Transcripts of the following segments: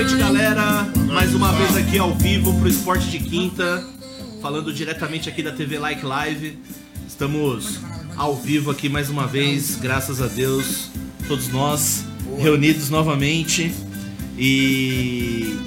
noite, galera. Mais uma vez aqui ao vivo pro Esporte de Quinta, falando diretamente aqui da TV Like Live. Estamos ao vivo aqui mais uma vez, graças a Deus, todos nós reunidos novamente. E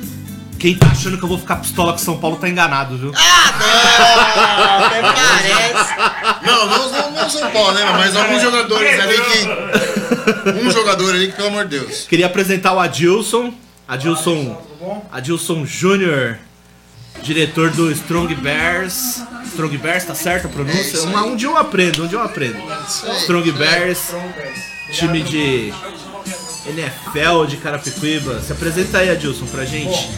quem tá achando que eu vou ficar pistola com São Paulo tá enganado, viu? Ah, não! Até parece. Não, não, não, não São Paulo, né? Mas alguns jogadores ali que. Um jogador ali que, pelo amor de Deus. Queria apresentar o Adilson. Adilson. Adilson Júnior, diretor do Strong Bears. Strong Bears, tá certo a pronúncia? isso Uma- aí. um dia eu aprendo, um dia eu aprendo. Strong Bears, time de NFL de Carapicuíba. Se apresenta aí, Adilson, pra gente.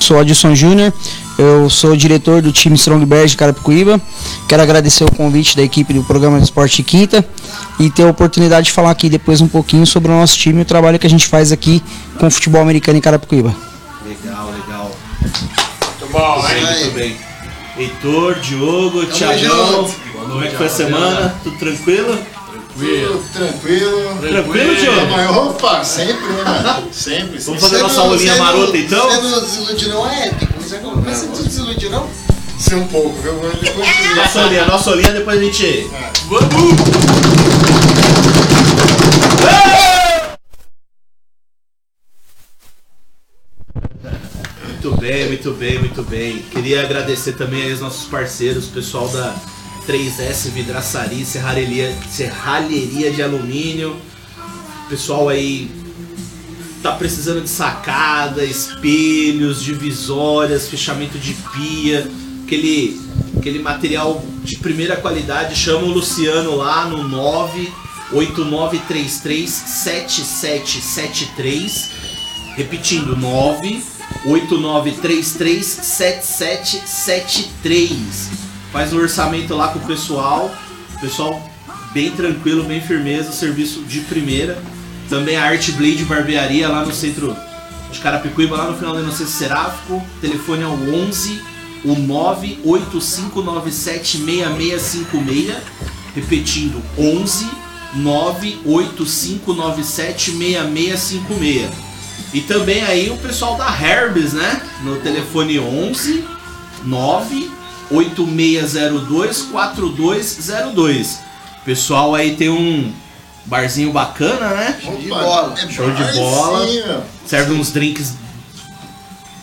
Sou Adilson Júnior, eu sou diretor do time Strong Bears de Carapicuíba. Quero agradecer o convite da equipe do programa Esporte Quinta e ter a oportunidade de falar aqui depois um pouquinho sobre o nosso time e o trabalho que a gente faz aqui com o futebol americano em Carapicuíba. Legal, legal. Muito bom, hein? muito bem. Heitor, Diogo, Thiagão. junto. Como é que foi a semana? Tudo tranquilo? Tranquilo. Tranquilo, Da Diogo? maior opa, sempre, né, mano? Sempre. Vamos fazer nossa aulinha marota, então? Você não desiludiu não, é épico. Você não, você não desiludiu não? Sei um pouco, viu? Mas Depois de... Nossa olhinha, nossa olhinha, depois a gente. Muito bem, muito bem, muito bem. Queria agradecer também aí aos nossos parceiros, o pessoal da 3S Vidraçaria, Serralheria, Serralheria de Alumínio. Pessoal aí tá precisando de sacada, espelhos, divisórias, fechamento de pia, aquele, aquele material de primeira qualidade. Chama o Luciano lá no 98933 7773. Repetindo, 98933 7773. Faz um orçamento lá com o pessoal. Pessoal bem tranquilo, bem firmeza, serviço de primeira. Também a Art Blade Barbearia lá no centro de Carapicuíba, lá no final da Inocência Seráfico. Telefone é o 11 o 985976656. Repetindo, 11 985976656. E também aí o pessoal da Herbes, né? No telefone 11 98602 4202. Pessoal aí tem um barzinho bacana, né? Show de bola. Show de bola. Serve uns drinks.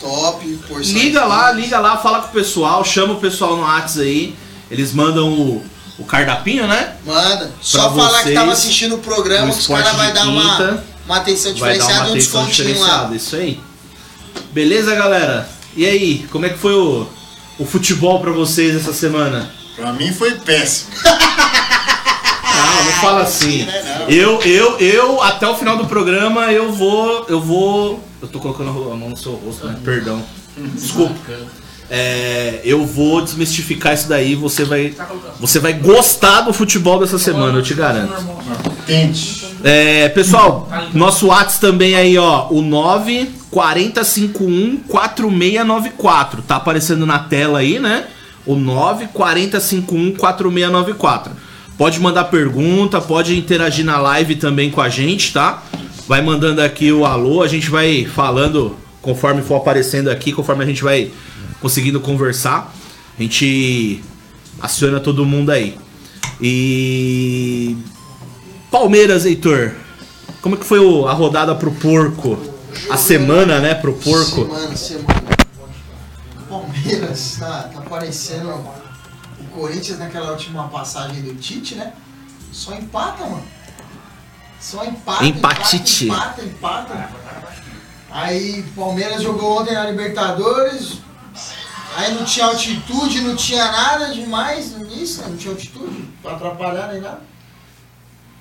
Top. Liga lá, liga lá, fala com o pessoal, chama o pessoal no Whats aí. Eles mandam o, o cardapinho, né? Manda. Só Pra falar que tava assistindo o programa, os caras vai dar uma, Quinta. uma atenção Vai dar diferenciada uma e um descontinho lá. diferenciada, isso aí. Beleza, galera? E aí, como é que foi o, o futebol pra vocês essa semana? Pra mim foi péssimo. Ah, não fala assim. não. Eu, eu, eu, até o final do programa, eu vou. Eu vou. Eu tô colocando a mão no seu rosto, né? Perdão. Desculpa. É, eu vou desmistificar isso daí. Você vai. Você vai gostar do futebol dessa semana, eu te garanto. Quente. É, pessoal, nosso WhatsApp também aí, ó, o 94051 4694. Tá aparecendo na tela aí, né? O 94051 4694. Pode mandar pergunta, pode interagir na live também com a gente, tá? Vai mandando aqui o alô, a gente vai falando conforme for aparecendo aqui, conforme a gente vai conseguindo conversar. A gente aciona todo mundo aí. E Palmeiras, Heitor. Como é que foi a rodada pro porco? A semana, né, pro porco? Semana, semana. O Palmeiras tá, tá parecendo o Corinthians naquela última passagem do Tite, né? Só empata, mano. Só empata, Empatite. empata, empata, empata. Aí Palmeiras jogou ontem na Libertadores. Aí não tinha altitude, não tinha nada demais nisso, né? não tinha altitude pra atrapalhar nem nada.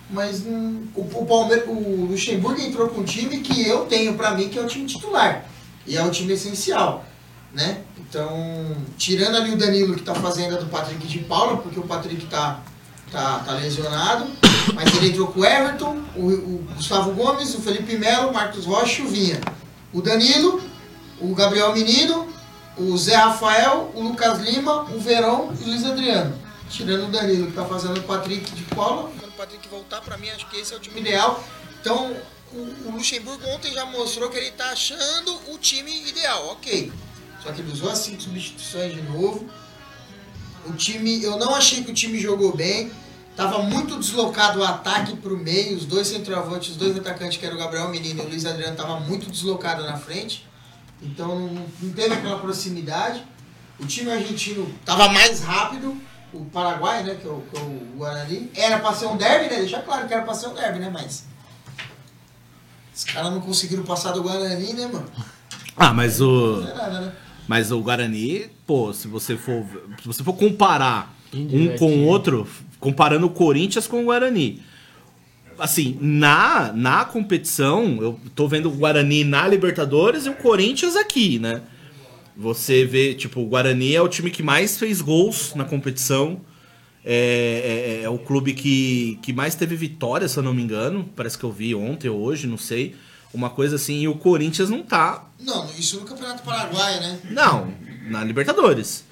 Mas hum, o, o Palmeiras, o Luxemburgo entrou com um time que eu tenho pra mim que é o time titular. E é o time essencial, né? Então, tirando ali o Danilo que tá fazendo a do Patrick de Paula, porque o Patrick tá, tá, tá lesionado, mas ele entrou com o Everton, o, o Gustavo Gomes, o Felipe Melo, o Marcos Rocha e o Vinha. O Danilo, o Gabriel Menino, o Zé Rafael, o Lucas Lima, o Verão e o Luiz Adriano. Tirando o Danilo que tá fazendo o Patrick de Paula. O Patrick voltar, pra mim, acho que esse é o time ideal. Então, o, o Luxemburgo ontem já mostrou que ele tá achando o time ideal, ok. Só que ele usou as cinco substituições de novo. O time, eu não achei que o time jogou bem. Tava muito deslocado o ataque pro meio, os dois centroavantes, os dois atacantes, que era o Gabriel Menino e o Luiz Adriano, tava muito deslocado na frente. Então não, não teve aquela proximidade. O time argentino tava mais rápido. O Paraguai, né, que é o, que é o Guarani, era pra ser um derby, né? Deixa claro que era pra ser um derby, né? Mas. Os caras não conseguiram passar do Guarani, né, mano? Ah, mas o. Não é nada, né? Mas o Guarani, pô, se você for, se você for comparar um com o outro, comparando o Corinthians com o Guarani. Assim, na, na competição, eu tô vendo o Guarani na Libertadores e o Corinthians aqui, né? Você vê, tipo, o Guarani é o time que mais fez gols na competição. É, é- é o clube que, que mais teve vitória, se eu não me engano. Parece que eu vi ontem ou hoje, não sei. Uma coisa assim, e o Corinthians não tá. Não, isso no Campeonato Paraguai, né? Não, na Libertadores.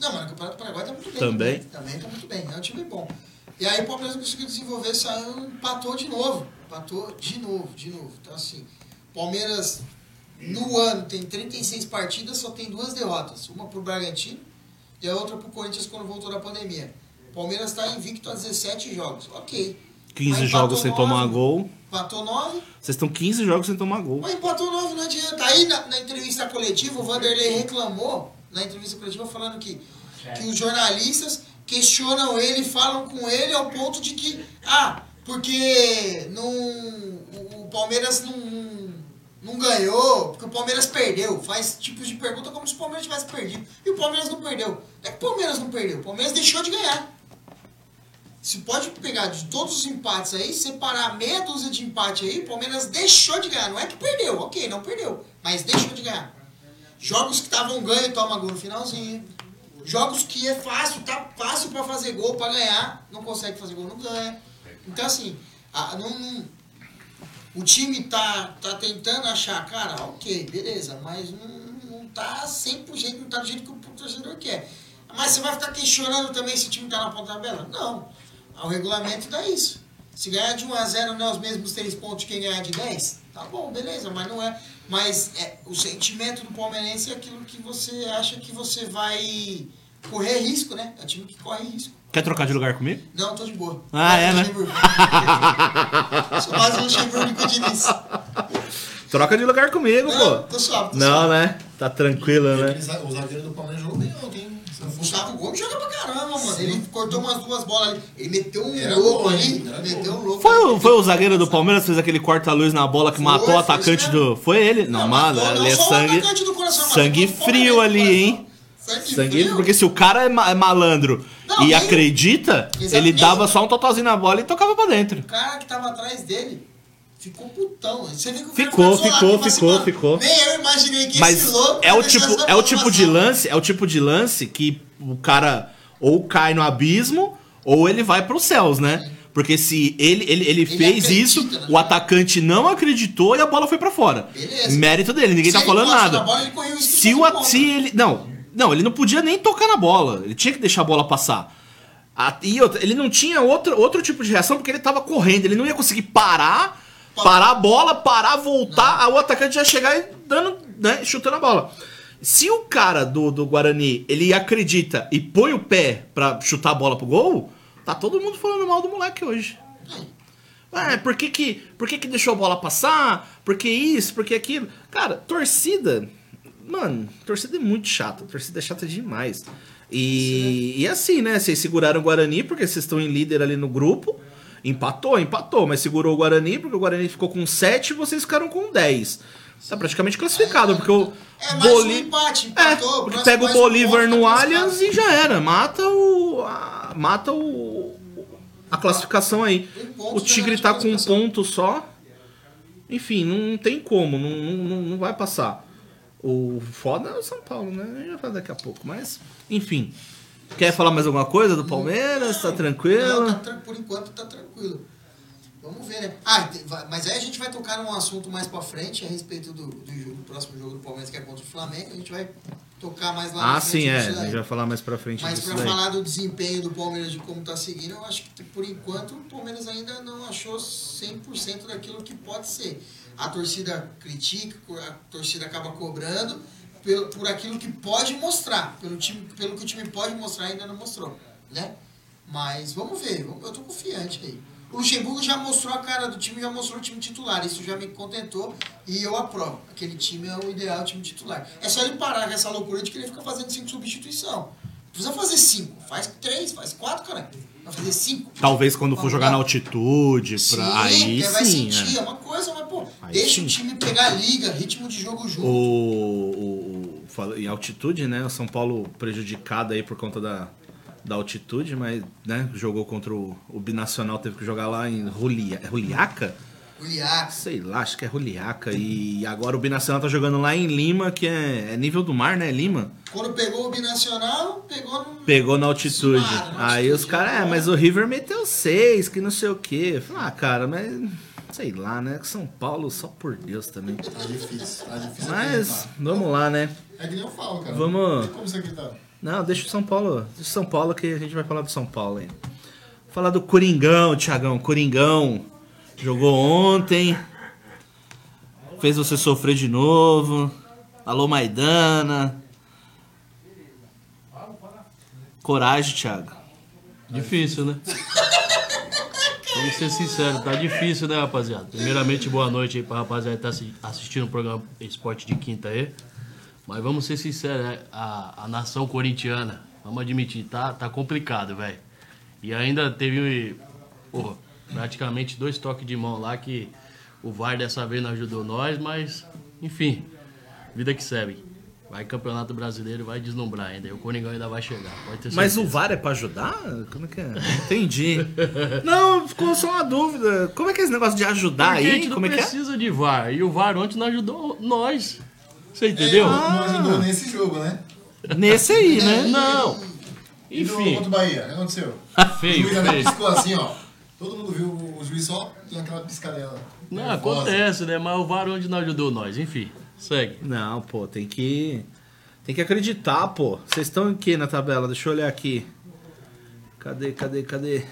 Não, mas no Campeonato Paraguai tá muito bem. Também? Também tá muito bem. É um time bom. E aí o Palmeiras conseguiu desenvolver, saiu, empatou de novo. Empatou de novo, de novo. Então assim, Palmeiras no ano tem 36 partidas, só tem duas derrotas. Uma pro Bragantino e a outra pro Corinthians quando voltou da pandemia. Palmeiras tá invicto a 17 jogos. Ok. 15 Mas jogos sem nove, tomar gol. Empatou 9, Vocês estão 15 jogos sem tomar gol. mas empatou 9 não adianta. Aí na, na entrevista coletiva, o Vanderlei reclamou, na entrevista coletiva, falando que, que os jornalistas questionam ele, falam com ele ao ponto de que, ah, porque não, o, o Palmeiras não, não ganhou, porque o Palmeiras perdeu. Faz tipos de pergunta como se o Palmeiras tivesse perdido. E o Palmeiras não perdeu. Não é que o Palmeiras não perdeu, o Palmeiras deixou de ganhar. Se pode pegar de todos os empates aí, separar meia dúzia de empate aí, o Palmeiras deixou de ganhar. Não é que perdeu, ok, não perdeu, mas deixou de ganhar. Jogos que estavam ganho, toma gol no finalzinho. Jogos que é fácil, tá fácil pra fazer gol, pra ganhar, não consegue fazer gol, não ganha. Então assim, a- não- não- o time tá, tá tentando achar, cara, ok, beleza, mas não, não tá 100%, não tá do jeito que o torcedor quer. Mas você vai ficar questionando também se o time tá na ponta da tabela? Não. O regulamento dá isso. Se ganhar de 1 a 0 não é os mesmos 3 pontos que quem ganhar de 10, tá bom, beleza, mas não é. Mas é, o sentimento do palmeirense é aquilo que você acha que você vai correr risco, né? É o time que corre risco. Quer trocar de lugar comigo? Não, tô de boa. Ah, é, né? Sou mais um Luxemburgo que o Diniz. Troca de lugar comigo, Não, pô. tô suave, tô Não, suave. né? Tá tranquilo, né? O zagueiro do Palmeiras jogou bem ontem, hein? O Gustavo Gomes joga pra caramba, mano. Ele cortou umas duas bolas ali. Ele meteu um Era louco gol, ali. Meteu um louco. Foi ali. o, foi o zagueiro do Palmeiras que fez aquele corta-luz na bola que Foi, matou o atacante do. Foi ele? Não, Não, mano, matou, não ali é só o sangue. atacante do coração, matou Sangue frio ali, hein? Sangue, Sangue, frio. porque se o cara é ma- é malandro Não, e nem- acredita, ele Exatamente. dava só um totalzinho na bola e tocava pra dentro. O cara que tava atrás dele ficou putão. Você viu que o Ficou, cara ficou, assim, ficou, mano, ficou. Nem eu imaginei que Mas esse louco é o tipo, é o tipo de lance, é o tipo de lance que o cara ou cai no abismo ou ele vai pros céus, né? Porque se ele, ele, ele, fez acredita, isso, né? o atacante não acreditou e a bola foi pra fora. Beleza. Mérito dele, ninguém Se tá ele falando nada. na bola, ele se, o, se ele. Não, não, ele não podia nem tocar na bola. Ele tinha que deixar a bola passar. A- e outra, ele não tinha outro, outro tipo de reação porque ele tava correndo. Ele não ia conseguir parar, parar a bola, parar, voltar. aí O atacante ia chegar e dando, né, chutando a bola. Se o cara do, do Guarani ele acredita e põe o pé pra chutar a bola pro gol, tá todo mundo falando mal do moleque hoje. É, por que que, por que que deixou a bola passar? Por que isso? Por que aquilo? Cara, torcida. Mano, torcida é muito chata. Torcida é chata demais. E, e assim, né? Vocês seguraram o Guarani porque vocês estão em líder ali no grupo. Empatou, empatou, mas segurou o Guarani porque o Guarani ficou com 7 e vocês ficaram com 10. Tá praticamente classificado, porque o É mais um Boli- empate, é, empatou. porque próximo pega o mais um Bolívar ponto, no tá Allianz e já era. Mata o. a- mata o. A classificação aí. O Tigre tá com um ponto só. Enfim, não tem como, não, não, não vai passar. O foda é o São Paulo, né? A gente vai falar daqui a pouco, mas. Enfim. Quer falar mais alguma coisa do Palmeiras? Tá Não, tranquilo? tá tran- por enquanto tá tranquilo. Vamos ver, né? Ah, mas aí a gente vai tocar num assunto mais pra frente a respeito do, do, jogo- do próximo jogo do Palmeiras, que é contra o Flamengo. A gente vai tocar mais lá Ah, na frente sim, é. A gente vai falar mais pra frente Mas pra daí. falar do desempenho do Palmeiras de como tá seguindo, eu acho que por enquanto o Palmeiras ainda não achou 100% daquilo que pode ser. A torcida critica, a torcida acaba cobrando pelo, por aquilo que pode mostrar, pelo, time, pelo que o time pode mostrar ainda não mostrou, né? Mas vamos ver, eu tô confiante aí. O Luxemburgo já mostrou a cara do time, já mostrou o time titular. Isso já me contentou e eu aprovo. Aquele time é o ideal time titular. É só ele parar com essa loucura de querer ficar fazendo cinco substituição. Não precisa fazer cinco. Faz três, faz quatro, cara. Vai fazer cinco. Talvez quando for jogar na altitude, pra... Sim, aí porque vai sim. sentir, é. é uma coisa, mas pô, Aí deixa sim. o time pegar a liga, ritmo de jogo junto. O, o, em altitude, né? O São Paulo prejudicado aí por conta da, da altitude, mas né, jogou contra o, o Binacional, teve que jogar lá em é Ruliaca? Iax. Sei lá, acho que é Ruliaca. E agora o Binacional tá jogando lá em Lima, que é, é nível do mar, né? Lima. Quando pegou o binacional, pegou no. Pegou na altitude. Suave, na Aí altitude, os caras, é, né? mas o River meteu seis, que não sei o quê. Falei, ah, cara, mas sei lá, né? São Paulo, só por Deus também. Tá difícil, tá difícil. Mas vamos lá, né? É que nem eu falo, cara. Vamos- como você. Não, deixa o São Paulo. Deixa o São Paulo que a gente vai falar do São Paulo ainda. Falar do Coringão, Thiagão. Coringão jogou ontem. Fez você sofrer de novo. Alô, Maidana. Coragem, Thiago. Difícil, né? Vamos ser sinceros, tá difícil, né, rapaziada? Primeiramente, boa noite aí pra rapaziada que tá assi- assistindo o programa Esporte de Quinta aí. Mas vamos ser sinceros, né? A, a nação corintiana, vamos admitir, tá, tá complicado, velho. E ainda teve, pô, praticamente dois toques de mão lá que o VAR dessa vez não ajudou nós, mas, enfim, vida que segue. Vai campeonato brasileiro, vai deslumbrar ainda. E o Coringão ainda vai chegar, pode ter Mas o. VAR é pra ajudar? Como é que é? Entendi. Não, ficou só uma dúvida. Como é que é esse negócio de ajudar Porque a aí? gente não Como é é? precisa de VAR. E o VAR ontem não ajudou nós. Você entendeu? Não ajudou nesse jogo, né? Nesse aí, né? Não. E no- Enfim, Contra o Bahia, o que aconteceu? feio, o juiz até feio. piscou assim, ó. Todo mundo viu o juiz só dando aquela piscadela. Não, nervosa. acontece, né? Mas o VAR onde não ajudou nós. Enfim, segue. Não, pô, tem que. Tem que acreditar, pô. Vocês estão em que na tabela? Deixa eu olhar aqui. Cadê, cadê, cadê?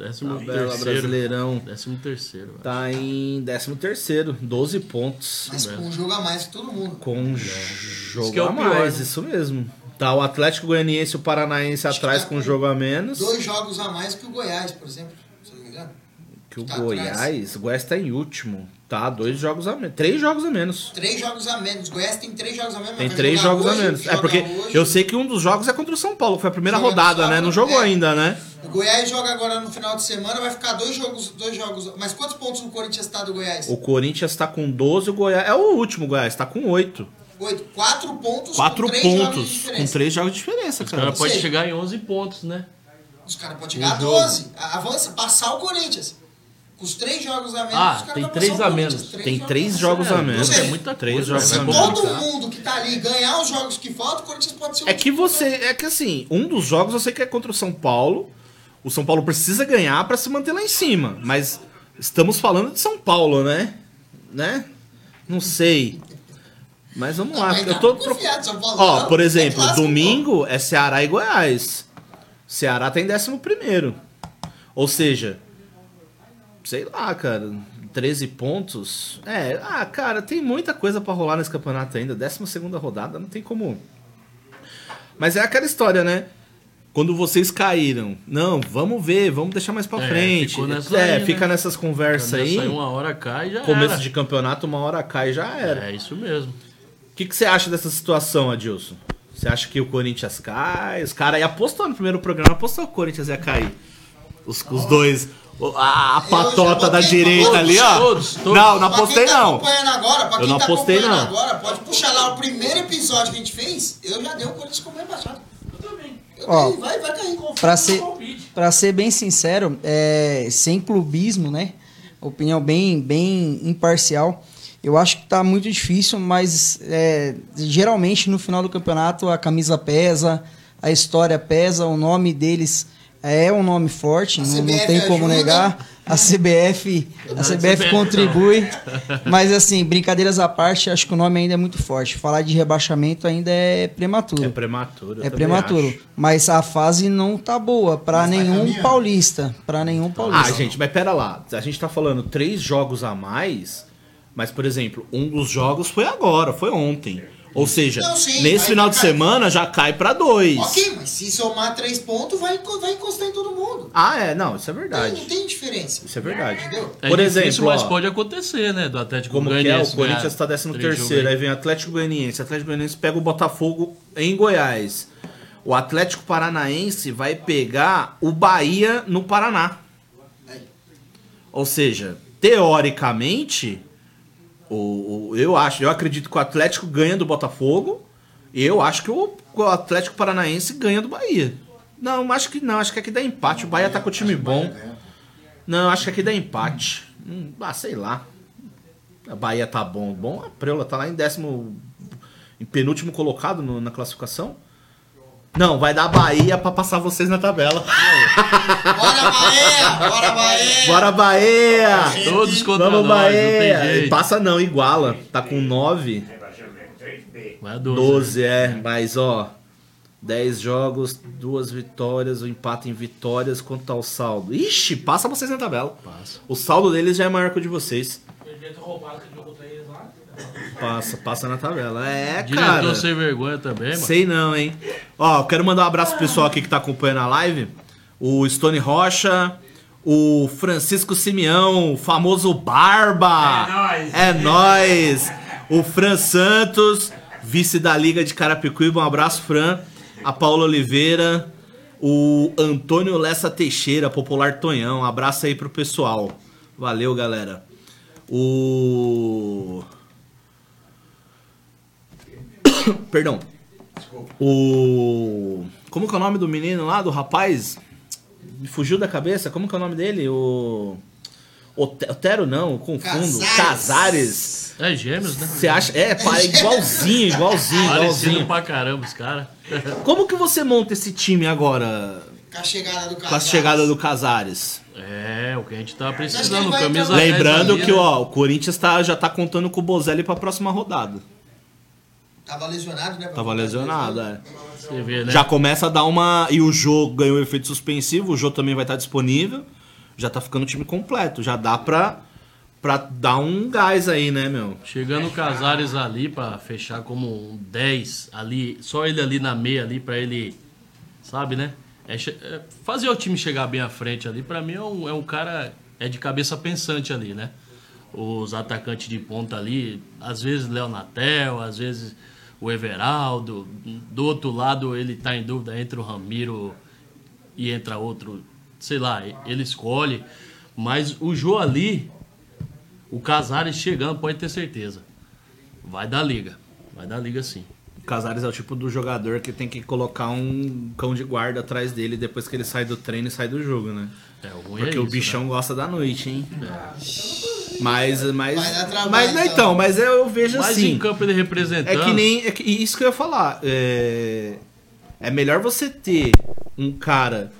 Décimo Tabela terceiro. Brasileirão. Décimo terceiro. velho. Tá em 13 terceiro, 12 pontos. Mas com um jogo a mais que todo mundo. Com jogo que é o a pior, mais, né? isso mesmo. Tá o Atlético Goianiense e o Paranaense Acho atrás tá com com jogo a menos. Dois jogos a mais que o Goiás, por exemplo. Se eu não me engano. Que o tá Goiás, o Goiás tá em último. Tá, dois jogos a menos. Três jogos a menos. Três jogos a menos. O Goiás tem três jogos a menos. Tem três jogos a hoje, menos. É porque hoje. eu sei que um dos jogos é contra o São Paulo, que foi a primeira Joga rodada, sábado, né? Não jogou é. ainda, né? O Goiás joga agora no final de semana, vai ficar dois jogos, dois jogos. Mas quantos pontos o Corinthians está do Goiás? O Corinthians tá com 12, o Goiás. É o último Goiás, tá com 8. Oito. Quatro pontos Quatro com três jogos de pontos. Com três jogos de diferença, Os cara. caras podem sei. chegar em 11 pontos, né? Os caras podem chegar a jogo. 12. A- Avança, passar o Corinthians. Com os três jogos a menos, Ah, os caras tem três a menos. Tem três jogos a É, menos. É muita Três jogos Se a menos. todo mundo que tá ali ganhar os jogos que faltam, o Corinthians pode ser o É que você. É que assim, um dos jogos eu sei que é contra o São Paulo. O São Paulo precisa ganhar pra se manter lá em cima. Mas estamos falando de São Paulo, né? Né? Não sei. Mas vamos lá. Mas Eu tá tô. confiado, São Paulo Ó, não. por É exemplo, clássico, domingo é Ceará e Goiás. Ceará tá em 11 primeiro. Ou seja, sei lá, cara, 13 pontos. É, ah, cara, tem muita coisa pra rolar nesse campeonato ainda. 12 segunda rodada, não tem como. Mas é aquela história, né? Quando vocês caíram, não, vamos ver, vamos deixar mais pra É, frente. nessa é, aí, né? fica nessas conversas aí. Nessa aí uma hora cai e já Começo era. de campeonato, uma hora cai e já era. É isso mesmo. O que, que você acha dessa situação, Adilson? Você acha que o Corinthians cai? Os caras aí apostou no primeiro programa, apostou que o Corinthians ia cair. Os, os dois. A, a patota da direita todos, ali, ó. todos, todos. Não, não apostei tá não. agora, Eu não tá apostei, não. agora, pode puxar lá o primeiro episódio que a gente fez, eu já dei o Corinthians como rebaixado. Eu também. Eu Ó, dei, vai, vai cair. Pra ser, pra ser bem sincero, é, sem clubismo, né? Opinião bem, bem imparcial. Eu acho que tá muito difícil, mas é, geralmente no final do campeonato a camisa pesa, a história pesa, o nome deles é um nome forte, A não, não tem como ajuda. negar. a CBF, a CBF contribui. Mas assim, brincadeiras à parte, acho que o nome ainda é muito forte. Falar de rebaixamento ainda é prematuro. É prematuro. É prematuro. acho. Mas a fase não tá boa tá nenhum paulista. Pra nenhum paulista. Ah, gente, mas pera lá. A gente tá falando três jogos a mais, mas, por exemplo, um dos jogos foi agora, foi ontem. Ou seja, Não, sim, nesse final de semana já cai pra dois. Ok, mas se somar três pontos, vai, vai encostar em todo mundo. Ah, é, não, isso é verdade. não tem diferença. Isso é verdade. Entendeu? É Por difícil, exemplo, mas ó, pode acontecer, né? Do Atlético Como que é? O Goianiense Corinthians tá 13 três terceiro, aí vem o Atlético Goianiense. O Atlético Goianiense pega o Botafogo em Goiás. O Atlético Paranaense vai pegar o Bahia no Paraná. Ou seja, teoricamente, o, o- eu acho, eu acredito que o Atlético ganha do Botafogo. E eu acho que o, o Atlético Paranaense ganha do Bahia. Não, acho que não, acho que aqui dá empate. O Bahia tá com o time bom. Não, acho que aqui dá empate. Hum, ah, sei lá. A Bahia tá bom. Bom, a Preula tá lá em décimo. Em penúltimo colocado no- na classificação. Não, vai dar Bahia pra passar vocês na tabela. Bora, Bahia! Bora, Bahia! Bora, Bahia! Todos contra Vamos, nós, não Bahia! tem jeito. Passa não, iguala. Tá com 9, Vai a 12. 12 é. Mas ó, 10 jogos, duas vitórias, o empate em vitórias. Quanto tá o saldo? Ixi, passa vocês na tabela. Passa. O saldo deles já é maior que o de vocês. Passa, passa na tabela. É, Diretor cara. sem vergonha também, mano. Sei não, hein? Ó, quero mandar um abraço pro pessoal aqui que tá acompanhando a live. O Stone Rocha, o Francisco Simeão, o famoso Barba. É nóis. É nóis. O Fran Santos, vice da Liga de Carapicuíba. Um abraço, Fran. A Paula Oliveira. O Antônio Lessa Teixeira, popular Tonhão. Um abraço aí pro pessoal. Valeu, galera. O. Perdão. O. Como que é o nome do menino lá, do rapaz? Me fugiu da cabeça. Como que é o nome dele? O. Ote- Otero não, confundo. Casares. Casares. É gêmeos, né? Você acha? É, pare- igualzinho, igualzinho, Parecido igualzinho. pra caramba os caras. Como que você monta esse time agora Com a chegada do com a chegada do Casares? É, o que a gente tá precisando. Camisa entrar- 10 Lembrando ali, que né? ó, o Corinthians tá, já tá contando com o Bozelli pra próxima rodada. Tava lesionado, né? Tava lesionado, é. Você vê, né? Já começa a dar uma. E o jogo ganhou efeito suspensivo, o jogo também vai estar disponível. Já tá ficando o time completo. Já dá pra, pra dar um gás aí, né, meu? Chegando o Casares ali pra fechar como um 10 ali, só ele ali na meia ali pra ele, sabe, né? É é fazer o time chegar bem à frente ali, pra mim é um, é um cara é de cabeça pensante ali, né? Os atacantes de ponta ali, às vezes Léo Natel, às vezes o Everaldo, do outro lado ele tá em dúvida entre o Ramiro e entra outro, sei lá, ele escolhe, mas o Jô ali o Casares chegando, pode ter certeza. Vai dar liga. Vai dar liga sim. O Casares é o tipo do jogador que tem que colocar um cão de guarda atrás dele depois que ele sai do treino e sai do jogo, né? É, o ruim Porque é o isso, bichão né? gosta da noite, hein? Mas, mas, trabalho, mas não, então. então, mas eu vejo Mas assim. em campo ele representando. É que nem. É que, isso que eu ia falar. É, é melhor você ter um cara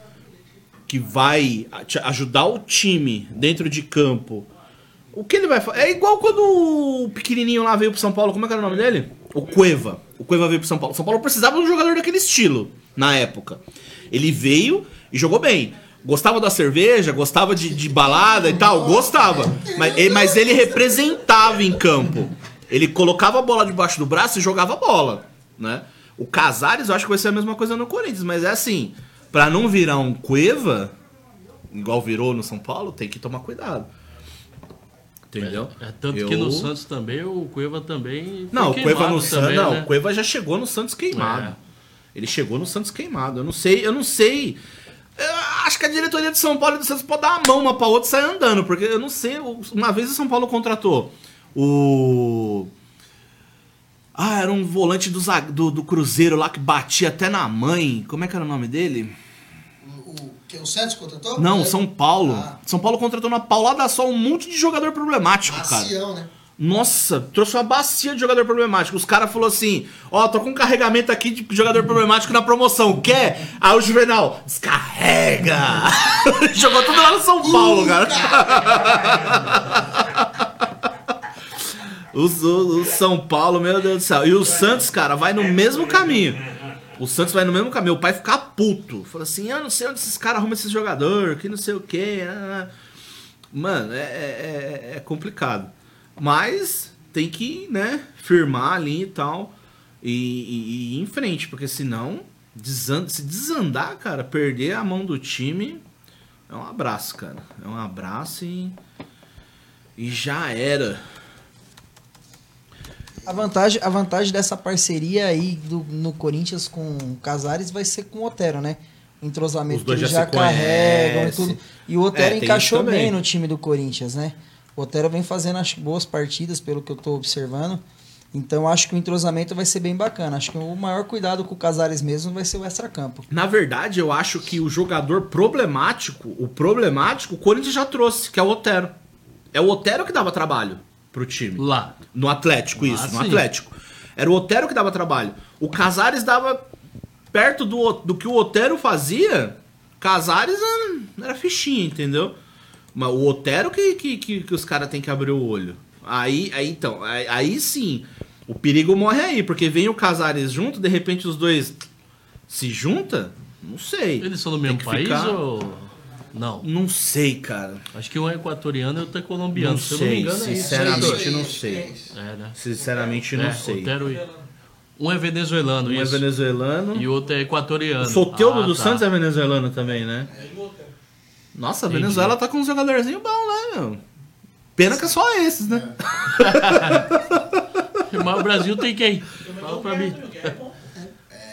que vai ajudar o time dentro de campo. O que ele vai fazer? É igual quando o pequenininho lá veio pro São Paulo. Como é que era o nome dele? O Cueva. O Cueva veio pro São Paulo. O São Paulo precisava de um jogador daquele estilo na época. Ele veio e jogou bem. Gostava da cerveja, gostava de, de balada e tal, gostava. Mas, ele- mas ele representava em campo. Ele colocava a bola debaixo do braço e jogava a bola, né? O Casares eu acho que vai ser a mesma coisa no Corinthians, mas é assim, pra não virar um Cueva, igual virou no São Paulo, tem que tomar cuidado. Entendeu? É tanto Eu- que no Santos também, o Cueva também. foi Não, o Cueva queimado no Santos. também, Não, né? o Cueva já chegou no Santos queimado. É. Ele chegou no Santos queimado. Eu não sei, eu não sei. Eu acho que a diretoria de São Paulo e do Santos pode dar uma mão uma pra outra e sair andando. Porque eu não sei. Uma vez o São Paulo contratou o. Ah, era um volante do, do, do Cruzeiro lá que batia até na mãe. Como é que era o nome dele? O, o, que o Santos contratou? Não, É, São Paulo. Ah. São Paulo contratou na paulada só um monte de jogador problemático, cara. Macião, né? Nossa, trouxe uma bacia de jogador problemático. Os caras falaram assim: Ó, tô com um carregamento aqui de jogador problemático na promoção. Quer? Aí o Juvenal, descarrega! Jogou tudo lá no São Paulo, cara. O, o- o São Paulo, meu Deus do céu. E o Santos, cara, vai no mesmo caminho. O Santos vai no mesmo caminho. O pai fica puto. Fala assim: Eu não sei onde esses caras arrumam esses jogadores, que não sei o quê. ah, ah." Mano, é, é- é- é complicado. Mas tem que, né, firmar ali e tal. E, e- e ir em frente, porque senão, se desandar, cara, perder a mão do time é um abraço, cara. É um abraço e. E já era. A vantagem, a vantagem dessa parceria aí do, no Corinthians com o Casares vai ser com o Otero, né? O entrosamento Os que eles já já carregam e tudo. E o Otero É, encaixou bem no time do Corinthians, né? O Otero vem fazendo acho, boas partidas, pelo que eu tô observando. Então acho que o entrosamento vai ser bem bacana. Acho que o maior cuidado com o Casares mesmo vai ser o extracampo. Na verdade, eu acho que o jogador problemático, o problemático, o Corinthians já trouxe, que é o Otero. É o Otero que dava trabalho pro time. Lá. No Atlético, isso, Ah, no sim. Atlético. Era o Otero que dava trabalho. O Casares dava perto do, do que o Otero fazia. Casares era fichinha, entendeu? Mas o Otero que, que, que, que os caras têm que abrir o olho. Aí, aí então, aí, aí sim, o perigo morre aí, porque vem o Casares junto, de repente os dois se junta? Não sei. Eles são do mesmo país ficar- ou. Não. Não sei, cara. Acho que um é equatoriano e outro é colombiano. Não Se eu não me sei, engano, é isso. sinceramente não sei. É, né? Sinceramente não É, sei. Otero e- Um é venezuelano, Um é isso. venezuelano. E o outro é equatoriano. O Soteudo Ah, do tá. Santos é venezuelano também, né? Nossa, a Entendi. Venezuela tá com um jogadorzinho bom, né, meu? Pena que é só esses, né? Mas o Brasil tem quem? Fala pra mim.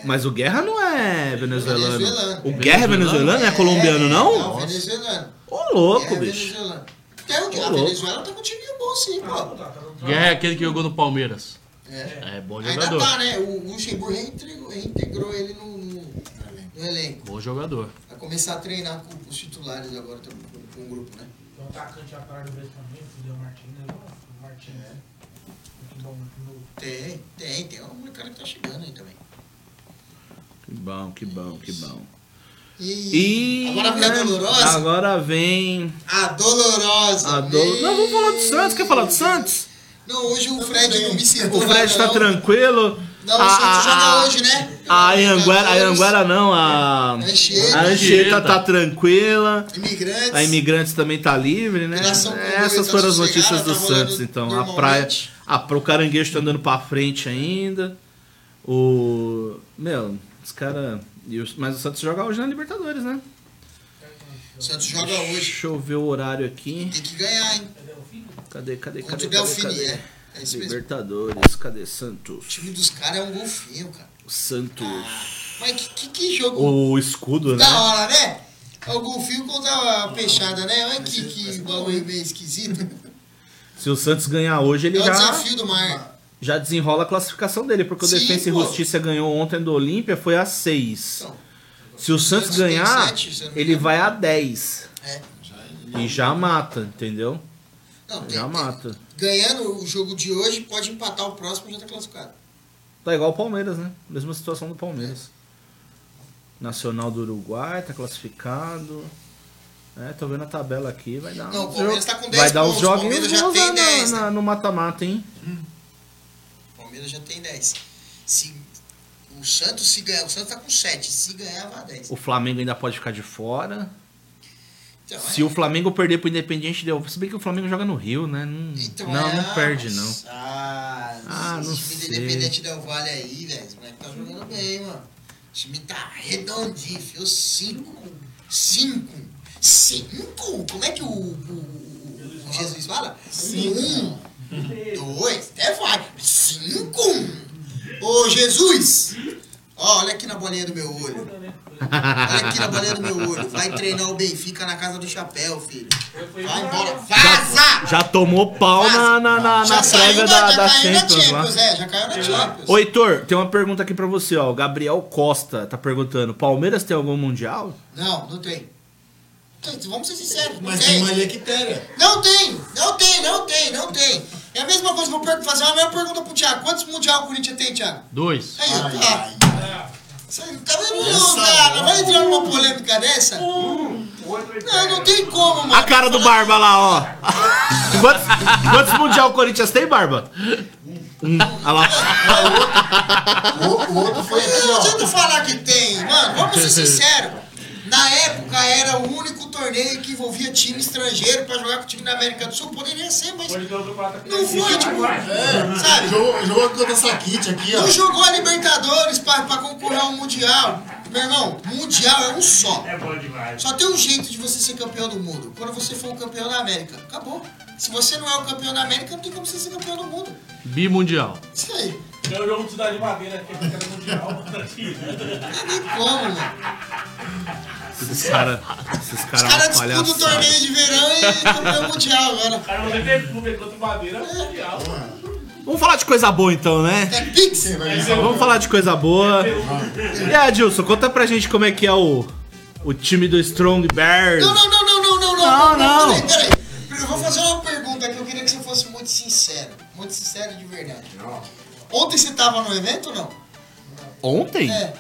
Mas o Guerra não é venezuelano. Venezuelano. O Guerra é venezuelano? É colombiano, não? Não, venezuelano. Ô, louco, é bicho. venezuelano. O que? A louco. Venezuela tá com um time bom sim, pô. Guerra é aquele que jogou no Palmeiras. É. É bom Ainda jogador. tá, né? O Luxemburgo reintegrou, reintegrou ele no, no, no elenco. Bom jogador. Vai começar a treinar com os titulares agora também, com, com o grupo, né? Tem um atacante atrás do Brasil também, o Del Martins, né? O Martins, é. Muito bom, muito novo. Tem, tem, tem um cara que tá chegando aí também. Que bom, que bom, que bom. E, E. agora vem a né, dolorosa. Agora vem. A dolorosa. A do... Não, vamos falar do Santos. Quer falar do Santos? Não, hoje o Fred não me citou. O Fred tá tranquilo. Não, o A- Santos a- joga hoje, né? A Anguera, a Anguera não, a. Anchieta. A Anchieta tá tranquila. Imigrantes. A Imigrantes também tá livre, né? Congoia Essas foram as notícias do tá Santos, então. A praia. A, o caranguejo tá andando pra frente ainda. O. Meu, os caras. Mas o Santos joga hoje na Libertadores, né? O Santos joga hoje. Deixa eu ver o horário aqui. Tem que ganhar, hein? Cadê, cadê, Contra cadê? o cadê, Delfini, cadê? é. É. Libertadores, cadê O Santos? time dos caras é um golfinho, cara. Santos. Mas que, que, que jogo O escudo, né? da hora, né? É o golfinho contra a peixada, né? Olha que, que bagulho meio esquisito. Se o Santos ganhar hoje, ele É o já, desafio do mar. já desenrola a classificação dele, porque o Defensa e. Justiça ganhou ontem do Olímpia, foi a 6. Então, Se o Santos ganhar, sete, se eu não me ele engano. vai a 10. é. E já mata, entendeu? Não, tem, Já mata. Ganhando o jogo de hoje, pode empatar o próximo e já tá classificado. Tá igual o Palmeiras, né? Mesma situação do Palmeiras. Nacional do Uruguai, tá classificado. É, tô vendo a tabela aqui, vai dar Não, o Palmeiras jo- tá com 10 Vai dar uns pontos, o joguinhos Palmeiras já bons tem lá 10, na- né? no mata-mata, hein? O Palmeiras já tem 10. Se, o Santos se ganhar, o Santos tá com 7. Se ganhar, vai a 10. O Flamengo ainda pode ficar de fora. Então, Se é. o Flamengo perder pro Independiente, deu. Se bem que o Flamengo joga no Rio, né? Não, Então, não, é, não perde, não. Ah, Ah, não esse time sei. do Independente Del Vale aí, velho. Esse moleque tá jogando bem, mano. O time tá redondinho, fio 5. 5. 5? Como é que o, o, o Jesus fala? 1, 2, até vai. 5. Ô, Jesus! Ó, olha aqui na bolinha do meu olho. Olha aqui na bolinha do meu olho. Vai treinar o Benfica na casa do chapéu, filho. Vai embora. Vaza! Já tomou pau na, na, na, Já na saiu prévia da- da, já da caiu na Champions lá. Champions, é, já caiu na Champions. Ô, Heitor, tem uma pergunta aqui pra você, ó. O Gabriel Costa tá perguntando: Palmeiras tem algum Mundial? Não, não tem. Tem, Vamos ser sinceros, não Mas tem. tem uma Lectéria. Não tem, não tem, não tem, não tem. É a mesma coisa, vou fazer uma mesma pergunta pro Thiago. Quantos mundial o Corinthians tem, Thiago? Dois. Aí, ó, Ai, tá. ai. Você tá vendo? Não, cara, vai entrar numa polêmica dessa? Não, não tem como, mano. A cara do Barba lá, ó. Quantos, quantos mundial o Corinthians tem, Barba? Hum, olha lá. O, o outro foi aqui, Não ó. adianta falar que tem, mano. Vamos ser sinceros. Na época era o único torneio que envolvia time estrangeiro pra jogar com o time da América do Sul. Poderia ser, mas não foi, tipo. Sabe? Jogou, jogou contra essa kit aqui, ó. Não jogou a Libertadores pra, pra concorrer ao Mundial. Meu irmão, Mundial é um só. É bom demais. Só tem um jeito de você ser campeão do mundo. Quando você for o campeão da América. Acabou. Se você não é o campeão da América, não tem como você ser campeão do mundo. Bimundial. Isso aí. Tem o jogo de Cidade de Madeira aqui, que era mundial. Não tem como, mano. Esses caras. Esses Os caras caras é disputam o torneio de verão e campeão mundial agora. Cara, você tem clube contra o Madeira, é mundial. Vamos falar de coisa boa então, né? É Pix. Vamos falar de coisa boa. E aí, Adilson, conta pra gente como é que é o, o time do Strong Bears. Não, não, não, não, não, não, Não, não. Peraí, peraí. Eu vou fazer uma pergunta que eu queria que você fosse muito sincero. Muito sincero de verdade. Ontem você tava no evento ou não? Ontem? É.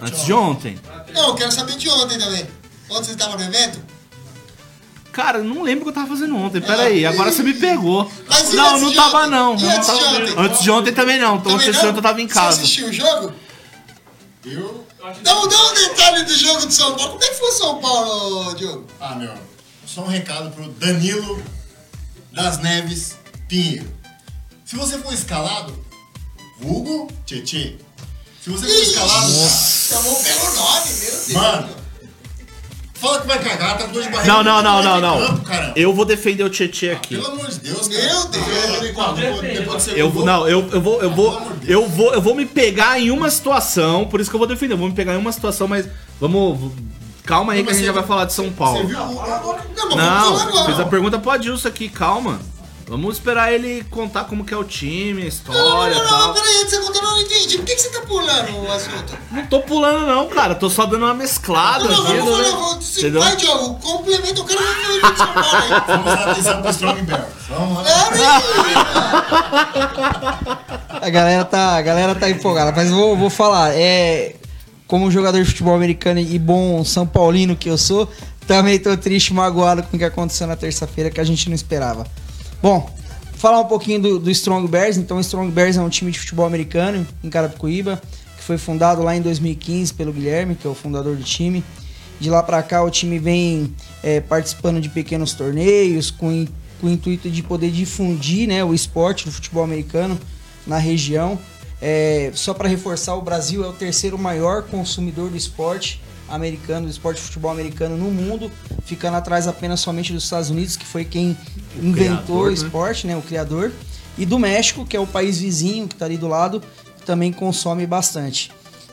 Antes de ontem. Não, eu quero saber de ontem também. Ontem você tava no evento? Cara, eu não lembro o que eu tava fazendo ontem. Pera aí, agora você me pegou. Mas e Não, antes não de tava ontem? não. E Não antes de tava- ontem? Antes de ontem também não. Então Também ontem não? eu tava em casa. Você assistiu o jogo? Eu? Um- dá um detalhe do jogo de São Paulo. Como é que foi o São Paulo, Diogo? Ah, meu. Só um recado pro Danilo das Neves Pinheiro. Se você for escalado, vulgo Tietê. Se você for escalado, Chamou pelo nome, meu Deus. mano, fala que vai cagar, tá com dor de barriga. Não, não, não, não, não. campo, caramba. Eu vou defender o Tietê aqui. Pelo amor de Deus, cara. Meu Deus. Depois, depois de ser Eu vou, não, eu, eu vou, eu vou, eu vou, eu vou me pegar em uma situação, por isso que eu vou defender. Eu vou me pegar em uma situação, mas vamos, calma aí Não, que a gente já você- vai falar de São Você Paulo. viu o- Não, falar Não, agora. fiz a pergunta pro Adilson aqui, calma. Vamos esperar ele contar como que é o time, a Não, história e não, não, tal. peraí, antes de você contar, não, eu não entendi. Por que, que você tá pulando o assunto? Não tô pulando não, cara. Tô só dando uma mesclada. Não, não, aqui, vamos né? falar, vamos. Entendeu? Vai, Diogo, complementa o cara vai falar de São Paulo aí. Vamos dar atenção pro Strong Bears. Vamos lá. A galera tá, a galera tá empolgada, mas vou, vou falar. É, como jogador de futebol americano e bom São Paulino que eu sou, também tô triste magoado com o que aconteceu na terça-feira que a gente não esperava. Bom, falar um pouquinho do, do Strong Bears. Então, o Strong Bears é um time de futebol americano em Carapicuíba, que foi fundado lá em 2015 pelo Guilherme, que é o fundador do time. De lá pra cá, o time vem é, participando de pequenos torneios com, com o intuito de poder difundir né, o esporte do futebol americano na região. É, só para reforçar, o Brasil é o terceiro maior consumidor do esporte americano, do esporte de futebol americano no mundo, ficando atrás apenas somente dos Estados Unidos, que foi quem inventou criador, o né? esporte, né, o criador, e do México, que é o país vizinho que está ali do lado, que também consome bastante.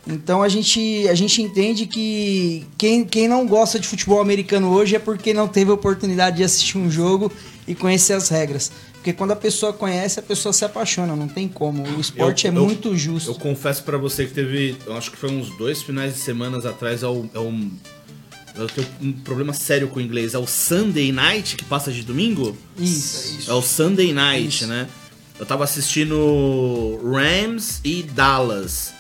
Então a gente, a gente entende que quem, quem não gosta de futebol americano hoje é porque não teve oportunidade de assistir um jogo e conhecer as regras. Porque quando a pessoa conhece, a pessoa se apaixona, não tem como. O esporte Eu- é eu- muito justo. Eu confesso pra você que teve, eu acho que foi uns dois finais de semanas atrás, é é um, eu tenho um problema sério com o inglês, é o Sunday Night, que passa de domingo? Isso. É o Sunday Night, Isso. né? Eu tava assistindo Rams e Dallas.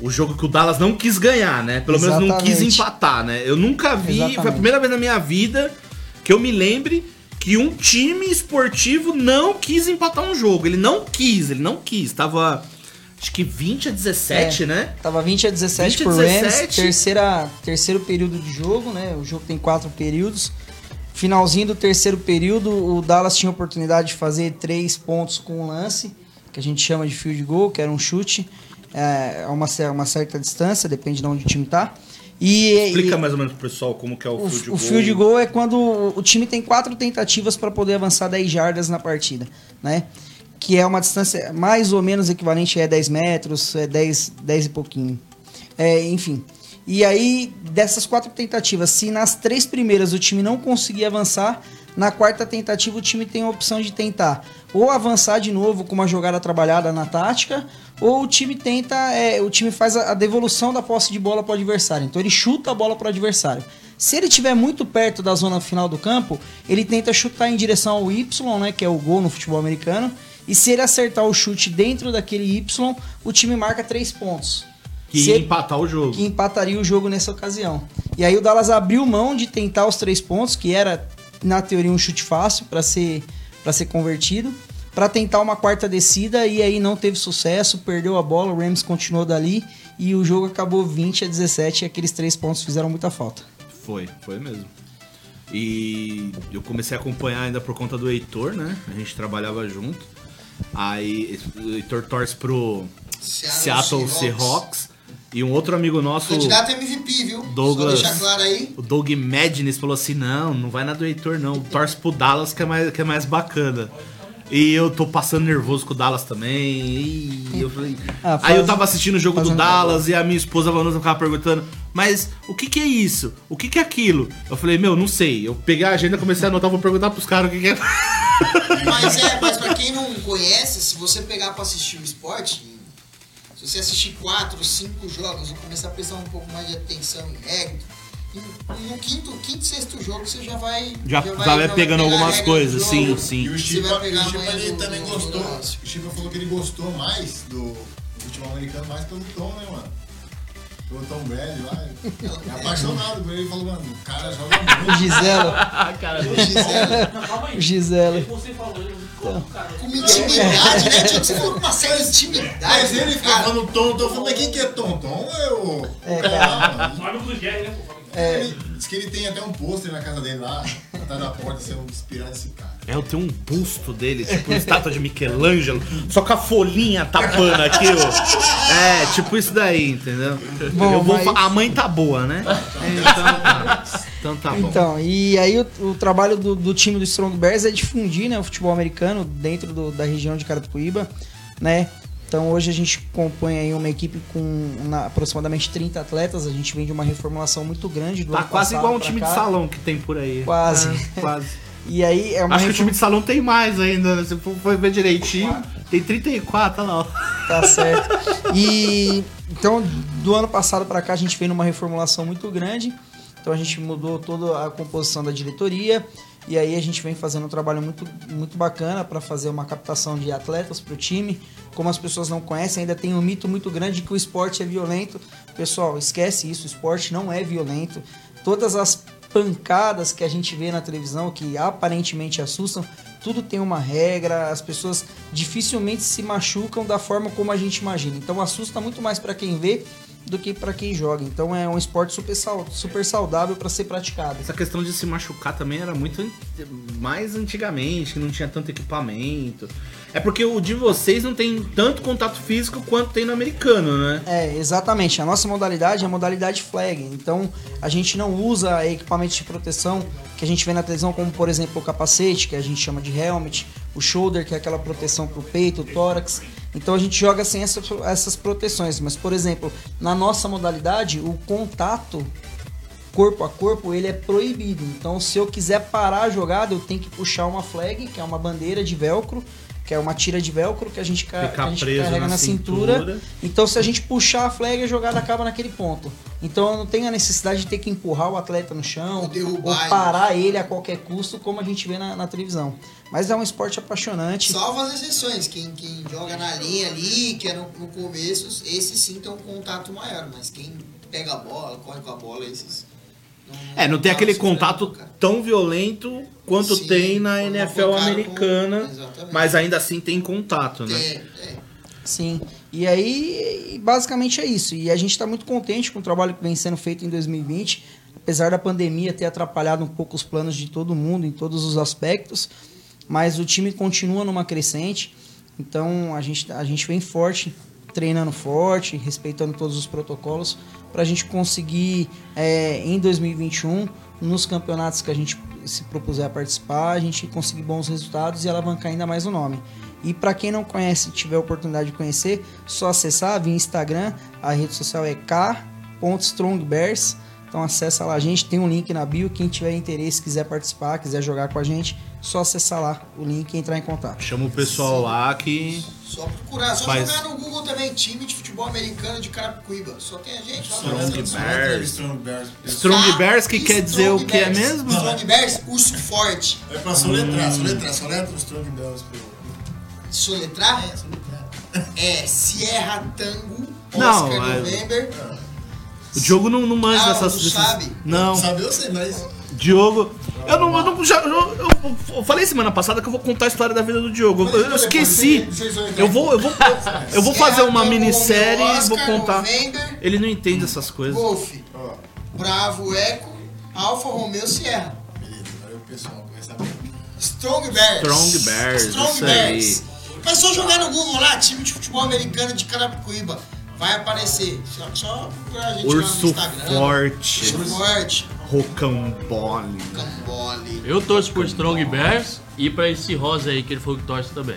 O jogo que o Dallas não quis ganhar, né? Pelo menos não quis Exatamente. empatar, né? Eu nunca vi, foi a Exatamente. primeira vez na minha vida que eu me lembre que um time esportivo não quis empatar um jogo. Ele não quis, ele não quis. Tava acho que 20 a 17, É. né? Tava 20 a 17 20 a por Rams, 17. terceira, terceiro período de jogo, né? O jogo tem quatro períodos. Finalzinho do terceiro período, o Dallas tinha a oportunidade de fazer três pontos com um lance, que a gente chama de field goal, que era um chute é, a uma, uma certa distância, depende de onde o time tá. E, Explica e- mais ou menos pro pessoal como que é o, o, field o goal. field goal é quando o time tem quatro tentativas para poder avançar 10 jardas na partida, né? Que é uma distância mais ou menos equivalente a 10 metros, é 10, 10 e pouquinho. É, enfim. E aí, dessas quatro tentativas, se nas três primeiras o time não conseguir avançar, na quarta tentativa o time tem a opção de tentar ou avançar de novo com uma jogada trabalhada na tática, ou o time tenta, é, o time faz a, a devolução da posse de bola para o adversário. Então ele chuta a bola para o adversário. Se ele estiver muito perto da zona final do campo, ele tenta chutar em direção ao Y, né, que é o gol no futebol americano. E se ele acertar o chute dentro daquele Y, o time marca três pontos. Que Se ia ele- empatar o jogo. que empataria o jogo nessa ocasião. E aí o Dallas abriu mão de tentar os três pontos, que era na teoria um chute fácil para ser para ser convertido, para tentar uma quarta descida e aí não teve sucesso, perdeu a bola, o Rams continuou dali e o jogo acabou 20 a 17 e aqueles três pontos fizeram muita falta. Foi, foi mesmo. E eu comecei a acompanhar ainda por conta do Heitor, né? A gente trabalhava junto. Aí o Heitor torce pro Seattle Seahawks. E um outro amigo nosso, Candidato MVP, viu? Douglas. Só deixar claro aí. o Doug Madness, falou assim: não, não vai na do Heitor, não. Torce pro Dallas que é mais, que é mais bacana. E eu tô passando nervoso com o Dallas também. E eu falei. Ah, Aí eu faz- tava assistindo o jogo faz do Dallas e a minha esposa Vanusa ficava perguntando: Mas o que que é isso? O que que é aquilo? Eu falei: Meu, não sei. Eu peguei a agenda, comecei a anotar, vou perguntar pros caras o que que é. Mas é, mas pra quem não conhece, se você pegar pra assistir o esporte, se você assistir quatro, cinco jogos e começar a prestar um pouco mais de atenção em regra, no quinto, quinto, sexto jogo você já vai. Já, já vai pegando pegar a algumas coisas, sim, sim. E o Chipa, vai ele do- também do- gostou. do. O Chipa falou que ele gostou mais do, do futebol americano mais pelo Tom, né, mano? Pelo Tom Brady lá. É apaixonado por ele. Ele falou, mano, o cara joga muito. Gisela, cara, Gisele, Não, calma aí. Gisela. Você falou, eu como, cara? com intimidade, né? Tinha que você falou com uma série de intimidade. Mas ele fica cara. falando Tom, Tom. Eu falei, mas quem que é Tom? Tom é o. É, o cara lá, mano. Só amigo do Jerry, né? pô? Diz que ele tem até um pôster na casa dele lá, atrás da porta, se eu inspirar esse cara. É, eu tenho um busto dele, tipo uma estátua de Michelangelo, só com a folhinha tapando aqui, ó. É, tipo isso daí, entendeu? Bom, eu vou mas- A mãe tá boa, né? Então tá, então tá bom. Então, e aí o, o trabalho do, do time do Strong Bears é difundir né, o futebol americano dentro do- da região de Carapicuíba, né? Então hoje a gente compõe aí uma equipe com na- aproximadamente 30 atletas, a gente vem de uma reformulação muito grande do Tá quase igual um time cá. de salão que tem por aí. Quase. É, quase. E aí é uma Acho que o reform- time de salão tem mais ainda, né? Se for ver direitinho, tem 34, olha lá. Tá certo. E então, do ano passado para cá, a gente veio numa reformulação muito grande. Então, a gente mudou toda a composição da diretoria. E aí, a gente vem fazendo um trabalho muito, muito bacana para fazer uma captação de atletas para o time. Como as pessoas não conhecem, ainda tem um mito muito grande de que o esporte é violento. Pessoal, esquece isso. O esporte não é violento. Todas as pancadas que a gente vê na televisão, que aparentemente assustam, tudo tem uma regra, as pessoas dificilmente se machucam da forma como a gente imagina. Então assusta muito mais para quem vê do que para quem joga. Então é um esporte super, sau- super saudável para ser praticado. Essa questão de se machucar também era muito mais antigamente, que não tinha tanto equipamento. É porque o de vocês não tem tanto contato físico quanto tem no americano, né? É, exatamente. A nossa modalidade é a modalidade flag. Então, a gente não usa equipamentos de proteção que a gente vê na televisão, como por exemplo o capacete, que a gente chama de helmet, o shoulder, que é aquela proteção pro peito, o tórax. Então, a gente joga sem essa- essas proteções. Mas, por exemplo, na nossa modalidade, o contato corpo a corpo, ele é proibido. Então, se eu quiser parar a jogada, eu tenho que puxar uma flag, que é uma bandeira de velcro, que é uma tira de velcro que a gente, Ficar que a gente carrega na na, cintura. cintura. Então, se a gente puxar a flag, a jogada acaba naquele ponto. Então, eu não tenho a necessidade de ter que empurrar o atleta no chão Ou derrubar ou ele. parar ele a qualquer custo, como a gente vê na, na televisão. Mas é um esporte apaixonante. Salvo as exceções, quem, quem joga na linha ali, que é no, no começo, esses sim tem um contato maior, mas quem pega a bola, corre com a bola, esses. É, não tem aquele contato cara. tão violento quanto Sim, tem na NFL com- americana, Exatamente. mas ainda assim tem contato, né? É, é. Sim. E aí, basicamente é isso. E a gente está muito contente com o trabalho que vem sendo feito em 2020, apesar da pandemia ter atrapalhado um pouco os planos de todo mundo em todos os aspectos, mas o time continua numa crescente. Então a gente, a gente vem forte, treinando forte, respeitando todos os protocolos, para a gente conseguir é, em 2021, nos campeonatos que a gente se propuser a participar, a gente conseguir bons resultados e alavancar ainda mais o nome. E para quem não conhece, tiver a oportunidade de conhecer, só acessar via Instagram, a rede social é k.strongbears, Então acessa lá a gente, tem um link na bio. Quem tiver interesse, quiser participar, quiser jogar com a gente, só acessar lá o link e entrar em contato. Chama o pessoal lá que. Só procurar, só Faz- jogar no Google também, time de futebol americano de Carapicuíba. Só tem a gente lá. Strong Bears. Strong Bears. Strong Bears, que quer dizer o que é Bears. mesmo? Strong Bears, urso forte. É pra soletrar, soletrar, soletra o Strong Bears. pro- Soletrar? É, soletrar. É Sierra Tango, Não, Oscar mas- November. O Diogo não, não manja Ah, dessas. não desses- sabe? Não, Sabe eu sei, mas. Diogo. Eu não, eu não já, eu, eu- eu falei semana passada que eu vou contar a história da vida do Diogo. Eu, eu esqueci. Eu vou, eu vou, eu vou fazer uma minissérie e vou contar. Ele não entende essas coisas. Golf, Ó, Bravo Eco, Alfa Romeo Sierra. beleza, agora o pessoal começa a ver. Strong Bears. Strong Bears, Strong Bears. Mas só jogar no Google lá, time de futebol americano de Carapicuíba. Vai aparecer. Só, só procurar a gente lá no Urso Instagram. forte. Urso forte. Rocambole. Cambole. Eu torço por Strong Bears e pra esse Rosa aí que ele falou que torce também.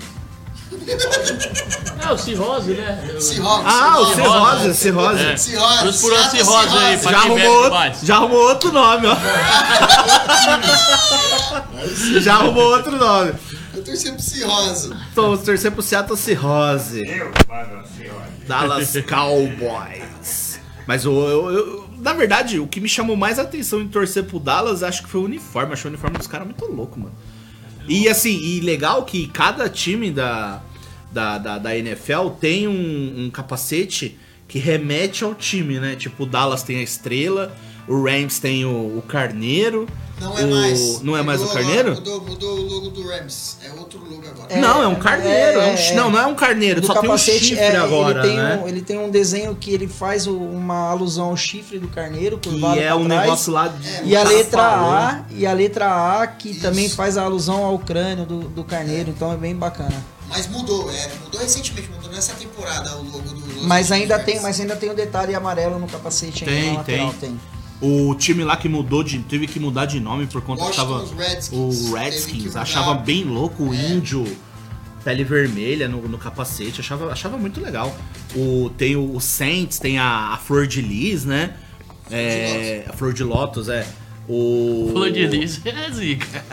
É, o Cirrose, né? Seahawks. Ah, o. Cirrose, Cirrose. É. Seahawks. Trouxe por uma cirrose aí, pra Já arrumou, outro, já arrumou outro nome, ó. já arrumou outro nome. Eu torci pro Seahawks. Tô torcendo pro Seattle Cirrose. Eu, mano. Dallas Cowboys. Mas eu, eu- eu- na verdade, o que me chamou mais a atenção em torcer pro Dallas, acho que foi o uniforme. Achei o uniforme dos caras muito louco, mano. E assim, e legal que cada time da, da, da, da NFL tem um, um capacete que remete ao time, né? Tipo, o Dallas tem a estrela, o Rams tem o, o carneiro. Não é o- mais. Não é mais o carneiro? agora, Mudou, mudou o logo do Rams. É outro logo agora. É, não, é um carneiro. é um chi- é, não, não é um carneiro, Do só tem um capacete, chifre é, agora, ele tem, né? um, ele tem um desenho que ele faz o- uma alusão ao chifre do carneiro, Que é um trás. negócio lá de. É, E a Tá letra. A, e a letra A que Isso. também faz a alusão ao crânio do, do carneiro, então é bem bacana. Mas mudou, é. Mudou recentemente, mudou nessa temporada o logo do Los Mas ainda tem, mas ainda tem o detalhe amarelo no capacete ainda Tem, na lateral, tem. O time lá que mudou de. teve que mudar de nome por conta que tava. Washington Redskins. O Redskins achava bem louco o É. índio, pele vermelha no, no capacete, achava, achava muito legal. O, tem o, o Saints, tem a, a Flor de Lis, né? É, a Flor de Lótus, é. O. Flor de Lis é zica.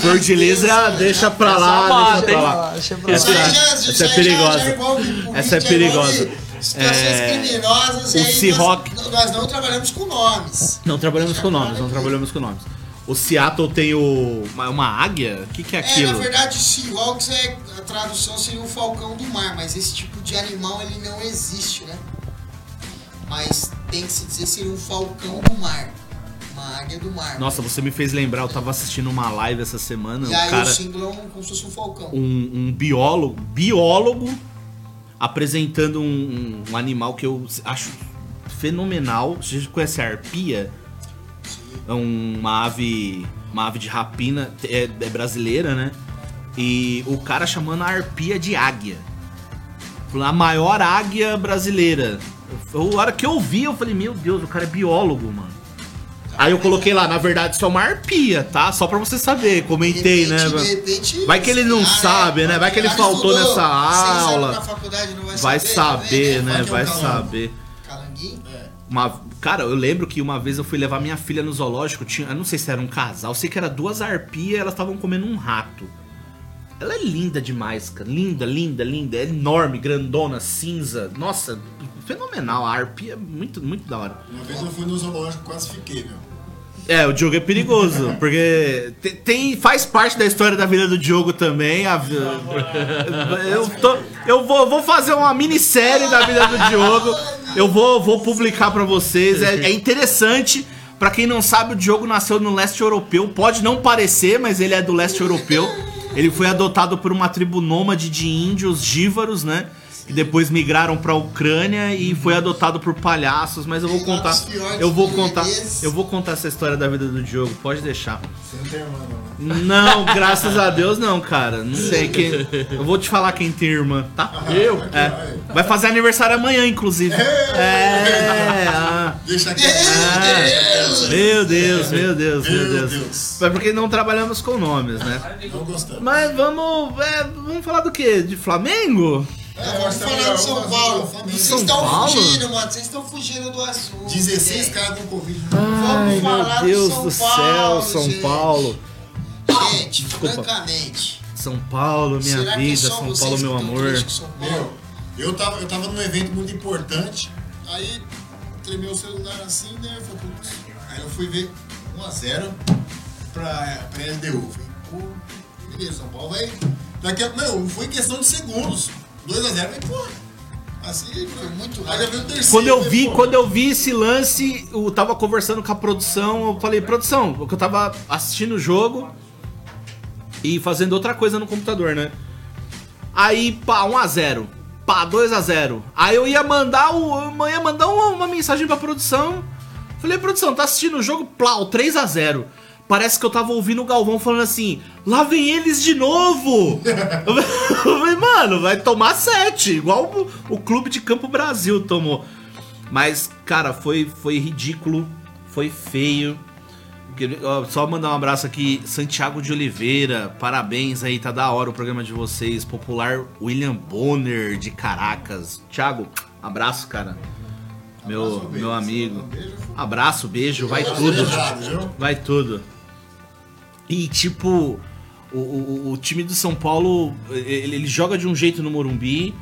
Flor de Lis, é deixa pra lá, deixa pra lá. Essa- já- essa isso é perigosa. política, Essa é perigosa. Situações É, criminosas o aí Seahawk- nós, nós não trabalhamos com nomes. Não trabalhamos com nomes, não trabalhamos com nomes. O Seattle tem o. Uma, uma águia? O que, que é É, na aquilo? verdade, Seahawks é a tradução seria o falcão do mar, mas esse tipo de animal ele não existe, né? Mas tem que se dizer seria um falcão do mar, uma águia do mar. Nossa, você me fez lembrar, eu tava assistindo uma live essa semana, e o aí cara. o símbolo é um, como se fosse um falcão. um, um biólogo, biólogo apresentando um, um animal que eu acho fenomenal. Você conhece a arpia? É uma ave, uma ave de rapina, é, é brasileira, né? E o cara chamando a arpia de águia. A maior águia brasileira. Eu- A hora que eu vi, eu falei, meu Deus, o cara é biólogo, mano. Aí eu coloquei lá, na verdade, isso é uma arpia, tá? Só pra você saber, comentei, de né? repente, de repente, Vai que ele não ah, sabe, né? Vai que ele cara faltou estudou nessa aula. na faculdade, não vai, Vai saber, saber, tá né? Vai é Vai saber. Calanguinho? Uma, cara, eu lembro que uma vez eu fui levar minha filha no zoológico, tinha, eu não sei se era um casal, eu sei que era duas arpias, elas estavam comendo um rato. Ela é linda demais, cara. Linda, linda, linda. É enorme, grandona, cinza. Nossa, fenomenal. A arpia é muito, muito da hora. Uma vez eu fui no zoológico, quase fiquei, meu. É, o Diogo é perigoso, porque te- tem, faz parte da história da vida do Diogo também. a eu, tô- eu vou, vou fazer uma minissérie da vida do Diogo. Eu vou, vou publicar pra vocês. É, é interessante. Pra quem não sabe, o Diogo nasceu no leste europeu. Pode não parecer, mas ele é do leste europeu. Ele foi adotado por uma tribo nômade de índios dívaros, né? Que depois migraram pra Ucrânia e foi adotado por palhaços, mas eu vou contar. Eu vou contar. Eu vou contar essa história da vida do Diogo, pode deixar. Você não tem irmã, não. né? Não, graças a Deus não, cara. Não sei quem. Eu vou te falar quem tem irmã, tá? Eu? É. Vai fazer aniversário amanhã, inclusive. É. ah. Deixa aqui. Ah, meu Deus, meu Deus, meu Deus. É porque não trabalhamos com nomes, né? Não gostamos. Mas vamos. é, vamos falar do quê? De Flamengo? É, vamos falar do São Paulo. do. Vocês estão fugindo, mano. Vocês estão fugindo do assunto. 16 gente. caras com Covid. Vamos falar Deus do do São céu, Paulo, São gente. Paulo. Gente, Desculpa. francamente. São Paulo, minha será que vida, só São Paulo, que meu amor. Meu, eu tava, eu tava num evento muito importante, aí tremei o celular assim, né? Foi putz. Aí eu fui ver 1x0 pra, pra LDU. Falei, pô, beleza, São Paulo vai. Daqui a, meu, foi questão de segundos. 2x0, falei, pô. Assim, foi muito rápido. Aí já terceiro. Quando eu falei, vi, quando eu vi esse lance, eu tava conversando com a produção, eu falei, produção, porque eu tava assistindo o jogo e fazendo outra coisa no computador, né? Aí, pá, 1x0. Pá, 2x0. Aí eu ia mandar o. Eu ia mandar uma, uma mensagem pra produção. Falei, produção, tá assistindo o jogo? Plau, 3x0. Parece que eu tava ouvindo o Galvão falando assim: lá vem eles de novo! eu falei, mano, vai tomar 7, igual o, o Clube de Campo Brasil tomou. Mas, cara, foi, foi ridículo, foi feio. Só mandar um abraço aqui, Santiago de Oliveira, parabéns aí, tá da hora o programa de vocês. Popular William Bonner de Caracas. Thiago, abraço, cara. Meu, Abraço, beijo. meu amigo. Abraço, beijo, vai tudo. Vai tudo. E tipo, o, o, o time do São Paulo, ele, ele joga de um jeito no Morumbi,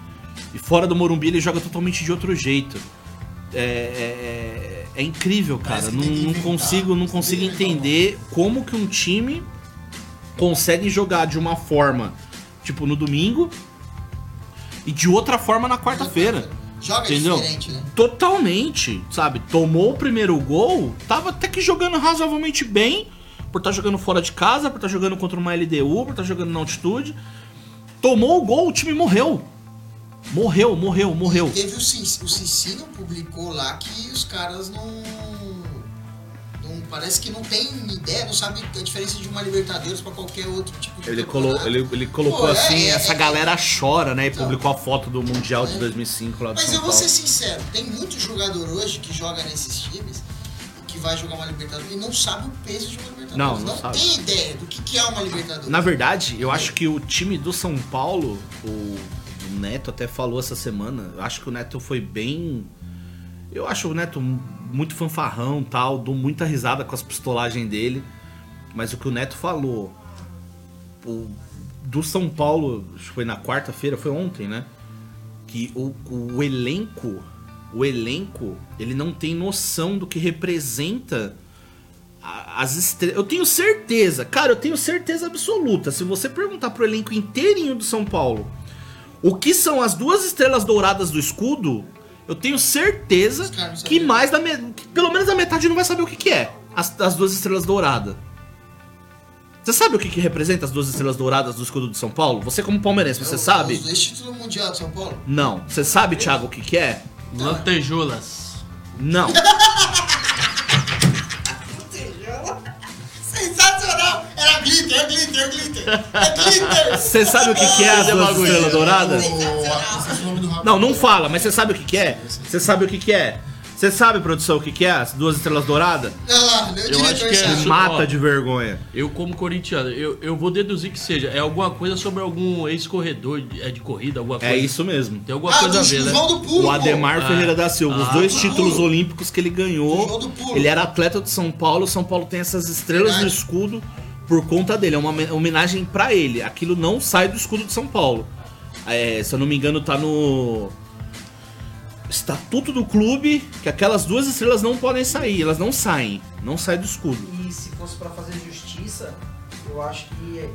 e fora do Morumbi ele joga totalmente de outro jeito. É, é, é- é incrível, cara. Não, não consigo, não consigo entender como que um time consegue jogar de uma forma, tipo, no domingo, e de outra forma na quarta-feira. Joga Entendeu? diferente, né? Totalmente, sabe? Tomou o primeiro gol, tava até que jogando razoavelmente bem, por estar jogando fora de casa, por estar jogando contra uma LDU, por estar jogando na altitude. Tomou o gol, o time morreu. Morreu, morreu, morreu. Teve o, Cin- o Cicino publicou lá que os caras não, não- Parece que não tem ideia, não sabe a diferença de uma Libertadores pra qualquer outro tipo de Ele, colo, ele, ele colocou Pô, é, assim, é, essa é, galera chora, né? E Então. publicou a foto do Mundial de É. 2005 lá do Mas São eu vou Paulo. ser sincero, tem muito jogador hoje que joga nesses times e vai jogar uma Libertadores e não sabe o peso de uma Libertadores. Não, não sabe. tem ideia do que, que é uma Libertadores. Na verdade, eu acho que o time do São Paulo, o, Neto até falou essa semana, eu acho que o Neto foi bem. Eu acho o Neto muito fanfarrão tal, dou muita risada com as pistolagens dele. Mas o que o Neto falou o, do São Paulo, acho que foi na quarta-feira, foi ontem, né? Que o, o elenco, o elenco, ele não tem noção do que representa as estrelas. Eu tenho certeza, cara, eu tenho certeza absoluta. Se você perguntar pro elenco inteirinho do São Paulo o que são as duas estrelas douradas do escudo, eu tenho certeza que mais da me- que pelo menos a metade não vai saber o que, que é as, as duas estrelas douradas. Você sabe o que, que representa as duas estrelas douradas do escudo de São Paulo? Você como palmeirense, você o- sabe? Os dois títulos mundial de São Paulo. Não. Você sabe, Thiago, o que, que é? Lantejoulas. Não. Sensacional! Era glitter, é glitter, é glitter. É glitter! Você sabe o que, que é as duas estrelas douradas? Não, não fala, mas você sabe o que, que é? Você sabe o que, que é? Você sabe, produção, o que, que é? As duas estrelas douradas? Meu Eu acho que é isso. Mata ó. de vergonha. Eu, como corintiano, eu, eu vou deduzir que seja. É alguma coisa sobre algum ex-corredor de, é de corrida, alguma coisa. É isso mesmo. Tem alguma Ah, coisa do a ver, né? Do Pulo, O Ademar Ah. Ferreira da Silva, os Ah, dois do títulos pulo. olímpicos que ele Do ganhou. João do Pulo. Ele era atleta do São Paulo, o São Paulo tem essas estrelas no Verdade. escudo por conta dele. É uma homen- homenagem pra ele. Aquilo não sai do escudo de São Paulo. É, se eu não me engano, tá no estatuto do clube que aquelas duas estrelas não podem sair. Elas não saem. Não saem do escudo. E se fosse pra fazer justiça, eu acho que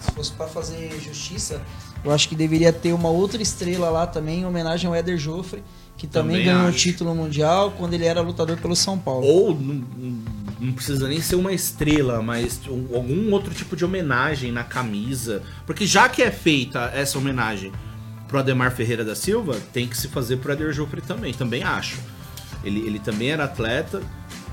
se fosse pra fazer justiça, eu acho que deveria ter uma outra estrela lá também em homenagem ao Éder Joffre, que também, Também ganhou o título mundial quando ele era lutador pelo São Paulo. Ou não, precisa nem ser uma estrela, mas um- algum outro tipo de homenagem na camisa. Porque já que é feita essa homenagem pro Ademar Ferreira da Silva, tem que se fazer pro Eder Joffre também, também acho. Ele, ele também era atleta,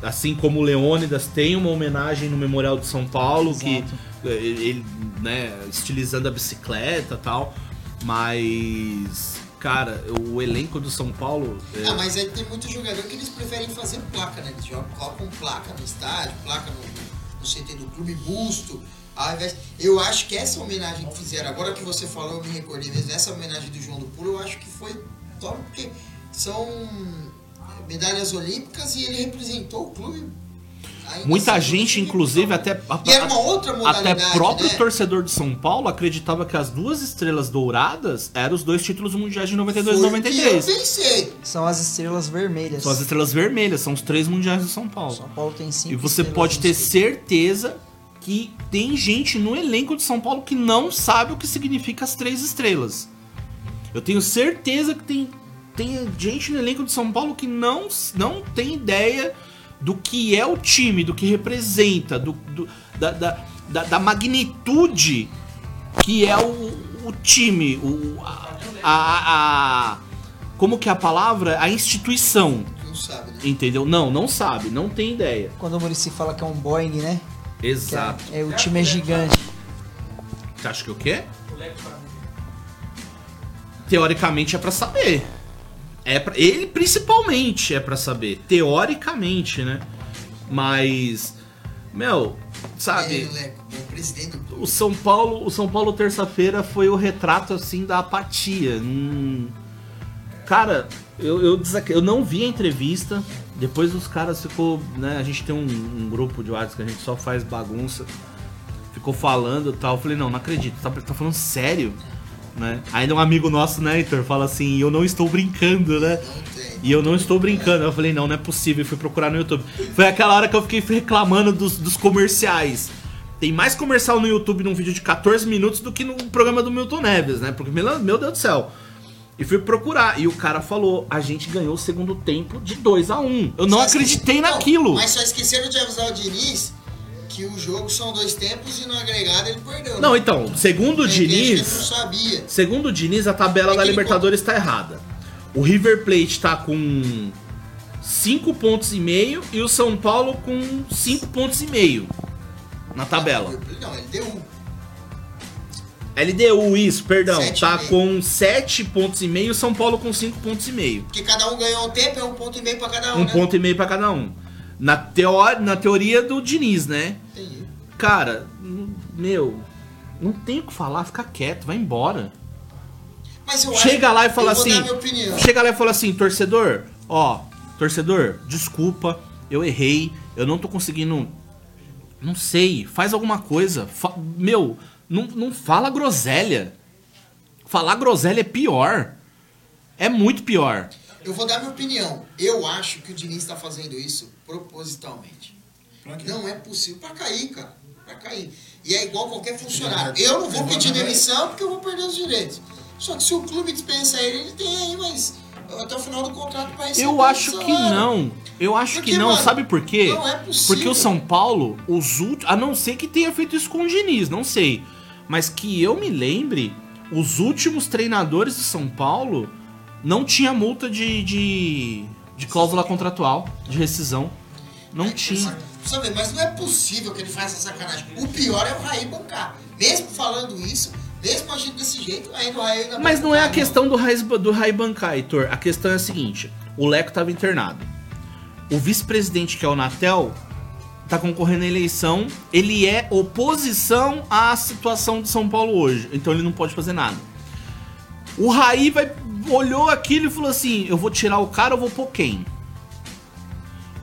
assim como o Leônidas tem uma homenagem no Memorial de São Paulo, que Exato. eh, ele, né, estilizando a bicicleta e tal. Mas, cara, o elenco do São Paulo. eh, Ah, mas aí tem muito jogador que eles preferem fazer placa, né? Eles jogam, colocam placa no estádio, placa no, no CT do clube, busto. Ao invés, eu acho que essa homenagem que fizeram, agora que você falou, eu me recordei mesmo, essa homenagem do João do Pulo, eu acho que foi top, porque são medalhas olímpicas e ele representou o clube. Muita sendo gente, inclusive, até, E era uma outra modalidade, até próprio né? torcedor de São Paulo acreditava que as duas estrelas douradas eram os dois títulos mundiais de 92 e Foi o que Eu 93. pensei. São as estrelas vermelhas. São as estrelas vermelhas, são os três mundiais de São Paulo. São Paulo tem cinco E você pode ter certeza que tem gente no elenco de São Paulo que não sabe o que significa as três estrelas. Eu tenho certeza que tem, tem gente no elenco de São Paulo que não, não tem ideia do que é o time, do que representa, do, do- da, da, da, da magnitude que é o, o time, o, a, a, a- Como que é a palavra? A instituição. Não sabe, né? Entendeu? Não, não sabe, não tem ideia. Quando o Murici fala que é um Boeing, né? Que é- Exato. é, o time é gigante. Você acha que o quê? Teoricamente é pra saber. É pra, ele principalmente é pra saber. Teoricamente, né? Mas. Meu, sabe? Leco, é o São Paulo, o São Paulo terça-feira foi o retrato assim da apatia. Hum, Cara, eu, eu, eu não vi a entrevista. Depois os caras ficou, né? A gente tem um, um grupo de WhatsApp que a gente só faz bagunça. Ficou falando e tal. Eu falei, não, não acredito. Tá, tá falando sério? Né? Ainda um amigo nosso, né, Heitor, fala assim, eu não estou brincando, né? E eu não estou brincando. Eu falei, não, não é possível. E fui procurar no YouTube. Foi aquela hora que eu fiquei reclamando dos, dos comerciais. Tem mais comercial no YouTube num vídeo de 14 minutos do que no programa do Milton Neves, né? Porque, meu Deus do céu. E fui procurar. E o cara falou: a gente ganhou o segundo tempo de 2 a 1 Eu não Só acreditei não, naquilo. Mas só esqueceram de avisar o Diniz que o jogo são dois tempos e no agregado ele perdeu. Não, né? então, segundo o não Diniz. sabia. Segundo o Diniz, a tabela É da Libertadores tá errada. O River Plate tá com 5 pontos e meio e o São Paulo com 5 pontos e meio na tabela. Não, ele deu LDU, isso, perdão, Sete tá com 7 pontos e meio São Paulo com 5 pontos e meio. Porque cada um ganhou um tempo, é um ponto e meio pra cada um, Um né? ponto e meio pra cada um. Na, teó na teoria do Diniz, né? Entendi. Cara, meu, não tem o que falar, fica quieto, vai embora. Mas eu Chega acho, lá e fala eu vou assim. Chega lá e fala assim, torcedor, ó, torcedor, desculpa, eu errei, eu não tô conseguindo. Não sei, faz alguma coisa. Fa- meu, não, não fala groselha. Falar groselha é pior. É muito pior. Eu vou dar minha opinião. Eu acho que o Diniz tá fazendo isso propositalmente. Não é possível. Pra cair, cara. Pra cair. E é igual qualquer funcionário. Eu não vou pedir demissão porque eu vou perder os direitos. Só que se o clube dispensa ele, ele tem aí, mas até o final do contrato pra receber Eu acho que não. Eu acho Porque, que não. mano, Sabe por quê? não é possível. Porque o São Paulo, os últimos. A não ser que tenha feito isso com o Diniz, não sei. Mas que eu me lembre, os últimos treinadores de São Paulo não tinha multa de, de, de cláusula contratual, de rescisão. Não tinha. Precisa ver, mas não é possível que ele faça essa sacanagem. O pior é o Raí bancar. Mesmo falando isso, mesmo agindo desse jeito, ainda o Raí ainda Mas não é a questão do Rai, do Rai bancar, Heitor. A questão é a seguinte: o Leco tava internado. O vice-presidente, que é o Natel, tá concorrendo à eleição. Ele é oposição à situação de São Paulo hoje. Então ele não pode fazer nada. O Raí vai, olhou aquilo e falou assim: eu vou tirar o cara, eu vou pôr quem?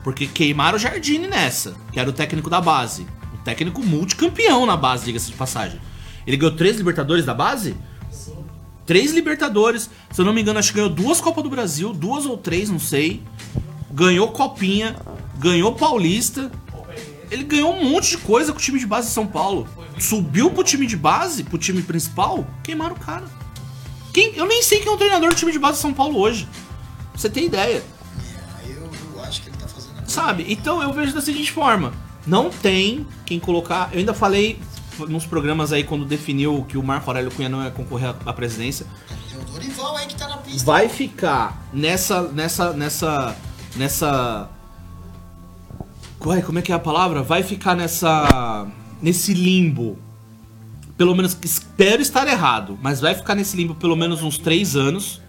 Porque queimaram o Jardine nessa, que era o técnico da base. O técnico multicampeão na base, diga-se de passagem. Ele ganhou três Libertadores da base? Três Libertadores. Se eu não me engano, acho que ganhou duas Copas do Brasil, duas ou três, não sei. Ganhou Copinha, ganhou Paulista. Ele ganhou um monte de coisa com o time de base de São Paulo. Subiu pro time de base, pro time principal, queimaram o cara. Quem, eu nem sei quem é o treinador do time de base de São Paulo hoje. Pra você ter ideia. É, eu, eu acho que ele tá fazendo Sabe? Então eu vejo da seguinte forma: não tem quem colocar. Eu ainda falei nos programas aí quando definiu que o Marco Aurélio Cunha não ia concorrer à- à presidência. Tem o Dorival aí que tá na pista. Vai ficar nessa. nessa. nessa. nessa. Ué, como é que é a palavra? Vai ficar nessa. nesse limbo. Pelo menos espero estar errado, mas vai ficar nesse limbo pelo menos uns três anos.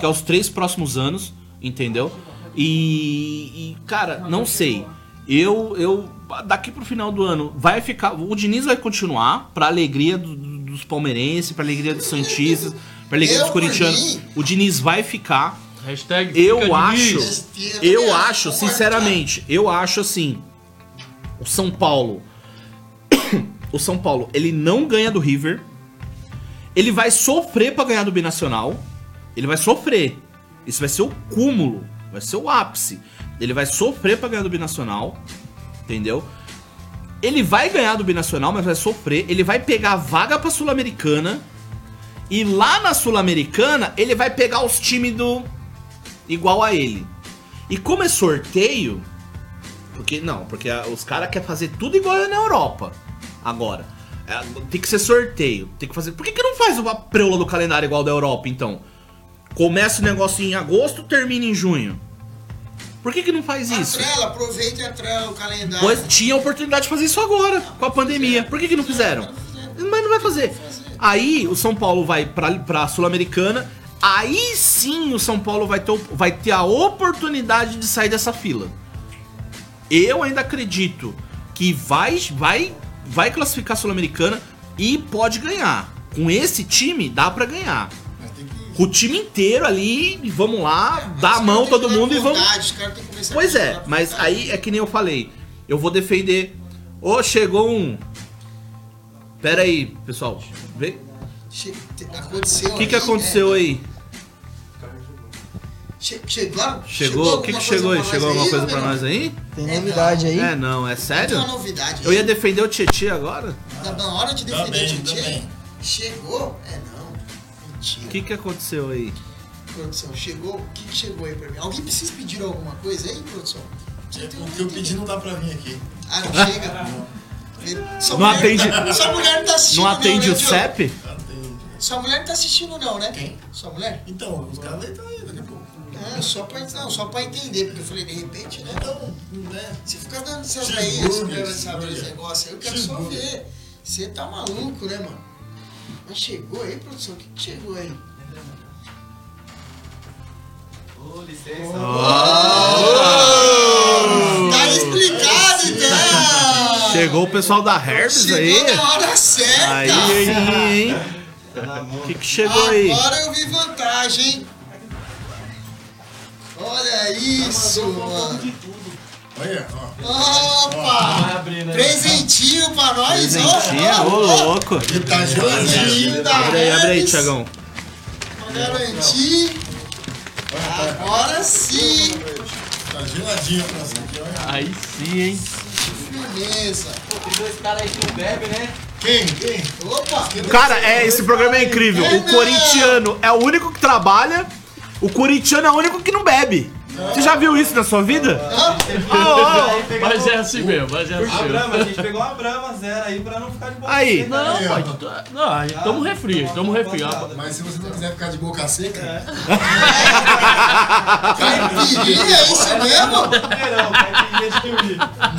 Que é os três próximos anos, entendeu? E, e, cara, não sei. Eu, eu, daqui pro final do ano, vai ficar. O Diniz vai continuar, pra alegria do- do- dos palmeirenses, pra alegria dos Santistas, pra alegria Eu, dos corintianos. O Diniz vai ficar. Hashtag Eu acho, eu acho, sinceramente, eu acho assim. O São Paulo. O São Paulo, ele não ganha do River. Ele vai sofrer pra ganhar do Binacional. Ele vai sofrer. Isso vai ser o cúmulo, vai ser o ápice. Ele vai sofrer pra ganhar do Binacional. Entendeu? Ele vai ganhar do Binacional, mas vai sofrer. Ele vai pegar a vaga pra Sul-Americana. E lá na Sul-Americana, ele vai pegar os times do igual a ele. E como é sorteio, porque não, porque os caras querem fazer tudo igual na Europa. Agora, É, tem que ser sorteio, tem que fazer. Por que, que não faz uma preula do calendário igual da Europa, então? Começa o negócio em agosto, termina em junho. Por que, que não faz isso? Atrela, aproveita e atrela o calendário. Pois tinha a oportunidade de fazer isso agora, com a pandemia. Por que, que não fizeram? Mas não vai fazer. Aí o São Paulo vai pra, pra Sul-Americana. Aí sim o São Paulo vai ter, vai ter a oportunidade de sair dessa fila. Eu ainda acredito que vai, vai, vai classificar a Sul-Americana e pode ganhar. Com esse time dá pra ganhar. Que. O time inteiro ali, vamos lá, dá a mão todo mundo e vamos. Pois é, mas aí é que nem eu falei. Eu vou defender. Ô, chegou um. Pera aí, pessoal. Te- aconteceu O que, que aí, aconteceu né? aí? Che- chegou, Chegou? O que, que chegou aí? Chegou alguma coisa pra nós aí? Tem É, novidade aí? É, não, é Tem sério? uma novidade. Eu ia defender o Tietchan agora? Na, na hora de Tá defender bem, o tá Tietchan, chegou? É não. Mentira. O que, que aconteceu aí? Produção, chegou? O que, que chegou aí pra mim? Alguém precisa pedir alguma coisa aí, produção? O que eu pedi não dá pra vir aqui. Ah, não chega? Sua Não mulher- atende- Sua mulher não tá assistindo Não atende o? CEP? Sua mulher não tá assistindo não, né? Quem? Sua mulher? Então, os caras aí estão aí daqui a pouco. Ah, só pra, não, só pra entender, porque eu falei, de repente, né? Então, né? Você fica dando seus Cheeseburger, aí, você quer saber cheeseburger. esse negócio aí, eu quero só ver. Você tá maluco, né, mano? Mas chegou aí, produção? O que, que chegou aí? Ô, licença. Tá explicado, então! Chegou o pessoal da Herbs aí? Chegou na hora certa! Aí, aí, hein? O que, que chegou aí? Agora eu vi vantagem, hein? Olha isso, mano. Olha, ó. Opa! Abrir, né? Presentinho pra nós, Presentinho, ó. ô louco. Ele tá geladinho. Presentinho da Abre aí, abre aí, Thiagão. Pra garantir. Agora sim. Tá geladinho pra você aqui, olha. Aí sim, hein? Firmeza. Pô, tem dois caras aí que não bebem, né? Quem? Quem? Opa! Cara, é, esse programa é incrível. O corintiano é o único que trabalha, o corintiano é o único que não bebe. Você já viu isso na sua vida? Mas é assim mesmo, mas é A assim mesmo. Brahma, a gente pegou uma Brahma zero aí pra não ficar de boca Aí. seca, Não, né? mas. Não, aí tamo refri, tamo refri. ó. Mas se você não quiser ficar de boca seca, Caipirinha, é isso mesmo? Verão, caipirinha de kiwi.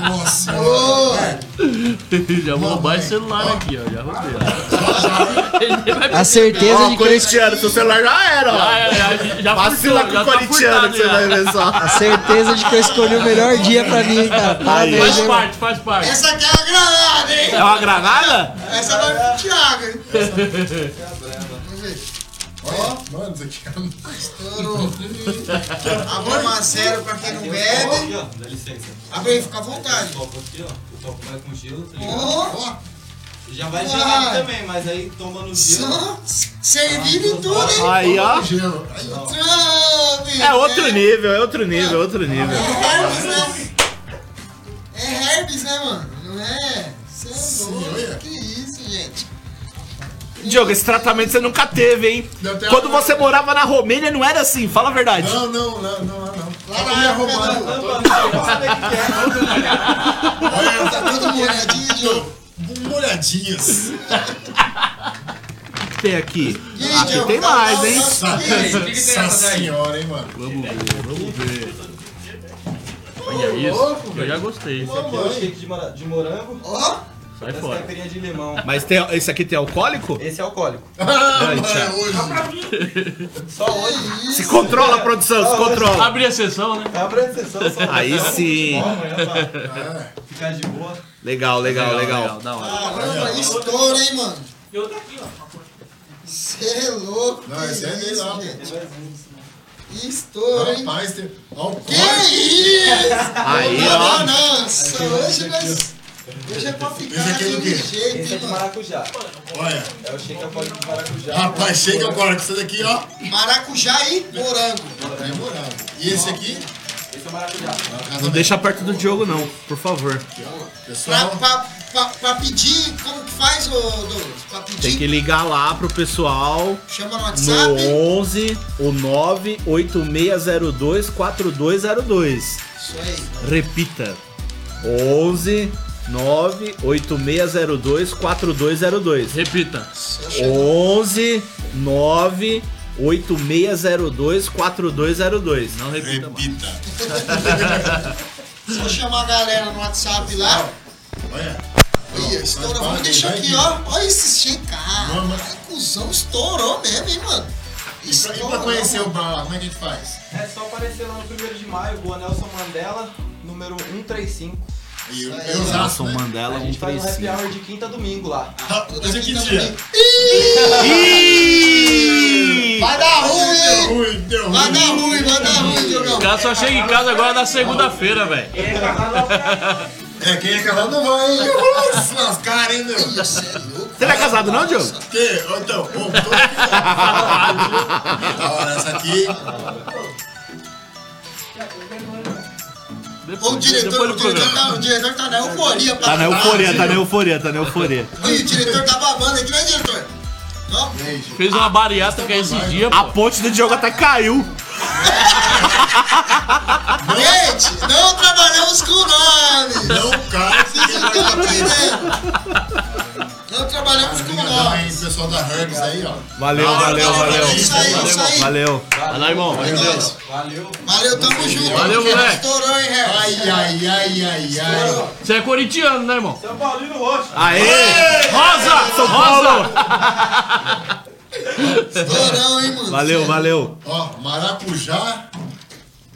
nossa. Ô, Já vou roubar esse celular aqui, ó. Já roubei. ó. A certeza Ó, de que eu, corintiano, seu celular já era, ó. Ah, é, já, já Vacila furtou, com o já tá corintiano que você vai já. ver só. a certeza de que eu escolhi o melhor dia pra mim, cara. Parabéns, Faz hein, parte, faz parte. essa aqui é uma granada, hein? É uma granada? Essa vai pro Thiago, hein? Vamos ver. Mano, isso aqui é um... Estourou. A Brahma zero pra quem não bebe. dá licença. Abre aí, fica à vontade. Aqui, ó. O copo vai com gelo, tá ligado? Ó, Já vai ali também, mas aí toma no gelo. só servido e tudo, hein? Aí, ó. gelo. Aí, Trump, É outro nível, é outro nível, é outro nível. É Herbs, né? É Herbs, né, mano? Não é? Você é louco. Que isso, gente? Diogo, esse tratamento você nunca teve, hein? Quando uma- você morava na Romênia, não era assim, fala a verdade. Não, não, não, não. Lá na arrumando. do- Olha, Tá todo molhadinho, Diogo. molhadinhas. Tem aqui. E aí, Aqui Diogo, tem tá- mais, hein? tá- Nossa? Nossa senhora, hein, mano. Vamos ver, vamos ver. Olha isso, eu já gostei. Esse aqui é o shake de, de morango. Ó, Sai fora. caipirinhas de limão. Mas tem, esse aqui tem alcoólico? Esse é alcoólico. Ah, Ai, é Thiago. hoje. Só hoje. Se controla, produção, se controla. Abre a sessão, né? Abre a sessão só. Aí sim. Amanhã pra ficar de boa. Legal, legal, legal. Da hora. Caramba, estouro, hein, mano? E outra aqui, ó. Você é louco. Não, esse é isso, pô. gente? Estouro, hein? Rapaz, tem. Ó, o Que isso? Aí, não, ó. não, nossa, hoje nós... Hoje é pra ficar Esse aqui é do quê? Esse jeito, é hein, de mano? Olha. maracujá. É o shake alcoólico de maracujá. Rapaz, agora com isso daqui, ó. Maracujá e morango. É morango. E esse aqui? Esse é maracujá. Não deixa perto do Diogo, não, por favor. Pra, Pessoal, pra, pra, pra pedir, como que faz, ô Douglas? Pra pedir, Tem que ligar lá pro pessoal chama no no WhatsApp. 11 o 98602 4202. Isso aí. Repita. 11 98602 4202. Repita. Só chama- 11 98602 4202. Não repita repita. Só chamar a galera no WhatsApp lá. Olha. Olha, estourou. Faz Vamos deixar aqui, ó. Olha esse shake, cara. Cuzão estourou mesmo, hein, mano? E pra, e pra conhecer o bar lá, como é que a gente faz? É só aparecer lá no 1 de maio, Rua Nelson Mandela, número 135. E eu, aí, eu ó. usaço, Nelson né? Mandela A gente faz um happy 135. hour de quinta a domingo lá. Ah, Toda Hoje é que quinta dia? domingo. Ih! Vai dar ruim, Deu hein? ruim, deu Vai dar ruim. ruim, vai dar ruim, Diogão. O cara só chega em casa agora na segunda-feira, velho. É, quem é casado não vai, hein? Nossa, lascar, hein, meu? Você é louco. Você não é casado não, Diogo? Que? Então, ô, tô aqui. Da hora, essa aqui. Depois, o diretor, depois o diretor, tá, o diretor tá na euforia. pra Tá na euforia, tá na euforia, tá na euforia. Ih, o diretor tá babando aqui, né, diretor? Ó, Fez uma bariátrica esse dia, A ponte do Diogo até caiu. Gente, não trabalhamos com nome. Não, cara. Vocês não estão entendendo. Não trabalhamos com hein, pessoal da Herbs aí, ó. Valeu, Valeu, valeu, valeu, valeu. isso aí, isso aí. Valeu. Vai lá, irmão. Deus. Valeu. Valeu, tamo junto. Valeu, moleque. Estourou, hein, Harry? Ai, ai, ai, ai, ai. Você é corintiano, né, irmão? São Paulino Roxo. Aê! Rosa! São Paulo! Estourão, hein, mano? Valeu, valeu. Ó, maracujá.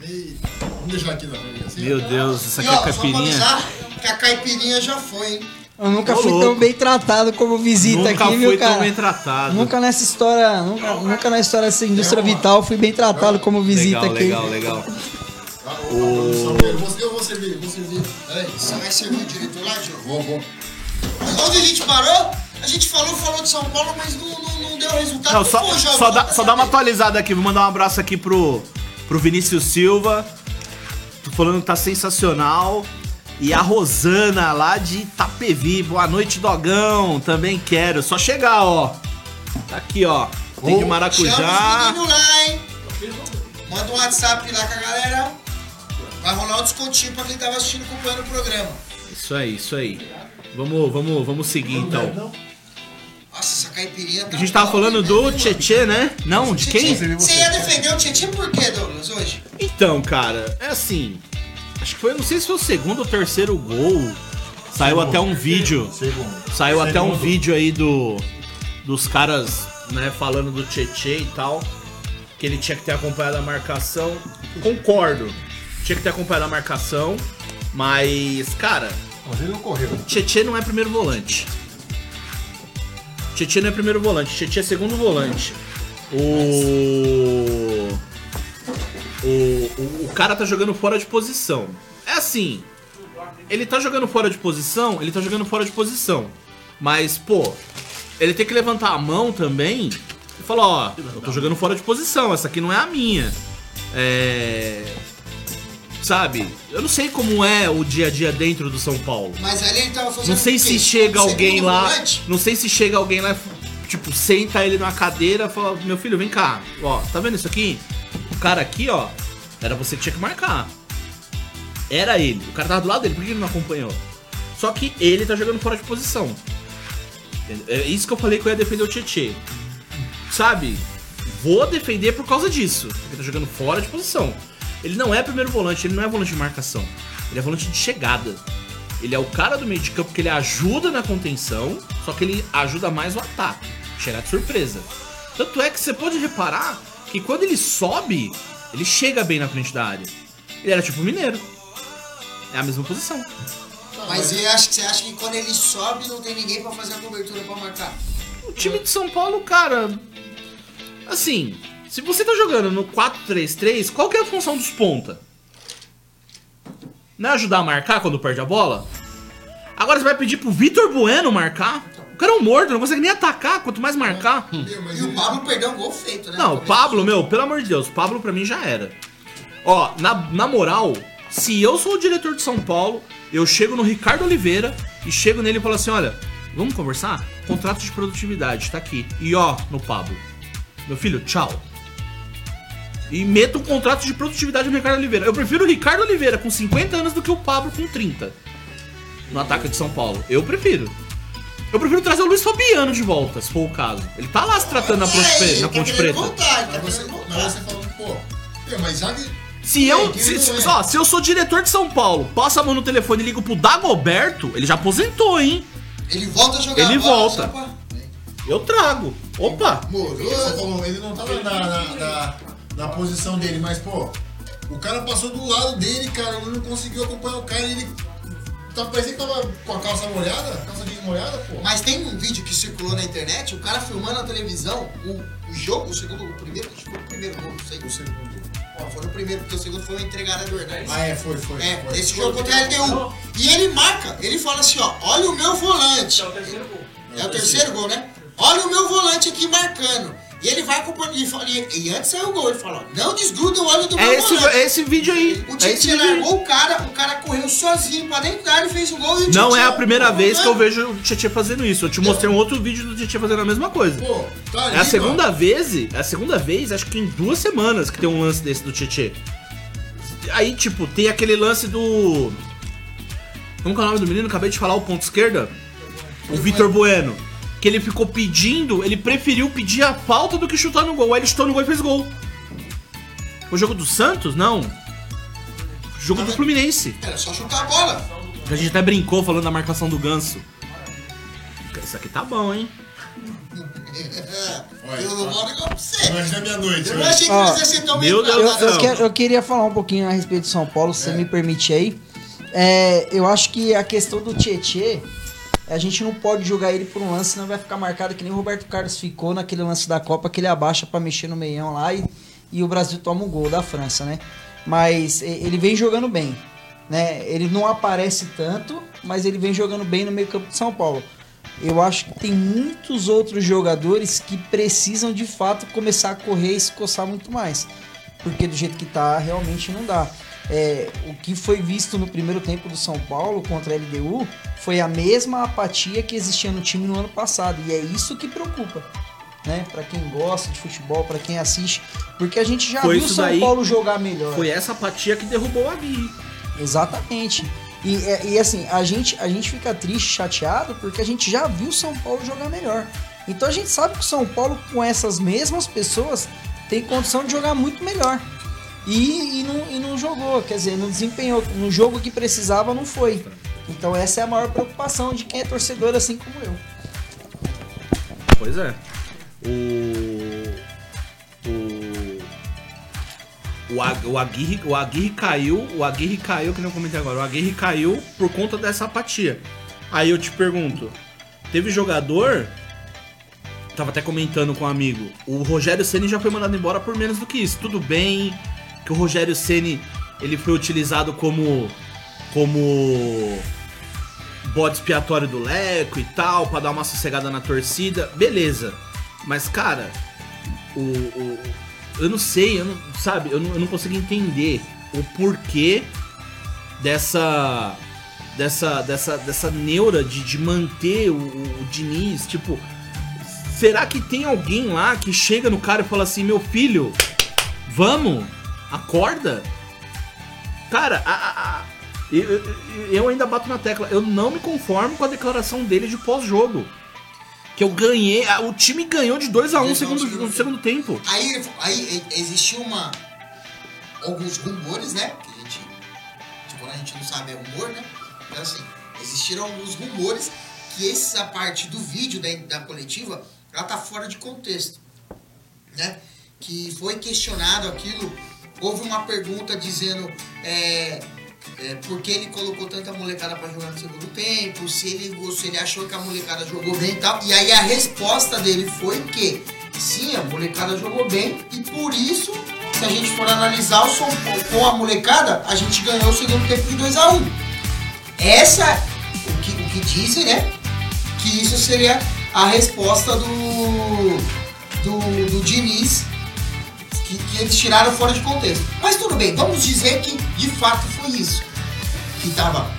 Eita, vamos deixar aqui na frente assim. Meu Deus, isso E aqui é ó, só pra caipirinha. avisar que a caipirinha já foi, hein? Eu nunca Ô, fui louco. tão bem tratado como visita Nunca aqui, fui viu, tão cara? bem tratado. Nunca nessa história, nunca, nunca na história dessa indústria vital fui bem tratado como visita Legal, aqui. legal, legal. Ô, produção, Eu vou, eu vou servir, servir. Peraí. Você vai servir o diretor lá, Diogo? Vou, vou. Onde a gente parou? A gente falou, falou de São Paulo, mas não, não, não deu resultado. Não, só, Pô, Jogão, só, dá, só dá uma atualizada aqui. Vou mandar um abraço aqui pro, pro Vinícius Silva. Tô falando que tá sensacional. E a Rosana, lá de Itapevi. Boa noite, Dogão. Também quero. Só chegar, ó. Tá aqui, ó. Tem de Chama os maracujá. meninos lá, hein? Manda um WhatsApp lá com a galera. Vai rolar um descontinho pra quem tava assistindo acompanhando o programa. Isso aí, isso aí. Vamos, vamos, vamos seguir então. Nossa, essa caipirinha tá A gente tava top, falando né, do? Tietê, né? Não, de quem? Tietê. Você ia defender o Tietchan por quê, Douglas, hoje? Então, cara, é assim. Acho que foi, não sei se foi o segundo ou terceiro gol. Saiu até um vídeo. Saiu até um vídeo aí do dos caras, né, falando do Tietê e tal, que ele tinha que ter acompanhado a marcação. Concordo. Tinha que ter acompanhado a marcação, mas, cara, Mas ele não correu. Tietê não é primeiro volante. Tietê não é primeiro volante, Tietê é segundo volante. O... o. O, o cara tá jogando fora de posição. É assim. Ele tá jogando fora de posição, ele tá jogando fora de posição. Mas, pô, ele tem que levantar a mão também e falar, ó, eu tô jogando fora de posição, essa aqui não é a minha. É. Sabe? Eu não sei como é o dia a dia dentro do São Paulo. Mas ali ele tava fazendo Não sei se chega alguém lá. volante? Não sei se chega alguém lá, tipo, senta ele numa cadeira e fala: Meu filho, vem cá. Ó, tá vendo isso aqui? Cara aqui, ó, era você que tinha que marcar. Era ele. O cara tava do lado dele, por que ele não acompanhou? Só que ele tá jogando fora de posição. É isso que eu falei que eu ia defender o Tietê. Sabe? Vou defender por causa disso. Ele tá jogando fora de posição. Ele não é primeiro volante, ele não é volante de marcação. Ele é volante de chegada. Ele é o cara do meio de campo que ele ajuda na contenção, só que ele ajuda mais o ataque. Chegar de surpresa. Tanto é que você pode reparar que quando ele sobe, ele chega bem na frente da área. Ele era tipo mineiro. É a mesma posição. Mas eu acho que você acha que quando ele sobe não tem ninguém pra fazer a cobertura pra marcar? O time de São Paulo, cara. Assim, se você tá jogando no 4-3-3, qual que é a função dos ponta? Não é ajudar a marcar quando perde a bola? Agora você vai pedir pro Vitor Bueno marcar? O cara é um morto, não consegue nem atacar, quanto mais marcar. Meu, mas E o Pablo perdeu um gol feito, né? Não, o Pablo, meu, pelo amor de Deus, o Pablo pra mim já era. Ó, na, na moral, se eu sou o diretor de São Paulo, eu chego no Ricardo Oliveira e chego nele e falo assim: olha, vamos conversar? Contrato de produtividade, tá aqui. E ó, no Pablo. Meu filho, tchau. E meto um contrato de produtividade no Ricardo Oliveira. Eu prefiro o Ricardo Oliveira com 50 anos do que o Pablo com 30. No ataque de São Paulo. Eu prefiro. Eu prefiro trazer o Luiz Fabiano de volta, se for o caso. Ele tá lá se tratando na, Ponte Pre- na Ponte Preta. Voltar, ele tá Mas você, mas falando, pô, mas já que. Se É, eu, que se, se- é. ó, se eu sou diretor de São Paulo, passo a mão no telefone e ligo pro Dagoberto, ele já aposentou, hein? Ele volta a jogar Ele bola, volta. pra- Eu trago. Opa! Falou, ele não tava na, na, na, na posição dele, mas, pô, o cara passou do lado dele, cara, ele não conseguiu acompanhar o cara e ele. Tá parecendo que tava com a calça molhada, calça jeans molhada, pô. Mas tem um vídeo que circulou na internet, o cara filmando na televisão, o, o jogo, o segundo, o primeiro, acho que foi o primeiro gol, não sei. O segundo. Ó, foi o primeiro, porque o segundo foi o entregador, né? Ah, é, foi, foi. É, foi. esse jogo contra a LDU. E ele marca, ele fala assim, ó, olha o meu volante. É o terceiro gol. É o terceiro gol, né? Olha o meu volante aqui marcando. E ele vai acompanhando. E, fala- e- antes saiu o gol. Ele fala: ó, Não desgruda o olho do meu É esse, volante. é esse vídeo aí. O É vídeo aí. largou o cara, o cara correu sozinho pra dentro da área e fez o gol. E o Não é a primeira vez que eu vejo o Tietchan fazendo isso. Eu te mostrei um outro vídeo do Tietchan fazendo a mesma coisa. Pô, tá ali, É a segunda mano. vez, é a segunda vez, acho que em duas semanas que tem um lance desse do Tietchan. Aí, tipo, tem aquele lance do. Como que é o nome do menino? Acabei de falar o ponto esquerda. O Vitor Bueno. Que ele ficou pedindo, ele preferiu pedir a falta do que chutar no gol. Aí ele chutou no gol e fez gol. O jogo do Santos? Não. O jogo do Fluminense. Era só chutar a bola. A gente até brincou falando da marcação do ganso. Isso aqui tá bom, hein? Eu não vou negar pra você. Imagina minha noite. Eu não achei que eles iam ser tão meu Deus Eu, queria falar um pouquinho a respeito do São Paulo, se você me permite aí. É, eu acho que a questão do Tietê, a gente não pode jogar ele por um lance, senão vai ficar marcado que nem o Roberto Carlos ficou naquele lance da Copa, que ele abaixa pra mexer no meião lá e, e o Brasil toma um gol da França, né? Mas ele vem jogando bem, né? Ele não aparece tanto, mas ele vem jogando bem no meio campo de São Paulo. Eu acho que tem muitos outros jogadores que precisam de fato começar a correr e se coçar muito mais. Porque do jeito que tá, realmente não dá. É, o que foi visto no primeiro tempo do São Paulo contra a LDU foi a mesma apatia que existia no time no ano passado. E é isso que preocupa. Né? Para quem gosta de futebol, para quem assiste. Porque a gente já Foi viu o São daí- Paulo jogar melhor. Foi essa apatia que derrubou a Gui. Exatamente. E, é- e assim, a gente, a gente fica triste, chateado, porque a gente já viu o São Paulo jogar melhor. Então a gente sabe que o São Paulo, com essas mesmas pessoas, tem condição de jogar muito melhor. E, e, não, e não jogou, quer dizer, não desempenhou. No jogo que precisava, não foi. Então essa é a maior preocupação de quem é torcedor, assim como eu. Pois é. O. O. O, Ag- o, Aguirre, o Aguirre caiu, o Aguirre caiu, que nem eu comentei agora, o Aguirre caiu por conta dessa apatia. Aí eu te pergunto, teve jogador, tava até comentando com um amigo, o Rogério Ceni já foi mandado embora por menos do que isso. Tudo bem que o Rogério Ceni ele foi utilizado como como bode expiatório do Leco e tal, pra dar uma sossegada na torcida, beleza. Mas, cara, o, o- eu não sei, eu não, sabe, eu não, eu não consigo entender o porquê dessa dessa dessa dessa neura de, de manter o, o Diniz, tipo, será que tem alguém lá que chega no cara e fala assim, meu filho, vamos, acorda? Cara, a- a- a- eu, eu- ainda bato na tecla. Eu não me conformo com a declaração dele de pós-jogo. Que eu ganhei. a- O time ganhou de 2 a 1 um Dois a um segundo, segundo no segundo tempo. Aí, aí existiu uma. Alguns rumores, né? Que a gente. Tipo, a gente não sabe, é rumor, né? Então assim, Existiram alguns rumores que essa parte do vídeo da, da coletiva, ela tá fora de contexto, né? Que foi questionado aquilo, houve uma pergunta dizendo é, é, por que ele colocou tanta molecada pra jogar no segundo tempo, se ele, se ele achou que a molecada jogou bem e tal. E aí a resposta dele foi que sim, a molecada jogou bem e por isso, se a gente for analisar o Paulo com a molecada, a gente ganhou o segundo tempo de 2 a 1 Essa, o que, o que dizem, né? Que isso seria a resposta do, do, do Diniz que, que eles tiraram fora de contexto. Mas tudo bem, vamos dizer que de fato foi isso. Que tava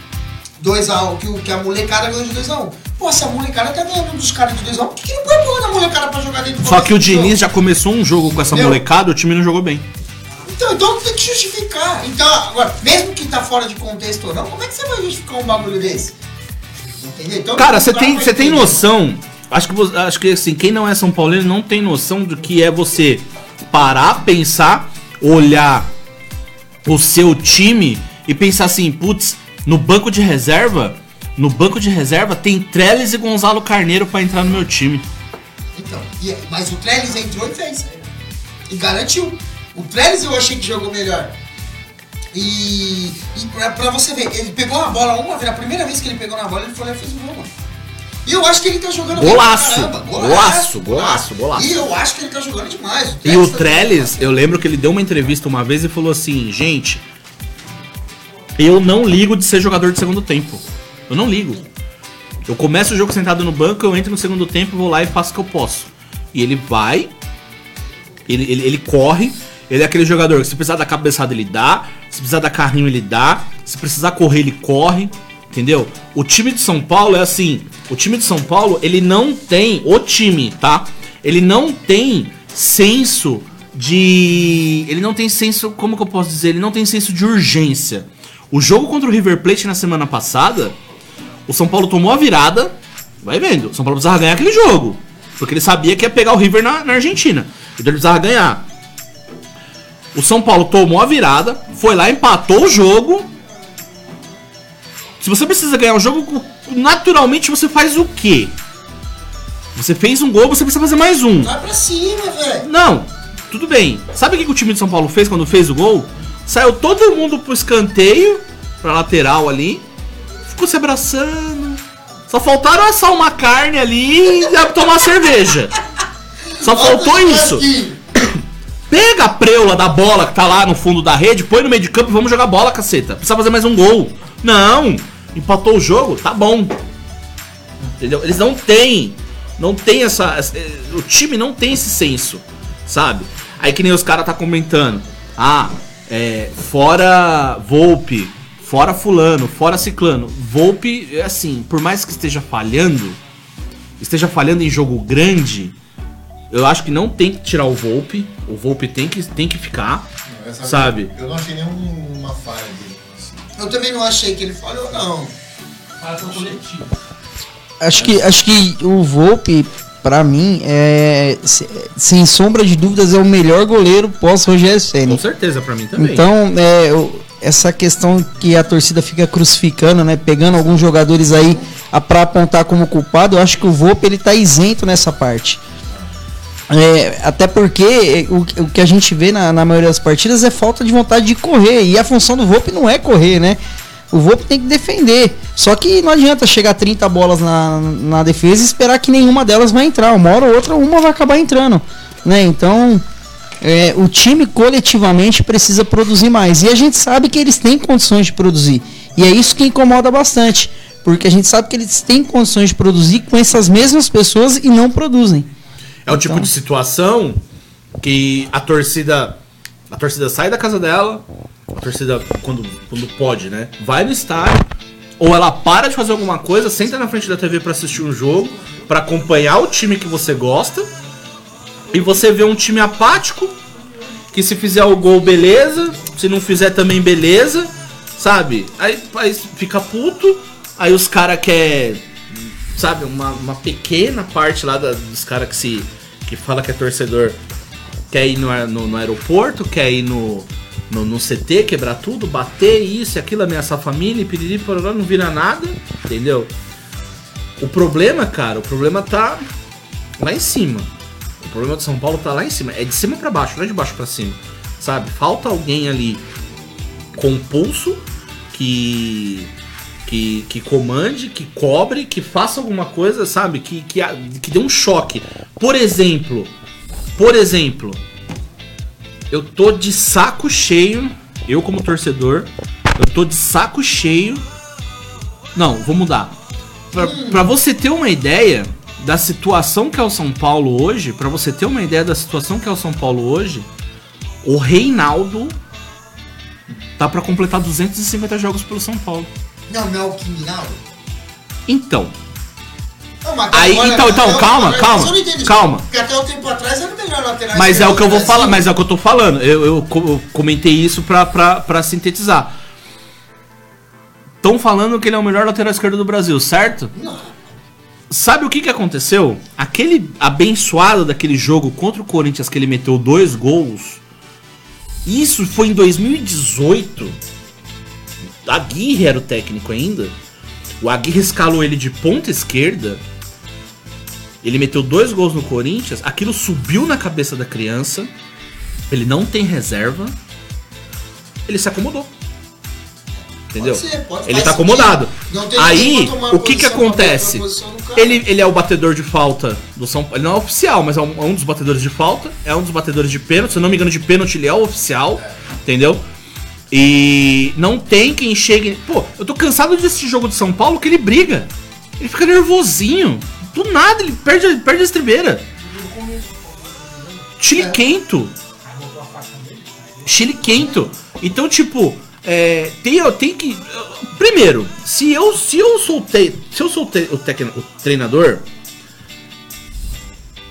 2x1, que, o- que a molecada ganhou de 2x1. Pô, se a molecada tá ganhando dos caras de 2x1, por que, que não põe a molecada pra jogar dentro do Só que o? Diniz já começou um jogo com essa Meu. molecada, o time não jogou bem. Então, então tem que justificar. Então, agora, mesmo que tá fora de contexto ou não, como é que você vai justificar um bagulho desse? Entendeu? Então, Cara, você tem, você tem noção. Acho que, acho que assim, quem não é São Paulino não tem noção do que é você parar, pensar, olhar o seu time e pensar assim, putz, no banco de reserva, no banco de reserva tem Trellis e Gonzalo Carneiro pra entrar no meu time. Então, e- mas o Trellis entrou e fez. E garantiu. O Trellis eu achei que jogou melhor. E, e pra, pra você ver, ele pegou a bola uma vez, a primeira vez que ele pegou na bola, ele foi lá e fez o gol, mano. E eu acho que ele tá jogando bem pra Golaço, caramba. golaço, golaço, golaço. E eu acho que ele tá jogando demais. E o tá Trellis, eu lembro que ele deu uma entrevista uma vez e falou assim, gente, eu não ligo de ser jogador de segundo tempo. Eu não ligo. Eu começo o jogo sentado no banco, eu entro no segundo tempo, vou lá e faço o que eu posso. E ele vai, ele, ele, ele corre, ele é aquele jogador que se precisar da cabeçada ele dá, se precisar dar carrinho ele dá, se precisar correr ele corre, entendeu? O time de São Paulo é assim, o time de São Paulo, ele não tem, o time, tá? Ele não tem senso de, ele não tem senso, como que eu posso dizer? Ele não tem senso de urgência. O jogo contra o River Plate na semana passada, o São Paulo tomou a virada, vai vendo, o São Paulo precisava ganhar aquele jogo. Porque ele sabia que ia pegar o River na, na Argentina. Então ele precisava ganhar. O São Paulo tomou a virada, foi lá, empatou o jogo. Se você precisa ganhar o jogo, naturalmente você faz o quê? Você fez um gol, você precisa fazer mais um. Vai pra cima, velho. Não, tudo bem. Sabe o que, que o time de São Paulo fez quando fez o gol? Saiu todo mundo pro escanteio, pra lateral ali, ficou se abraçando. Só faltaram assar uma carne ali e tomar cerveja. Só faltou isso. Pega a preula da bola que tá lá no fundo da rede, põe no meio de campo e vamos jogar bola, caceta. Precisa fazer mais um gol. Não, empatou o jogo, tá bom. Entendeu? Eles não têm. Não tem essa. eh, O time não tem esse senso, sabe? Aí que nem os caras tá comentando. Ah, é. Fora Volpe, fora Fulano, fora Ciclano. Volpe, é assim, por mais que esteja falhando, esteja falhando em jogo grande, eu acho que não tem que tirar o Volpe. O Volpe tem que, tem que ficar. Essa- Sabe? Eu não achei nenhuma falha dele. Eu também não achei que ele falhou, não. Fala pro coletivo. Acho que, acho que o Volpe, pra mim, é se- sem sombra de dúvidas, é o melhor goleiro pós Rogério Com certeza, pra mim também. Então, é, o- essa questão que a torcida fica crucificando, né, pegando alguns jogadores aí a- pra apontar como culpado, eu acho que o Volpe ele tá isento nessa parte. É, até porque o, o que a gente vê na, na maioria das partidas é falta de vontade de correr. E a função do Volpe não é correr, né? O Volpe tem que defender. Só que não adianta chegar 30 bolas na, na defesa e esperar que nenhuma delas vai entrar. Uma hora ou outra, uma vai acabar entrando. Né? Então, é, o time coletivamente precisa produzir mais. E a gente sabe que eles têm condições de produzir. E é isso que incomoda bastante. Porque a gente sabe que eles têm condições de produzir com essas mesmas pessoas e não produzem. É o tipo Então. de situação que a torcida. A torcida sai da casa dela, a torcida, quando, quando pode, né? Vai no estádio, ou ela para de fazer alguma coisa, senta na frente da TV pra assistir um jogo, pra acompanhar o time que você gosta, e você vê um time apático, que se fizer o gol, beleza, se não fizer também, beleza, sabe? Aí, aí fica puto, aí os caras quer sabe, uma, uma pequena parte lá da- dos caras que se que fala que é torcedor quer ir no, no, no aeroporto, quer ir no, no, no CT, quebrar tudo, bater isso e aquilo, ameaçar a família, e piriri, pororó, não vira nada, entendeu? O problema, cara, o problema tá lá em cima. O problema do São Paulo tá lá em cima. É de cima pra baixo, não é de baixo pra cima. Sabe? Falta alguém ali com pulso que. Que, que comande, que cobre, que faça alguma coisa, sabe? Que, que, que dê um choque. Por exemplo, por exemplo, eu tô de saco cheio, eu como torcedor, eu tô de saco cheio. Não, vou mudar. Pra, pra você ter uma ideia da situação que é o São Paulo hoje, pra você ter uma ideia da situação que é o São Paulo hoje, o Reinaldo tá pra completar 250 jogos pelo São Paulo. Não, não é o criminal. Então, Não, mas Aí, agora- então, então, calma, mas calma, isso. calma. Porque até o tempo atrás era o melhor lateral. Mas é o que eu vou do falar, Brasil. mas é o que eu tô falando. Eu, eu eu comentei isso pra, pra, pra sintetizar. Estão falando que ele é o melhor lateral esquerdo do Brasil, certo? Não. Sabe o que, que aconteceu? Aquele abençoado daquele jogo contra o Corinthians que ele meteu dois gols. Isso foi em 2018. Aguirre era o técnico ainda. O Aguirre escalou ele de ponta esquerda. Ele meteu dois gols no Corinthians. Aquilo subiu na cabeça da criança. Ele não tem reserva. Ele se acomodou. Entendeu? Pode ser, pode- ele tá acomodado. Aí, o que que acontece? Ele, ele é o batedor de falta do São Paulo. Ele não é oficial, mas é um, é um dos batedores de falta. É um dos batedores de pênalti. Se eu não me engano, de pênalti ele é o oficial. Entendeu? E não tem quem chegue. Pô, eu tô cansado desse jogo de São Paulo que ele briga. Ele fica nervosinho. Do nada, ele perde, perde a estribeira. Chile quento. Chile quento. Então, tipo, é, tem, eu tenho que. Primeiro, se eu, se eu sou, te, se eu sou te- o, tec- o treinador,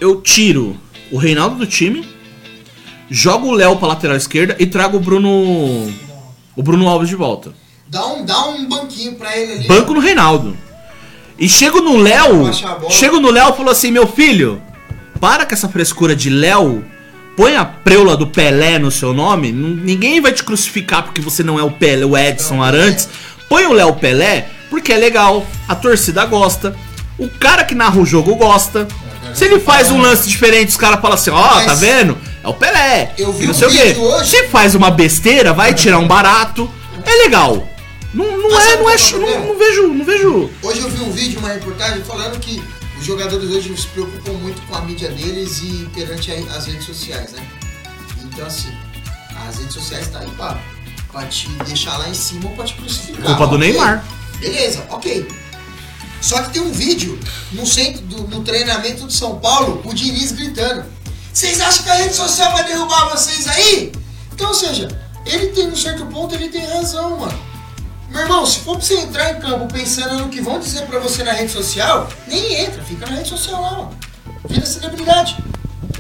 eu tiro o Reinaldo do time, jogo o Léo pra lateral esquerda e trago o Bruno. O Bruno Alves de volta. Dá um, dá um banquinho pra ele ali. Banco no Reinaldo. E chego no Léo. Chego no Léo e falo assim: meu filho, para com essa frescura de Léo. Põe a preula do Pelé no seu nome. Ninguém vai te crucificar porque você não é o Pelé, o Edson Arantes. Põe o Léo Pelé porque é legal. A torcida gosta. O cara que narra o jogo gosta. Se ele faz um lance diferente, os caras falam assim: ó, Mas- tá vendo? É o Pelé. Eu vi não sei o quê. hoje- Se faz uma besteira, vai tirar um barato. É legal. Não, não Mas é, não é. é Não, não vejo, não vejo. Hoje eu vi um vídeo, uma reportagem falando que os jogadores hoje se preocupam muito com a mídia deles e perante as redes sociais, né? Então assim, as redes sociais tá aí pra, pra te deixar lá em cima ou pra te crucificar. Culpa do ok? Neymar. Beleza, ok. Só que tem um vídeo no centro do no treinamento de São Paulo, o Diniz gritando. Vocês acham que a rede social vai derrubar vocês aí? Então, ou seja, ele tem um certo ponto, ele tem razão, mano. Meu irmão, se for pra você entrar em campo pensando no que vão dizer pra você na rede social, nem entra, fica na rede social lá, mano. Vira celebridade.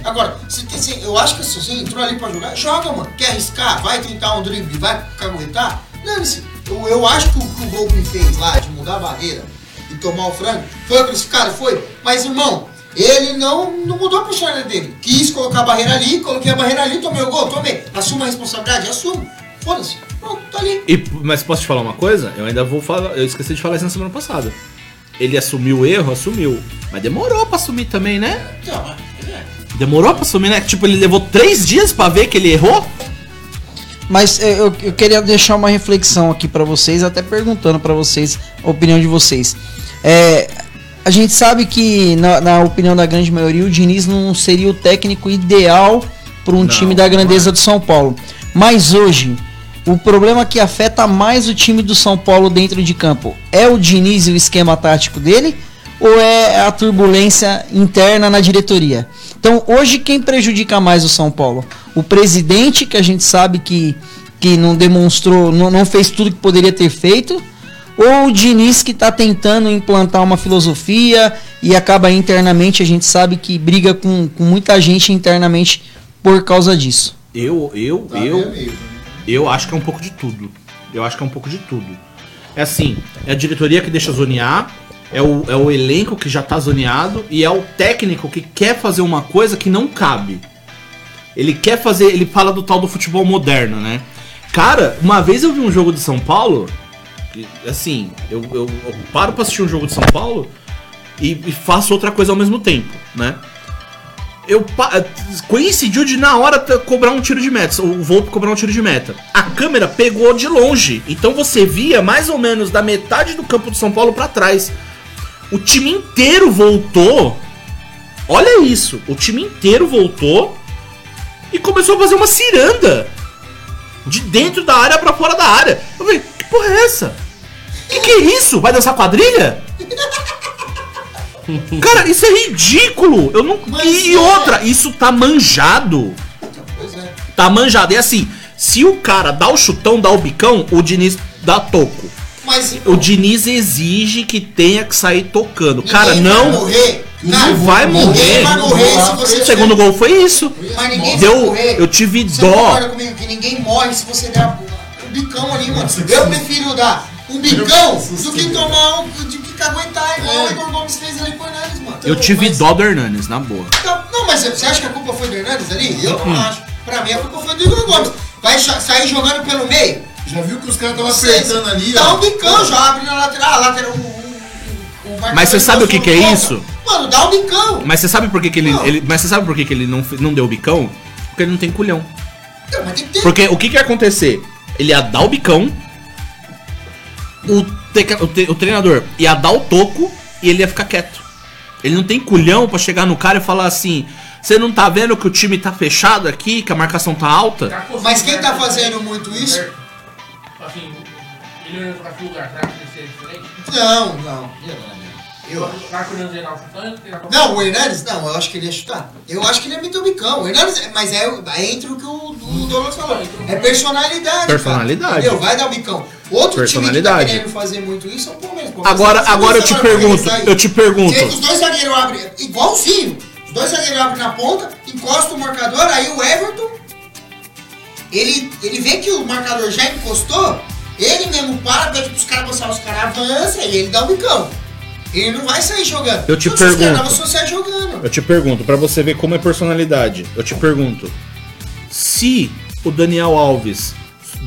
Agora, se, se- eu acho que se você entrou ali pra jogar, joga, mano. Quer arriscar? Vai tentar um drible, vai caguetar? Dane-se. Eu, eu acho que o que o Volpe fez lá, de mudar a barreira e tomar o frango, foi crucificado? Foi. Mas, irmão, ele não, não mudou a personalidade dele. Quis colocar a barreira ali, coloquei a barreira ali, tomei o gol, tomei. Assuma a responsabilidade, assumo. Foda-se. Pronto, tá ali. E, mas posso te falar uma coisa? Eu ainda vou falar. Eu esqueci de falar isso na semana passada. Ele assumiu o erro, assumiu. Mas demorou pra assumir também, né? Então, é. Demorou pra assumir, né? Tipo, ele levou três dias pra ver que ele errou. Mas é, eu, eu queria deixar uma reflexão aqui pra vocês, até perguntando pra vocês a opinião de vocês. É, a gente sabe que, na, na opinião da grande maioria, o Diniz não seria o técnico ideal para um Não, time da grandeza do São Paulo. Mas hoje, o problema que afeta mais o time do São Paulo dentro de campo é o Diniz e o esquema tático dele? Ou é a turbulência interna na diretoria? Então, hoje, quem prejudica mais o São Paulo? O presidente, que a gente sabe que, que não demonstrou, não, não fez tudo que poderia ter feito, ou o Diniz que está tentando implantar uma filosofia e acaba internamente, a gente sabe que briga com, com muita gente internamente por causa disso. Eu, eu, Tá eu. né? Eu acho que é um pouco de tudo. Eu acho que é um pouco de tudo. É assim, é a diretoria que deixa zonear, é o, é o elenco que já tá zoneado e é o técnico que quer fazer uma coisa que não cabe. Ele quer fazer, ele fala do tal do futebol moderno, né? Cara, uma vez eu vi um jogo de São Paulo. Assim, eu, eu- eu paro pra assistir um jogo de São Paulo e, e faço outra coisa ao mesmo tempo, né? Eu coincidiu de na hora cobrar um tiro de meta, o Volpe cobrar um tiro de meta. A câmera pegou de longe, então você via mais ou menos da metade do campo de São Paulo pra trás. O time inteiro voltou. Olha isso, o time inteiro voltou e começou a fazer uma ciranda de dentro da área pra fora da área. Eu falei, que porra é essa? Que que é isso? Vai dançar quadrilha? Cara, isso é ridículo. Eu não. Mas e é. outra, isso tá manjado. Pois é. Tá manjado. E assim, se o cara dá o chutão, dá o bicão, o Diniz dá toco. Mas O Diniz exige que tenha que sair tocando. Cara, ninguém vai não. morrer. Cara, vai Ninguém morrer. vai morrer se você O segundo gol foi isso. Mas ninguém vai Deu. morrer. Eu tive Você dó. comigo que ninguém morre se você der um bicão ali, mano? Eu prefiro dar um bicão do que tomar um. do que aguentar igual o Igor Gomes fez ali com o Hernandes, mano. Eu tive Mas- dó do Hernanes, na boa. Não, não, mas você acha que a culpa foi do Hernandes ali? Eu Hum. não acho. Pra mim a culpa foi do Igor Gomes. Vai sair jogando pelo meio? Já viu que os caras estavam apertando ali, Dá ó. um bicão, já abre na lateral. A lateral o, o, o marcador Mas você sabe o que que é isso? Mano, dá um bicão. Mas você sabe por que, que ele, Não. ele- Mas você sabe por que, que ele não, não deu o bicão? Porque ele não tem culhão. Não, mas tem que ter. Porque o que, que ia acontecer? Ele ia dar o bicão, o, teca- o, te- o treinador ia dar o toco e ele ia ficar quieto. Ele não tem culhão pra chegar no cara e falar assim: Você não tá vendo que o time tá fechado aqui, que a marcação tá alta? Tá Mas quem tá fazendo muito isso? Assim, ele não jogar com lugar, será que ele diferente? Não, não. Eu acho. Será que o Hernandes ia dar o chutante? Ele ia dar- Não, o Hernandes, não, eu acho que ele ia chutar. Eu acho que ele ia meter o bicão. O Hernandes, mas é, é entre o que o, o Douglas falou. É personalidade. Personalidade. Cara, entendeu? Vai dar o bicão. Outro Personalidade. time que tá querendo fazer muito isso é o Palmeiras. Agora, agora eu te pergunto, eu te pergunto. Porque os dois zagueiros abrem igualzinho. Os dois zagueiros abrem na ponta, encosta o marcador, aí o Everton. Ele, ele vê que o marcador já encostou, ele mesmo para, pede pros caras passar, os caras avançam e ele dá o bicão. Ele não vai sair jogando. Eu te se os caras pergunto. jogando. Eu te pergunto, pra você ver como é personalidade. Eu te pergunto, se o Daniel Alves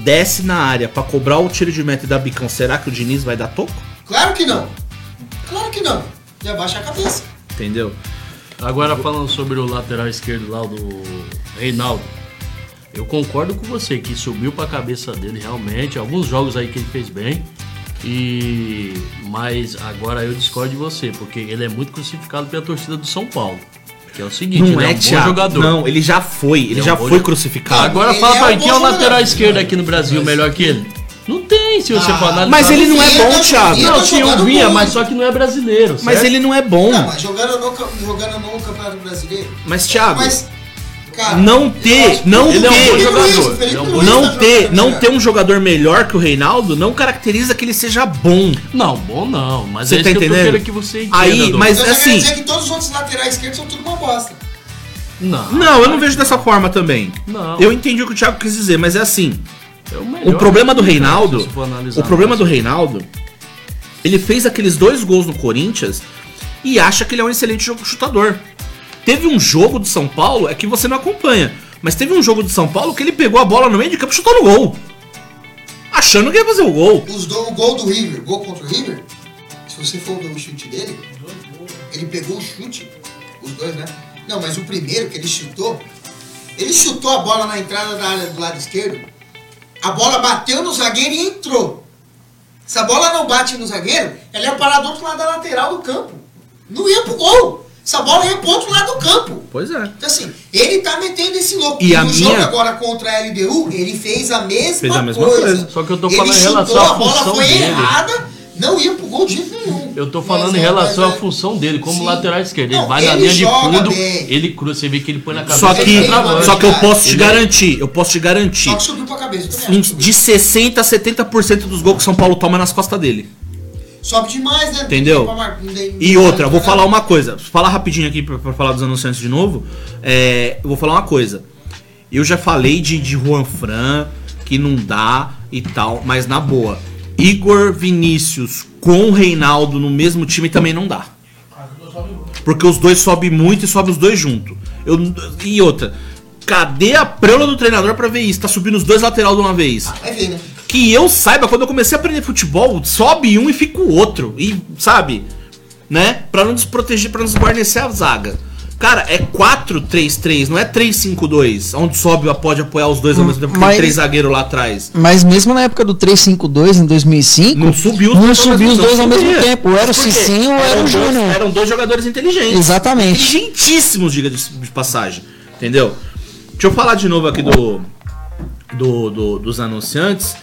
desce na área pra cobrar o tiro de meta e dar bicão, será que o Diniz vai dar toco? Claro que não. Claro que não. E abaixa a cabeça. Entendeu? Agora falando sobre o lateral esquerdo lá do Reinaldo. Eu concordo com você que subiu pra cabeça dele realmente. Alguns jogos aí que ele fez bem. E mas agora eu discordo de você, porque ele é muito crucificado pela torcida do São Paulo. Que é o seguinte, Não ele é, é, um bom Thiago. jogador. Não, ele já foi. Ele, Ele é um já foi jo- crucificado. Agora Ele fala é pra um mim, quem é o lateral esquerdo aqui no Brasil melhor que ele? Não tem, se você Ah, for analisar. mas ele não é bom, tá Thiago. Não, tá sim, eu jogando vinha, muito. mas só que não é brasileiro. Mas certo? ele não é bom. Não, mas jogando no, jogando no Campeonato Brasileiro. Mas, Thiago, Mas, cara. não ter, não é um ter, é um Luiz não ter, não ter um jogador melhor que o Reinaldo não caracteriza que ele seja bom. Não, bom não, mas Você é tá isso que eu entendendo? que você entenda. Aí, mas- você assim- quer dizer que todos os outros laterais esquerdos são tudo uma bosta. Não, Não, eu não vejo dessa forma também. Não. Eu entendi o que o Thiago quis dizer, mas é assim. é o, melhor O problema do Reinaldo, o problema do Reinaldo, ele fez aqueles dois gols no Corinthians e acha que ele é um excelente jogo chutador. Teve um jogo de São Paulo, é que você não acompanha, mas teve um jogo de São Paulo que ele pegou a bola no meio de campo e chutou no gol. Achando que ia fazer o gol. Os do, o gol do River, gol contra o River, se você for ver o chute dele, ele pegou o chute, os dois, né? Não, mas o primeiro que ele chutou, ele chutou a bola na entrada da área do lado esquerdo, a bola bateu no zagueiro e entrou. Se a bola não bate no zagueiro, ela ia parar do outro lado da lateral do campo. Não ia pro gol. Essa bola ia pro outro lado do campo. Pois é. Então assim, ele tá metendo esse louco. E a no minha- jogo agora contra a LDU, ele fez a mesma, Fez a mesma coisa. coisa. Só que eu tô Ele falando em chutou, relação à a bola função foi dele. errada, não ia pro gol de jeito nenhum. Eu tô falando Mas em é- relação mas à é- função dele, como Sim. lateral esquerdo. Ele Não, vai na ele linha de fundo, bem. ele cruza, você vê que ele põe na cabeça. Só que, só que eu posso te Ele é- garantir, eu posso te garantir. Só que subiu pra cabeça. também em-. De 60 a 70% dos gols que São Paulo toma é nas costas dele. Sobe demais, né? Entendeu? Mar- E outra, vou falar uma coisa. Falar rapidinho aqui pra, pra falar dos anunciantes de novo. É, eu vou falar uma coisa. Eu já falei de, de Juan Fran, que não dá e tal, mas na boa. Igor Vinícius com o Reinaldo no mesmo time também não dá. Porque os dois sobem muito e sobem os dois junto. Eu, e outra, Cadê a preula do treinador pra ver isso? Tá subindo os dois lateral de uma vez. Vai ver, né? Que eu saiba, quando eu comecei a aprender futebol, sobe um e fica o outro. E, sabe? Né? Pra não desproteger, pra não desguarnecer a zaga. Cara, é 4-3-3, não é 3-5-2, onde sobe pode apoiar os dois ao mesmo tempo, porque Mas- tem três zagueiros lá atrás. Mas mesmo na época do 352 em 2005, Não subiu os não dois subiu os dois ao mesmo tempo. Ou era o? Cicinho ou era o Júnior. Eram dois jogadores inteligentes. Exatamente. Inteligentíssimos, diga de de passagem. Entendeu? Deixa eu falar de novo aqui do, do, do- dos anunciantes.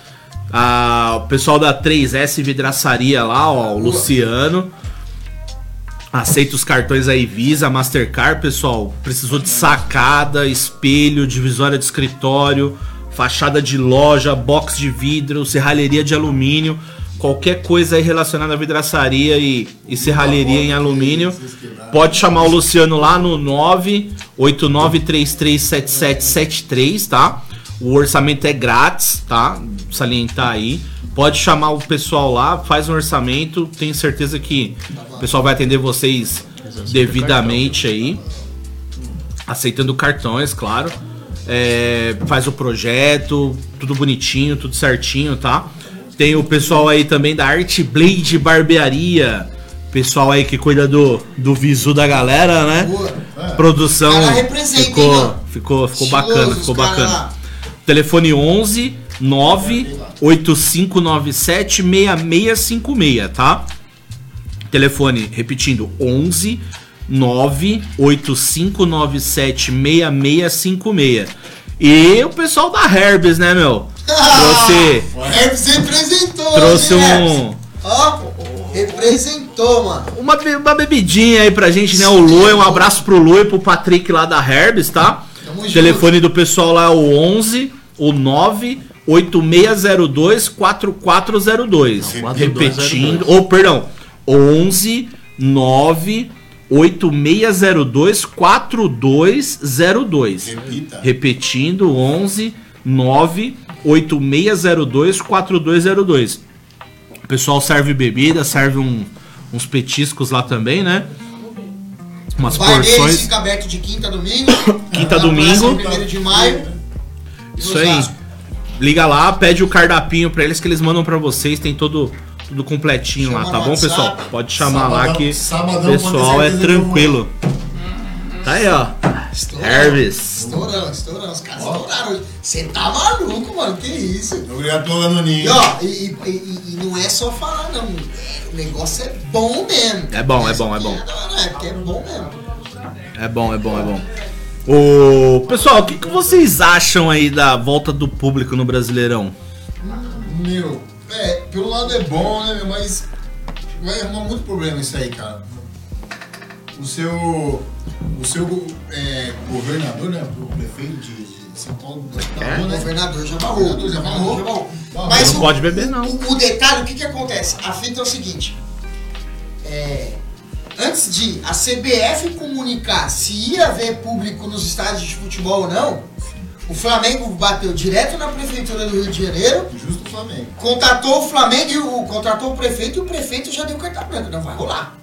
Ah, o pessoal da 3S Vidraçaria lá, ó, o Luciano. Aceita os cartões aí Visa, Mastercard, pessoal. Precisou de sacada, espelho, divisória de escritório, fachada de loja, box de vidro, serralheria de alumínio, qualquer coisa aí relacionada à vidraçaria e, e serralheria em alumínio. Pode chamar o Luciano lá no 989337773, tá? O orçamento é grátis, tá? Salientar aí. Pode chamar o pessoal lá, faz um orçamento. Tenho certeza que o pessoal vai atender vocês devidamente aí. Aceitando cartões, claro. É, faz o projeto, tudo bonitinho, tudo certinho, tá? Tem o pessoal aí também da Art Blade Barbearia. Pessoal aí que cuida do, do visu da galera, né? Boa. Produção representa, hein, ficou, ficou, ficou Estiloso, bacana, ficou bacana. lá. Telefone 11 9 8597 6656, tá? Telefone, repetindo, 11 9 8597 6656. E o pessoal da Herbes, né, meu? Trouxe, O Herpes representou, trouxe um? Ó, representou, mano. uma, uma bebidinha aí pra gente, né? O Lu, um abraço pro Lu e pro Patrick lá da Herbes, tá? Junto. Telefone do pessoal lá é o 11 o 9 8602 4402. Não, Repetindo, ou perdão, 11 9 8602 4202. Repita. Repetindo, 11 9 8602 4202. O pessoal serve bebida, serve um- uns petiscos lá também, né? Umas deles porções. fica aberto de quinta a domingo. Quinta a domingo. Primeiro de maio. Isso aí. Liga lá, pede o cardapinho pra eles que eles mandam pra vocês, tem todo tudo completinho Chama lá, tá bom, WhatsApp. pessoal? Pode chamar lá Sabadão- que sabadão, o pessoal é que tranquilo. Tá aí, ó. Estouramos. Herves. Estouramos, estouramos. Os caras estouraram hoje. Você tá maluco, mano. Que isso? Obrigado pelo anoninho. E ó, e, e- e- e não é só falar, não. É, o negócio é bom mesmo. É bom, é bom, é bom. É, porque é bom mesmo. É bom, é bom, é bom. O pessoal, o que, que vocês acham aí da volta do público no Brasileirão? Meu, é, pelo lado é bom, né, meu, mas vai arrumar muito problema isso aí, cara. O seu. O seu é, governador, né? O prefeito de, São Paulo É? barrou, O né? governador já barrou. Governador já barrou. já barrou. Mas Não o- pode beber, não. O, o detalhe, o que que acontece? A fita é o seguinte. É, antes de a CBF comunicar se ia haver público nos estádios de futebol ou não, o Flamengo bateu direto na prefeitura do Rio de Janeiro, Justo o Flamengo. contratou o Flamengo e o contratou o prefeito e o prefeito já deu carta branca, não vai rolar.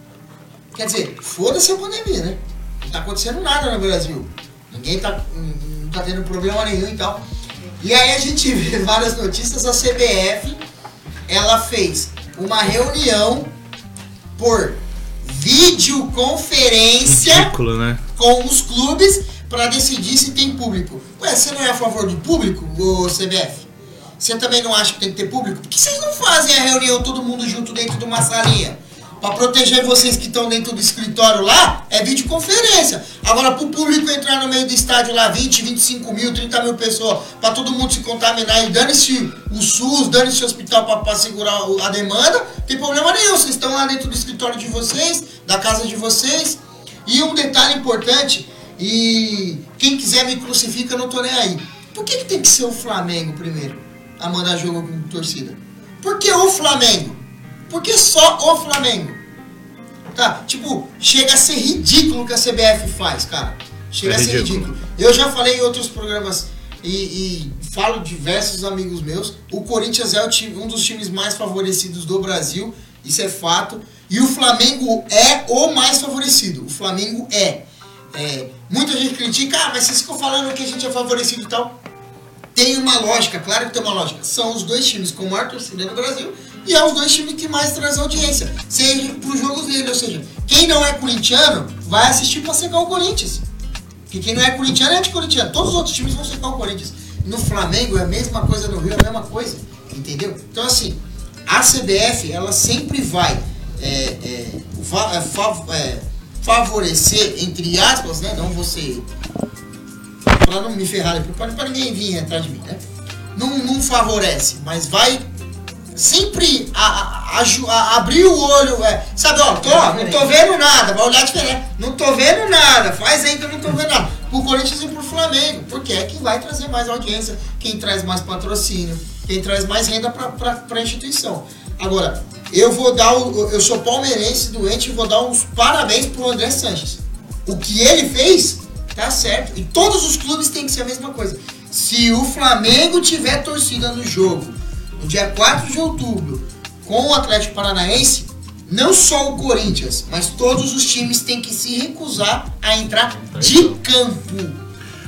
Quer dizer, foda-se a pandemia, né? Não tá acontecendo nada no Brasil. Ninguém tá, não tá tendo problema nenhum e tal. E aí a gente vê várias notícias, a CBF, ela fez uma reunião por videoconferência Ridículo, né? com os clubes para decidir se tem público. Ué, você não é a favor de público, ô CBF? Você também não acha que tem que ter público? Por que vocês não fazem a reunião todo mundo junto dentro de uma salinha? Pra proteger vocês que estão dentro do escritório lá, é videoconferência. Agora, pro público entrar no meio do estádio lá, 20, 25 mil, 30 mil pessoas, pra todo mundo se contaminar e dane-se o SUS, dane-se o hospital pra segurar o- a demanda, tem problema nenhum. Vocês estão lá dentro do escritório de vocês, da casa de vocês. E um detalhe importante, e quem quiser me crucifica, eu não tô nem aí. Por que, que tem que ser o Flamengo primeiro a mandar jogo com torcida? Por que o Flamengo? Por que só o Flamengo? Tá, tipo, chega a ser ridículo o que a CBF faz, cara. Chega É a ser ridículo. ridículo. Eu já falei em outros programas e, e falo diversos amigos meus. O Corinthians é o time- um dos times mais favorecidos do Brasil, isso é fato. E o Flamengo é o mais favorecido. O Flamengo é. É, Muita gente critica, ah, mas vocês ficam falando que a gente é favorecido e tal. Tem uma lógica, claro que tem uma lógica. São os dois times com maior torcida no Brasil e é os dois times que mais trazem audiência, seja pros jogos dele, ou seja, quem não é corintiano vai assistir pra secar o Corinthians. Porque quem não é corintiano é anticorintiano. Todos os outros times vão secar o Corinthians. No Flamengo é a mesma coisa, no Rio é a mesma coisa. Entendeu? Então assim, a CBF ela sempre vai é, é, fa- é, fa- é, favorecer, entre aspas, né? Não você. Pra não me ferrar, pra ninguém vir atrás de mim, né? Não, não favorece, mas vai sempre a, a- a- abrir o olho, é, sabe, ó, tô, não tô vendo nada, vai olhar diferente, não tô vendo nada, faz aí que eu não tô vendo nada. Pro Corinthians e pro Flamengo, porque é quem vai trazer mais audiência, quem traz mais patrocínio, quem traz mais renda pra, pra, pra instituição. Agora, eu vou dar o, eu sou palmeirense doente e vou dar uns parabéns pro André Sanches. O que ele fez, tá certo. E todos os clubes têm que ser a mesma coisa. Se o Flamengo tiver torcida no jogo, no dia 4 de outubro, com o Atlético Paranaense, não só o Corinthians, mas todos os times têm que se recusar a entrar de campo.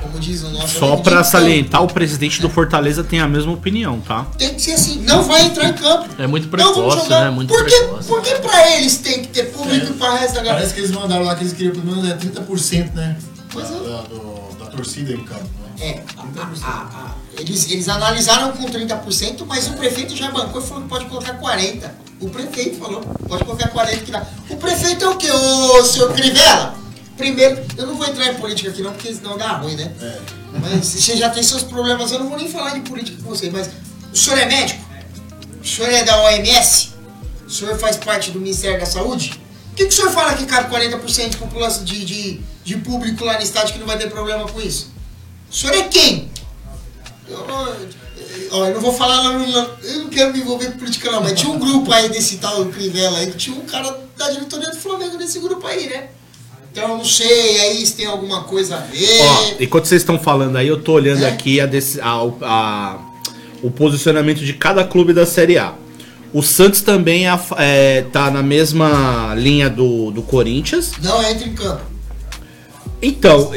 Como diz o nosso Só campo. salientar, o presidente do Fortaleza tem a mesma opinião, tá? Tem que ser assim, não vai entrar em campo. É muito precoce, né? Muito por que, precoce. por que pra eles tem que ter público e pra resto da galera? Parece que eles mandaram lá que eles queriam pelo menos é, 30%, né? Pois da, é. da, do- da torcida em campo. É, a- a- a- eles, eles analisaram com 30%, mas o prefeito já bancou e falou que pode colocar 40%. O prefeito falou, pode colocar 40% que dá. O prefeito é o quê, ô senhor Crivella? Primeiro, eu não vou entrar em política aqui não, porque senão dá ruim, né? É. Mas você já tem seus problemas, eu não vou nem falar de política com você, mas o senhor é médico? O senhor é da OMS? O senhor faz parte do Ministério da Saúde? O que, que o senhor fala que cabe 40% de população de, de, de público lá no estádio que não vai ter problema com isso? O senhor é quem? Eu, ó, eu não vou falar lá no. Eu não quero me envolver com política não, mas tinha um grupo aí desse tal Crivella aí, que tinha um cara da diretoria do Flamengo nesse grupo aí, né? Então eu não sei aí se tem alguma coisa a ver. Ó, enquanto vocês estão falando aí, eu tô olhando É. aqui a deci- a- o- a- o posicionamento de cada clube da Série A. O Santos também é, é, tá na mesma linha do, do Corinthians. Não entra em campo. Então,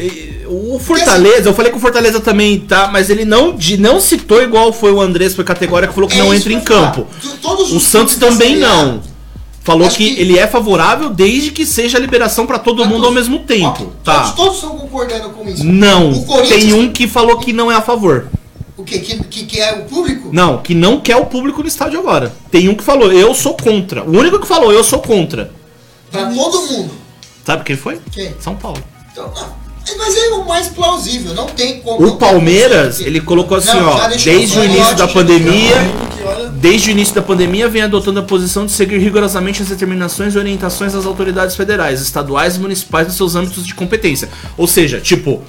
o Fortaleza, eu falei que o Fortaleza também tá, mas ele não, de, não citou igual foi o Andrés, foi categórico, falou que É não entra em ia campo. O os Santos também não. Falou que, que- ele é favorável desde que seja a liberação pra todo pra mundo ao todos. mesmo tempo. Ó, Tá. Todos, todos estão concordando com isso. Não, tem um que falou que não é a favor. O quê? Que, que, que é o público? Não, que não quer o público no estádio agora. Tem um que falou, eu sou contra. O único que falou, eu sou contra. Pra todo mundo. Sabe quem foi? Quem? São Paulo. Então, não. Mas é o mais plausível, não tem como. O Palmeiras, ele colocou assim, Não, ó, desde o início da pandemia, desde o início da pandemia vem adotando a posição de seguir rigorosamente as determinações e orientações das autoridades federais, estaduais e municipais nos seus âmbitos de competência. Ou seja, tipo,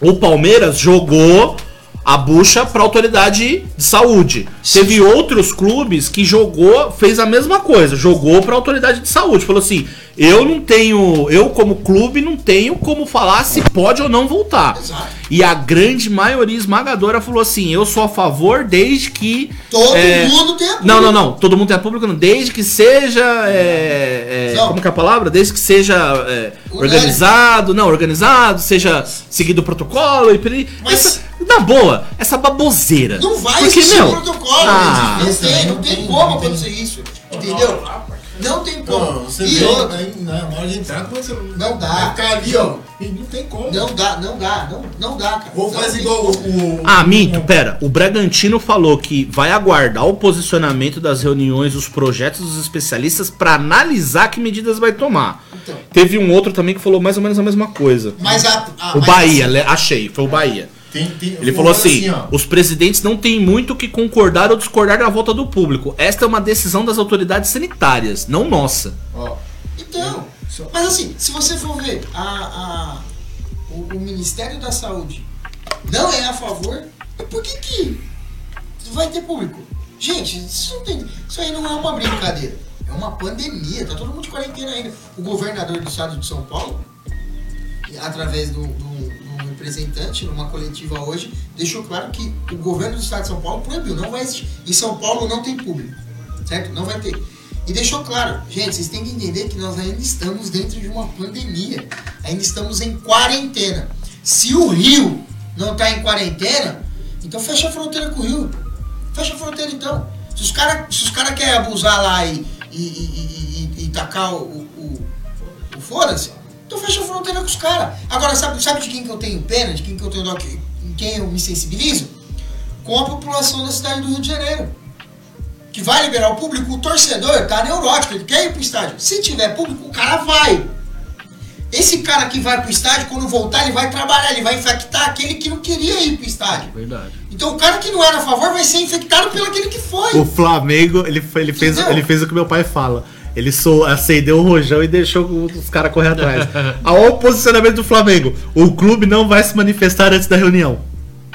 o Palmeiras jogou a bucha para autoridade de saúde. Teve outros clubes que jogou, fez a mesma coisa, jogou para autoridade de saúde. Falou assim: "Eu não tenho, eu como clube não tenho como falar se pode ou não voltar". Exato. E a grande maioria esmagadora falou assim: "Eu sou a favor desde que Todo é, mundo tem a Não, não, não. Todo mundo tem a público, não. Desde que seja. é, é, como que é a palavra? Desde que seja é, organizado, não, organizado, seja seguido o protocolo e. Mas- Essa- na boa, essa baboseira. Não vai Porque, existir meu, protocolo, ah, não tem, não tem como acontecer isso. Entendeu? Não tem como. Não, você e outra, né, na hora de entrar, você Não dá. Ficar ali, ó. Não tem como. não dá, não dá, não, não dá, cara. Ou Não faz tem igual o. Ah, minto, pera. O Bragantino falou que vai aguardar o posicionamento das reuniões, os projetos dos especialistas pra analisar que medidas vai tomar. Então. Teve um outro também que falou mais ou menos a mesma coisa. Mas a, a- O mas Bahia, assim, achei, foi o Bahia. Tem, tem, Ele falou falo assim: ó, os presidentes não têm muito o que concordar ou discordar da volta do público. Esta é uma decisão das autoridades sanitárias, não nossa. ó, Então, mas assim, se você for ver, a, a- o, o Ministério da Saúde não é a favor, por que que vai ter público? Gente, isso, não tem, isso aí não é uma brincadeira. É uma pandemia, tá todo mundo de quarentena ainda. O governador do estado de São Paulo, através do, do representante, numa coletiva hoje, deixou claro que o governo do estado de São Paulo proibiu, não vai existir. Em São Paulo não tem público, certo? Não vai ter. E deixou claro, gente, vocês têm que entender que nós ainda estamos dentro de uma pandemia. Ainda estamos em quarentena. Se o Rio não tá em quarentena, então fecha a fronteira com o Rio. Fecha a fronteira então. Se os caras cara querem abusar lá e, e, e, e- e tacar o, o, o foda-se, então fecha a fronteira com os caras. Agora, sabe, sabe de quem que eu tenho pena? De quem que eu tenho dó? que- Em quem eu me sensibilizo? Com a população da cidade do Rio de Janeiro. Que vai liberar o público, o torcedor tá neurótico, ele quer ir pro estádio. Se tiver público, o cara vai. Esse cara que vai pro estádio, quando voltar, ele vai trabalhar, ele vai infectar aquele que não queria ir pro estádio. Verdade. Então o cara que não era a favor vai ser infectado pelo aquele que foi. O Flamengo, ele, ele, fez, Entendeu? ele fez o que meu pai fala. Ele sou, acendeu o rojão e deixou os caras correr atrás. Ao posicionamento do Flamengo, o clube não vai se manifestar antes da reunião.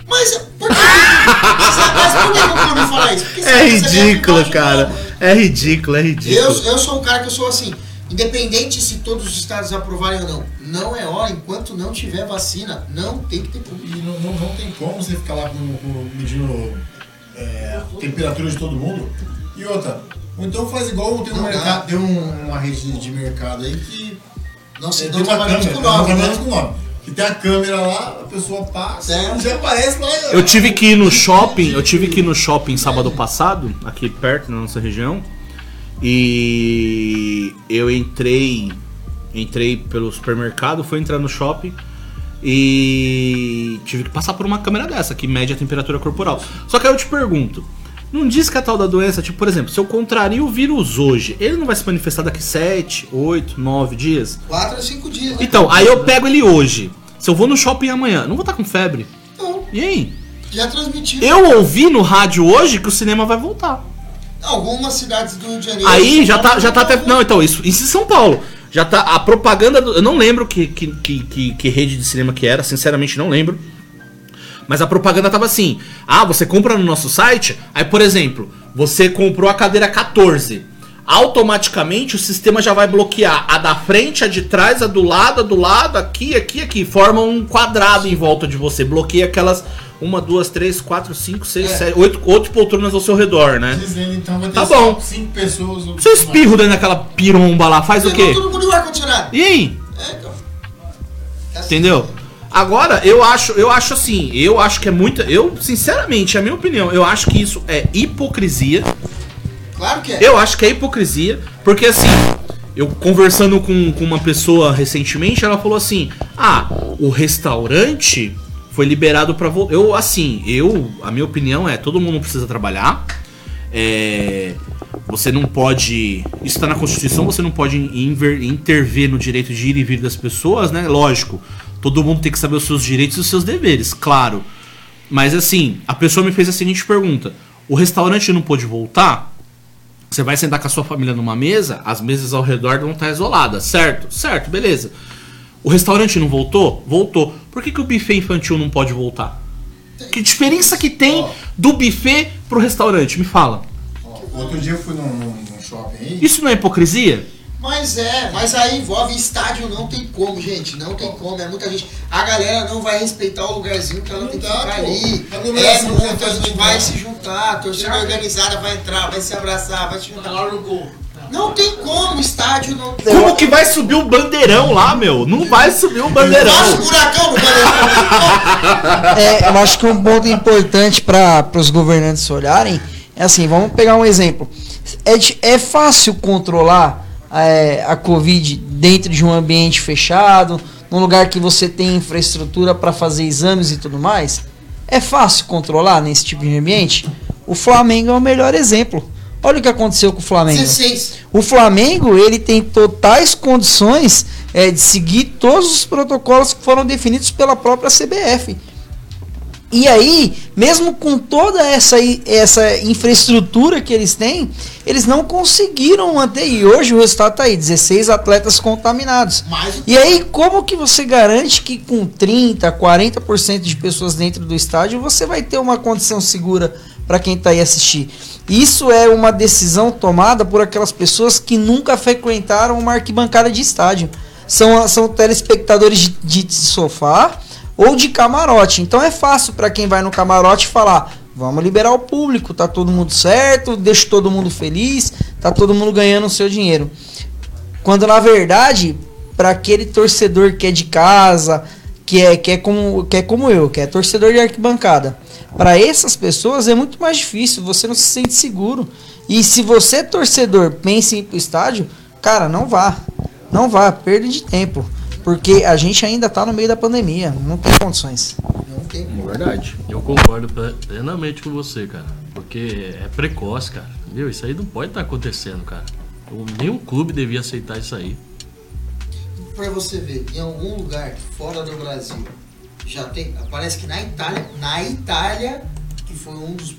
Mas por que? mas, mas por que que o clube fala isso? É ridículo, cara. É ridículo, é Eu, ridículo. eu sou um cara que eu sou assim. Independente se todos os estados aprovarem ou não, não é hora enquanto não tiver vacina. Não tem que ter público. E não, não, não tem como você ficar lá com, com- medindo é, a temperatura de todo mundo. E outra, ou então faz igual tem, um Não dá. mercado, tem um- uma rede de, mercado aí que é, não tem uma trabalhamos câmera, com nome, não né? com nome. Que tem a câmera lá, a pessoa passa, É. já aparece lá. Eu tive que ir no shopping, eu tive que ir no shopping sábado passado, aqui perto na nossa região. E eu entrei, entrei pelo supermercado, fui entrar no shopping e tive que passar por uma câmera dessa que mede a temperatura corporal. Só que aí eu te pergunto, não diz que a tal da doença, tipo, por exemplo, se eu contrario o vírus hoje, ele não vai se manifestar daqui 7, 8, 9 dias? Quatro a cinco dias. né? Então, aí eu pego ele hoje. Se eu vou no shopping amanhã, não vou estar com febre. Não, E aí? já transmitiram. Eu ouvi no rádio hoje que o cinema vai voltar. Algumas cidades do Rio de Janeiro. Aí já tá, já tá até. Não, então, isso, isso em São Paulo. Já tá. A propaganda do. Eu não lembro que, que, que, que, que rede de cinema que era, sinceramente não lembro. Mas a propaganda tava assim: ah, você compra no nosso site, aí, por exemplo, você comprou a cadeira 14. Automaticamente o sistema já vai bloquear a da frente, a de trás, a do lado, a do lado, aqui, aqui, aqui. Forma um quadrado em volta de você. Bloqueia aquelas uma, duas, três, quatro, cinco, seis, É. sete, oito, oito poltronas ao seu redor, né? Dizendo, então vai ter Tá bom. cinco pessoas. Se eu espirro dentro daquela piromba lá, faz o quê? todo mundo no ar-condicionado. E aí? É, então. Entendeu? Agora, eu acho, eu acho assim, eu acho que é muita. Eu, sinceramente, é a minha opinião, eu acho que isso é hipocrisia. Claro que é. Eu acho que é hipocrisia, porque assim, eu conversando com, com uma pessoa recentemente, ela falou assim: Ah, o restaurante foi liberado pra. Eu, assim, eu, a minha opinião é: todo mundo precisa trabalhar. É, você não pode. Isso tá na Constituição, você não pode intervir no direito de ir e vir das pessoas, né? Lógico. Todo mundo tem que saber os seus direitos e os seus deveres, claro. Mas assim, a pessoa me fez a seguinte pergunta: o restaurante não pôde voltar? Você vai sentar com a sua família numa mesa, as mesas ao redor vão estar isoladas, certo? Certo, beleza. O restaurante não voltou? Voltou. Por que, que o buffet infantil não pode voltar? Que diferença que tem do buffet pro restaurante? Me fala. Outro dia eu fui num, num- num shopping aí. Isso não é hipocrisia? Mas é, mas aí envolve estádio, não tem como, gente. Não tem como, é muita gente. A galera não vai respeitar o lugarzinho que ela Não tem que dá, ficar pô. ali. A É, já faz gente muito vai se juntar, a torcida organizada vai entrar, vai se abraçar, vai se juntar lá no gol. Não tem como, estádio não tem. Como que vai subir o bandeirão lá, meu? Não vai subir o bandeirão. Nossa, buracão no bandeirão. É, eu acho que um ponto importante para os governantes olharem é assim, vamos pegar um exemplo. É, é fácil controlar é, a Covid dentro de um ambiente fechado, num lugar que você tem infraestrutura para fazer exames e tudo mais? É fácil controlar nesse tipo de ambiente? O Flamengo é o melhor exemplo. Olha o que aconteceu com o Flamengo. 16. O Flamengo ele tem totais condições é, de seguir todos os protocolos que foram definidos pela própria CBF. E aí, mesmo com toda essa, essa infraestrutura que eles têm, eles não conseguiram manter. E hoje o resultado tá aí: 16 atletas contaminados. Mais o E aí, como que você garante que com 30, 40% de pessoas dentro do estádio você vai ter uma condição segura para quem está aí assistir? Isso é uma decisão tomada por aquelas pessoas que nunca frequentaram uma arquibancada de estádio. São, são telespectadores de, de sofá ou de camarote. Então é fácil para quem vai no camarote falar: Vamos liberar o público, tá todo mundo certo, deixa todo mundo feliz, tá todo mundo ganhando o seu dinheiro. Quando na verdade, para aquele torcedor que é de casa, que é, que é, como, que é como eu, que é torcedor de arquibancada, para essas pessoas é muito mais difícil, você não se sente seguro. E se você, torcedor, pensa em ir pro estádio, cara, não vá. Não vá, perda de tempo. Porque a gente ainda tá no meio da pandemia, não tem condições. Não tem É verdade. Eu concordo ple- plenamente com você, cara. Porque é precoce, cara. Viu? Isso aí não pode estar acontecendo, cara. Nenhum clube devia aceitar isso aí. Pra você ver, em algum lugar fora do Brasil, já tem. Parece que na Itália, na Itália, que foi um dos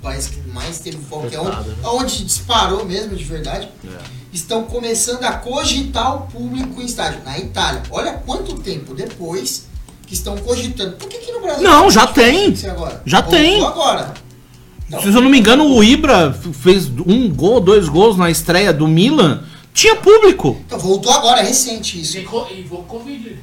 países que mais teve foco, que é onde, né? onde disparou mesmo de verdade, É. estão começando a cogitar o público em estádio. Na Itália. Olha quanto tempo depois que estão cogitando. Por que aqui no Brasil? Não, já tem. Já Voltou tem. agora. Não. Se eu não me engano, o Ibra fez um gol, dois gols na estreia do Milan. Tinha público. Então, voltou agora, é recente isso. E vou com Covid.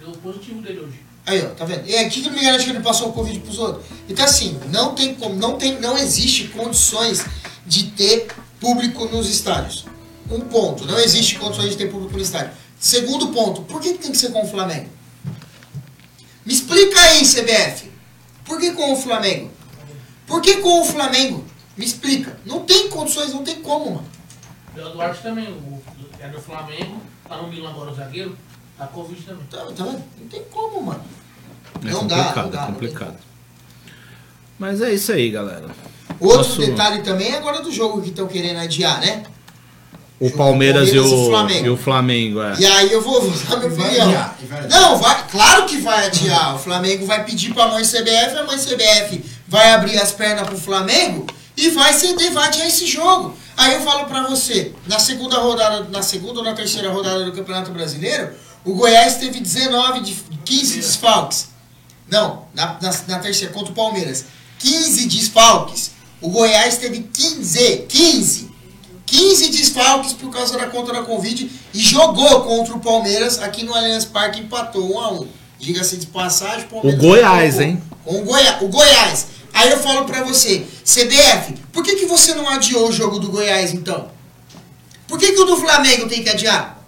Deu positivo dele hoje. Aí, ó, tá vendo? E aqui que não me garante que ele passou o Covid pros outros. Então, assim, não tem como, não tem, não existe condições de ter público nos estádios. Um ponto, não existe condições de ter público no estádio. Segundo ponto, por que, tem que ser com o Flamengo? Me explica aí, CBF. Por que com o Flamengo? Por que com o Flamengo? Me explica. Não tem condições, não tem como, mano. O Duarte também, o, é do Flamengo, tá no Milan agora o zagueiro, tá Covid também. Tá, tá? Não tem como, mano. É Não dá, complicado, não dá, é complicado. Mas é isso aí, galera. Outro Nosso- detalhe também é agora do jogo que estão querendo adiar, né? O Palmeiras, Palmeiras e, e o, Flamengo. e o Flamengo, é. E aí eu vou, minha Vai opinião. Não, vai, claro que vai adiar. O Flamengo vai pedir pra mãe CBF, a mãe CBF vai abrir as pernas pro Flamengo e vai ceder, vai adiar esse jogo. Aí eu falo pra você, na segunda rodada, na segunda ou na terceira rodada do Campeonato Brasileiro, o Goiás teve 19 de 15 desfalques. Não, na, na, na terceira, contra o Palmeiras. 15 desfalques. O Goiás teve 15, 15. 15 desfalques por causa da conta da Covid e jogou contra o Palmeiras aqui no Allianz Parque empatou 1 a 1 Diga-se de passagem, o Palmeiras O Goiás, jogou hein? O Goiás. O Goiás. Aí eu falo pra você, CBF, por que, que você não adiou o jogo do Goiás então? Por que, que o do Flamengo tem que adiar?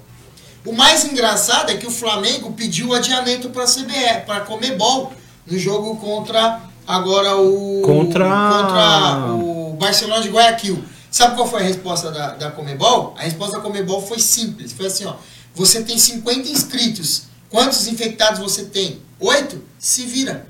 O mais engraçado é que o Flamengo pediu o adiamento pra CBF, pra Comebol, no jogo contra agora o. Contra- contra o Barcelona de Guayaquil. Sabe qual foi a resposta da, da Comebol? A resposta da Comebol foi simples. Foi assim, ó. Você tem 50 inscritos. Quantos infectados você tem? Oito? Se vira.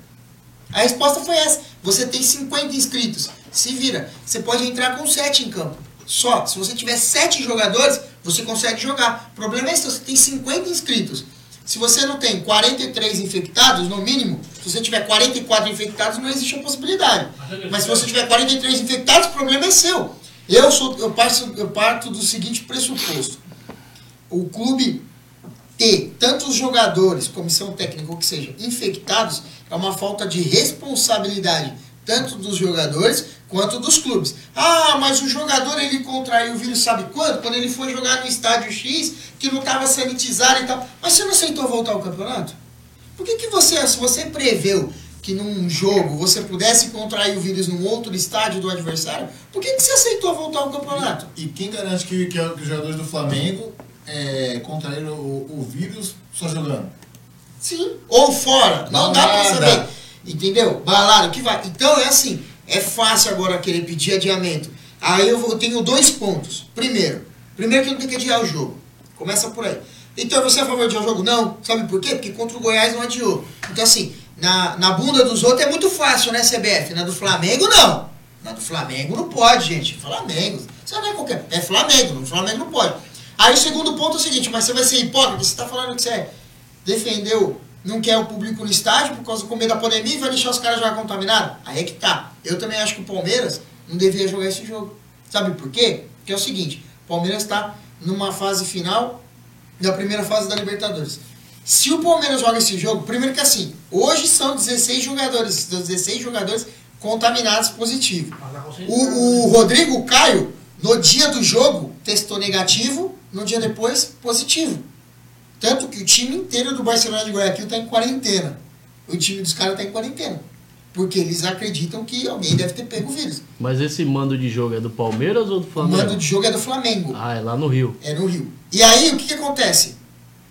A resposta foi essa. Você tem 50 inscritos. Se vira. Você pode entrar com 7 em campo. Só. Se você tiver 7 jogadores, você consegue jogar. O problema é se você tem 50 inscritos. Se você não tem 43 infectados, no mínimo, se você tiver 44 infectados, não existe a possibilidade. Mas se você tiver 43 infectados, o problema é seu. Eu, sou, eu, parto, eu parto do seguinte pressuposto. O clube ter tantos jogadores, comissão técnica ou que seja, infectados, é uma falta de responsabilidade tanto dos jogadores quanto dos clubes. Ah, mas o jogador ele contraiu o vírus sabe quando? Quando ele foi jogar no estádio X, que não estava sanitizado e tal. Mas você não aceitou voltar ao campeonato? Por que, que você, se você preveu que num jogo você pudesse contrair o vírus num outro estádio do adversário, por que, que você aceitou voltar ao campeonato? E quem garante que, que os jogadores do Flamengo é, contraíram o, o vírus só jogando? Sim. Ou fora. Não, dá pra saber. Entendeu? Balada, o que vai. Então é assim. É fácil agora querer pedir adiamento. Aí eu, vou- eu tenho dois pontos. Primeiro, primeiro que não tem que adiar o jogo. Começa por aí. Então você é a favor de o jogo? Não. Sabe por quê? Porque contra o Goiás não adiou. Então assim, na, na bunda dos outros é muito fácil, né, CBF? Na do Flamengo, não. Na do Flamengo não pode, gente. Flamengo. Isso não é qualquer. É Flamengo. No Flamengo não pode. Aí o segundo ponto é o seguinte, mas você vai ser hipócrita, você tá falando que você defendeu, não quer o público no estádio por causa do medo da pandemia e vai deixar os caras jogar contaminados? Aí é que tá. Eu também acho que o Palmeiras não deveria jogar esse jogo. Sabe por quê? Porque é o seguinte, o Palmeiras está numa fase final da primeira fase da Libertadores. Se o Palmeiras joga esse jogo, primeiro que assim, hoje são 16 jogadores, 16 jogadores contaminados positivos. Concentrado, O, o Rodrigo Caio, no dia do jogo, testou negativo, no dia depois, positivo. Tanto que o time inteiro do Barcelona de Guayaquil está em quarentena. O time dos caras está em quarentena. Porque eles acreditam que alguém deve ter pego o vírus. Mas esse mando de jogo é do Palmeiras ou do O Flamengo? mando de jogo é do Flamengo. Ah, é lá no Rio. É no Rio. E aí, o que, que acontece?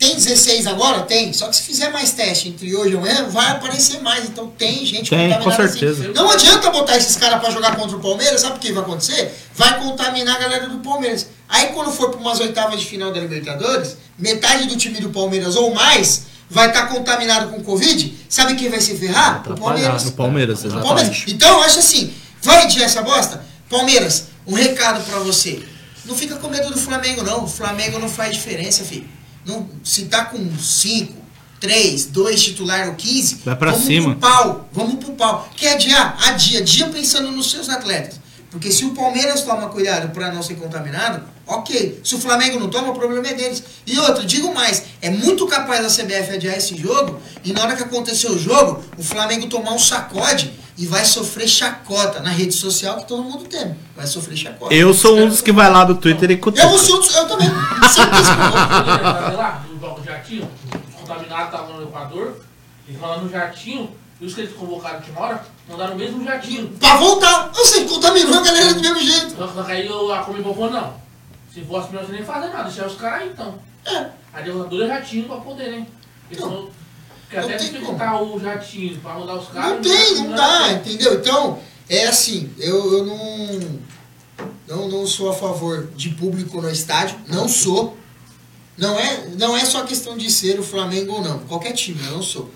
Tem 16 agora? Tem. Só que se fizer mais teste entre hoje e amanhã, vai aparecer mais. Então tem gente Tem, contaminada com assim. certeza. Não adianta botar esses caras pra jogar contra o Palmeiras, sabe o que vai acontecer? Vai contaminar a galera do Palmeiras. Aí quando for pra umas oitavas de final da Libertadores, metade do time do Palmeiras ou mais vai estar contaminado com Covid. Sabe quem vai se ferrar? O. Palmeiras. No Palmeiras, O exatamente. Palmeiras. Então eu acho assim, vai adiar essa bosta? Palmeiras, um recado pra você. Não fica com medo do Flamengo, não. O Flamengo não faz diferença, filho. Não, se tá com 5, 3, 2 titular ou 15, Vai pra vamos cima. pro pau. Vamos pro pau. Quer adiar? Adia. Adia pensando nos seus atletas. Porque se o Palmeiras toma cuidado pra não ser contaminado, ok. Se o Flamengo não toma, o problema é deles. E outra, digo mais, é muito capaz da CBF adiar esse jogo e na hora que acontecer o jogo, o Flamengo tomar um sacode e vai sofrer chacota na rede social que todo mundo tem. Vai sofrer chacota. Eu sou um dos que vai lá do Twitter e cutuca. Eu sou, eu também. Isso que eu vou. Olha lá, no jatinho, os contaminados estavam no Equador, eles foram no jatinho, e os que eles convocaram de hora, mandaram o mesmo jatinho. Pra voltar. Ou seja, contaminou a galera do mesmo jeito. Aí o- a Comebol falou, não, se fosse melhor você nem fazer nada, deixar os caras aí então. É. Aí deu dois jatinhos pra poder, né? Não. não, porque Não até dificultar o jatinho pra mandar os caras. Não tem, não dá, entendeu? Então, é assim, eu, eu não, não, não sou a favor de público no estádio, não sou. Não é, não é só questão de ser o Flamengo ou não, qualquer time, eu não sou.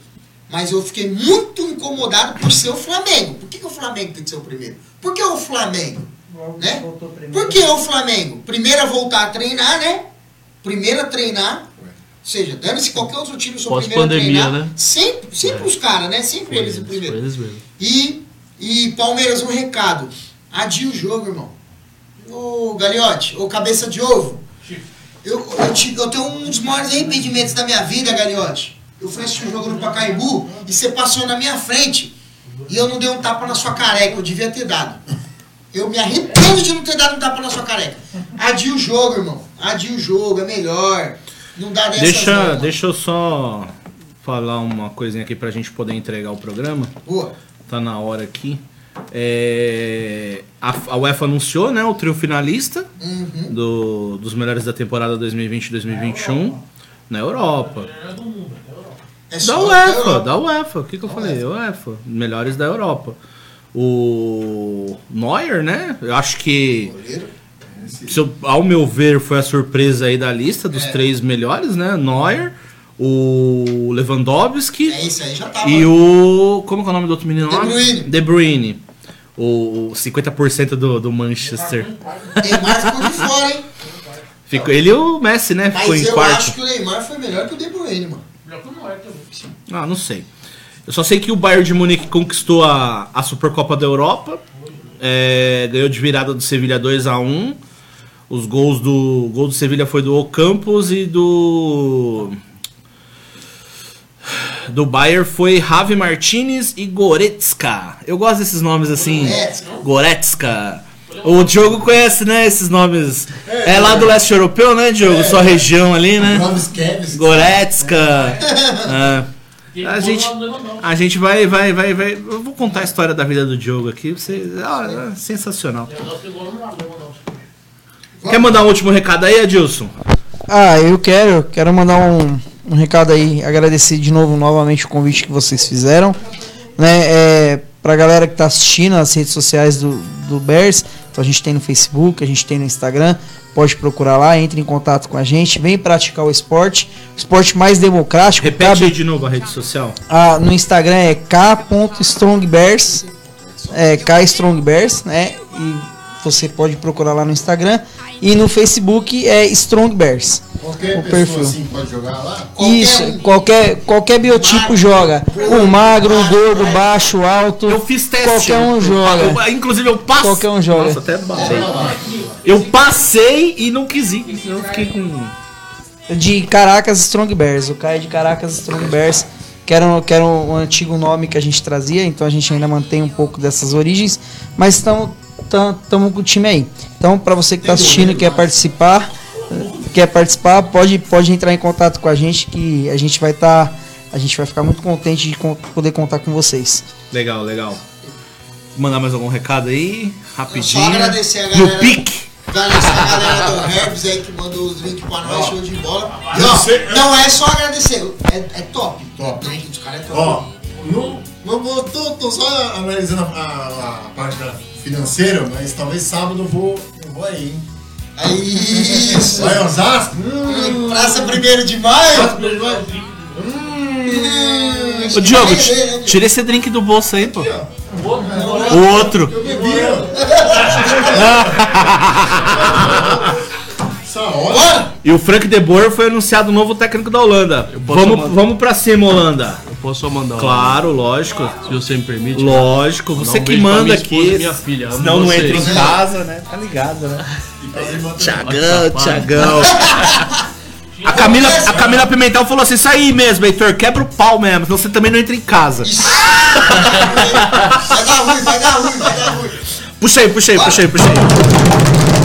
Mas eu fiquei muito incomodado por ser o Flamengo. Por que, que o Flamengo tem que ser o primeiro? Por que o Flamengo? Né? Voltou primeiro. Por que o Flamengo? Primeiro a voltar a treinar, né? Primeiro a treinar. Ou seja, dane-se qualquer outro time, sou o primeiro a Pós-pandemia, treinar. né? Sempre, sempre É. os caras, né? Sempre Foi eles o eles, primeiro. eles mesmo. E, e Palmeiras, um recado. Adia o jogo, irmão. Ô, Galiote, ô cabeça de ovo. Eu, eu, te- eu tenho um dos maiores arrependimentos da minha vida, Galiote. Eu fui assistir um jogo no Pacaembu e você passou na minha frente. E eu não dei um tapa na sua careca, eu devia ter dado. Eu me arrependo de não ter dado um tapa na sua careca. Adia o jogo, irmão. Adia o jogo, é melhor. Não dá dessas Deixa, não, deixa eu só falar uma coisinha aqui pra gente poder entregar o programa. Boa. Tá na hora aqui. É, a, a UEFA anunciou né, o trio finalista Uhum. do- dos melhores da temporada 2020-2021 na Europa. É Da UEFA, da UEFA. O que, que eu falei? UEFA. Melhores da Europa. O Neuer, né? Eu acho que, eu- ao meu ver, foi a surpresa aí da lista dos É. três melhores, né? Neuer, o Lewandowski É isso aí, já tava. e o. Como é o nome do outro menino De lá? Bruyne. De Bruyne. O 50% do, do Manchester. Neymar ficou de fora, hein? Ficou, ele e o Messi, né? Ficou Mas em eu quarto. acho que o Neymar foi melhor que o De Bruyne, mano. Melhor que o também. Ah, não sei. Eu só sei que o Bayern de Munique conquistou a, a Supercopa da Europa. é, ganhou de virada do Sevilha 2 a 1 Os gols do. O gol do Sevilha foi do Ocampos e do. Do Bayern foi Javi Martinez e Goretzka. Eu gosto desses nomes assim. Goretzka. O Diogo conhece, né, esses nomes. É lá do leste europeu, né, Diogo? Sua região ali, né? Kevs. Goretzka. É. A gente, a gente vai, vai, vai, vai. Eu vou contar a história da vida do Diogo aqui. Você, ah, é sensacional. Quer mandar um último recado aí, Adilson? Ah, eu quero, quero mandar um, um recado aí, agradecer de novo novamente o convite que vocês fizeram, né, é, pra galera que tá assistindo as redes sociais do, do Bears, então a gente tem no Facebook, a gente tem no Instagram, pode procurar lá, entre em contato com a gente, vem praticar o esporte, o esporte mais democrático, Repete cabe- aí de novo a rede social. no Instagram é k.strongbears, é k.strongbears, né? E você pode procurar lá no Instagram. E no Facebook é Strong Bears. Qualquer O pessoa perfil. assim pode jogar lá? Isso, um. qualquer, qualquer biotipo Magro, joga. O magro, o gordo, baixo, alto. Eu fiz teste. Qualquer um joga. eu- inclusive eu passei. Qualquer um joga. Nossa, até batei. Eu passei e não quis ir. Eu fiquei com. De Caracas Strong Bears. O cara é de Caracas Strong Bears. Que era, um- que era um antigo nome que a gente trazia, então a gente ainda mantém um pouco dessas origens. Mas estamos com o time aí. Então, para você que está assistindo e quer participar, quer participar, pode, pode entrar em contato com a gente que a gente vai estar a gente vai ficar muito contente de poder contar com vocês. Legal, legal. Mandar mais algum recado aí? Rapidinho. Só agradecer a No galera. pique. Agradecer a galera do Herbs aí que mandou os links pra nós, show de bola. Não, sei- não é só agradecer, é, é top. Top. O drink dos caras é top. Ó, não vou, tô, tô só analisando a, a- a parte financeira, mas talvez sábado eu vou, eu vou aí, hein? É isso. Vai Osasco? Hum, Praça 1 de maio. Osasco, vai- vai- Hum, Ô Diogo, vai tira esse drink do bolso aí, pô. O outro, O outro. Eu bebi, ó. Essa hora. Bora! E o Frank de Boer foi anunciado o novo técnico da Holanda. Vamos, vamos pra cima, Holanda. Posso só mandar um- Claro, lógico. Se você me permite. Lógico, Mandar você um que manda aqui. minha filha. Amo Senão não entra em casa, né? Tá ligado, né? Tiagão. Tiagão. A Camila, a Camila Pimentel falou assim: isso aí mesmo, Heitor, quebra o pau mesmo, senão você também não entra em casa. Vai dar ruim, vai dar ruim, vai dar ruim. Puxa aí, puxa aí, puxa aí, puxa aí.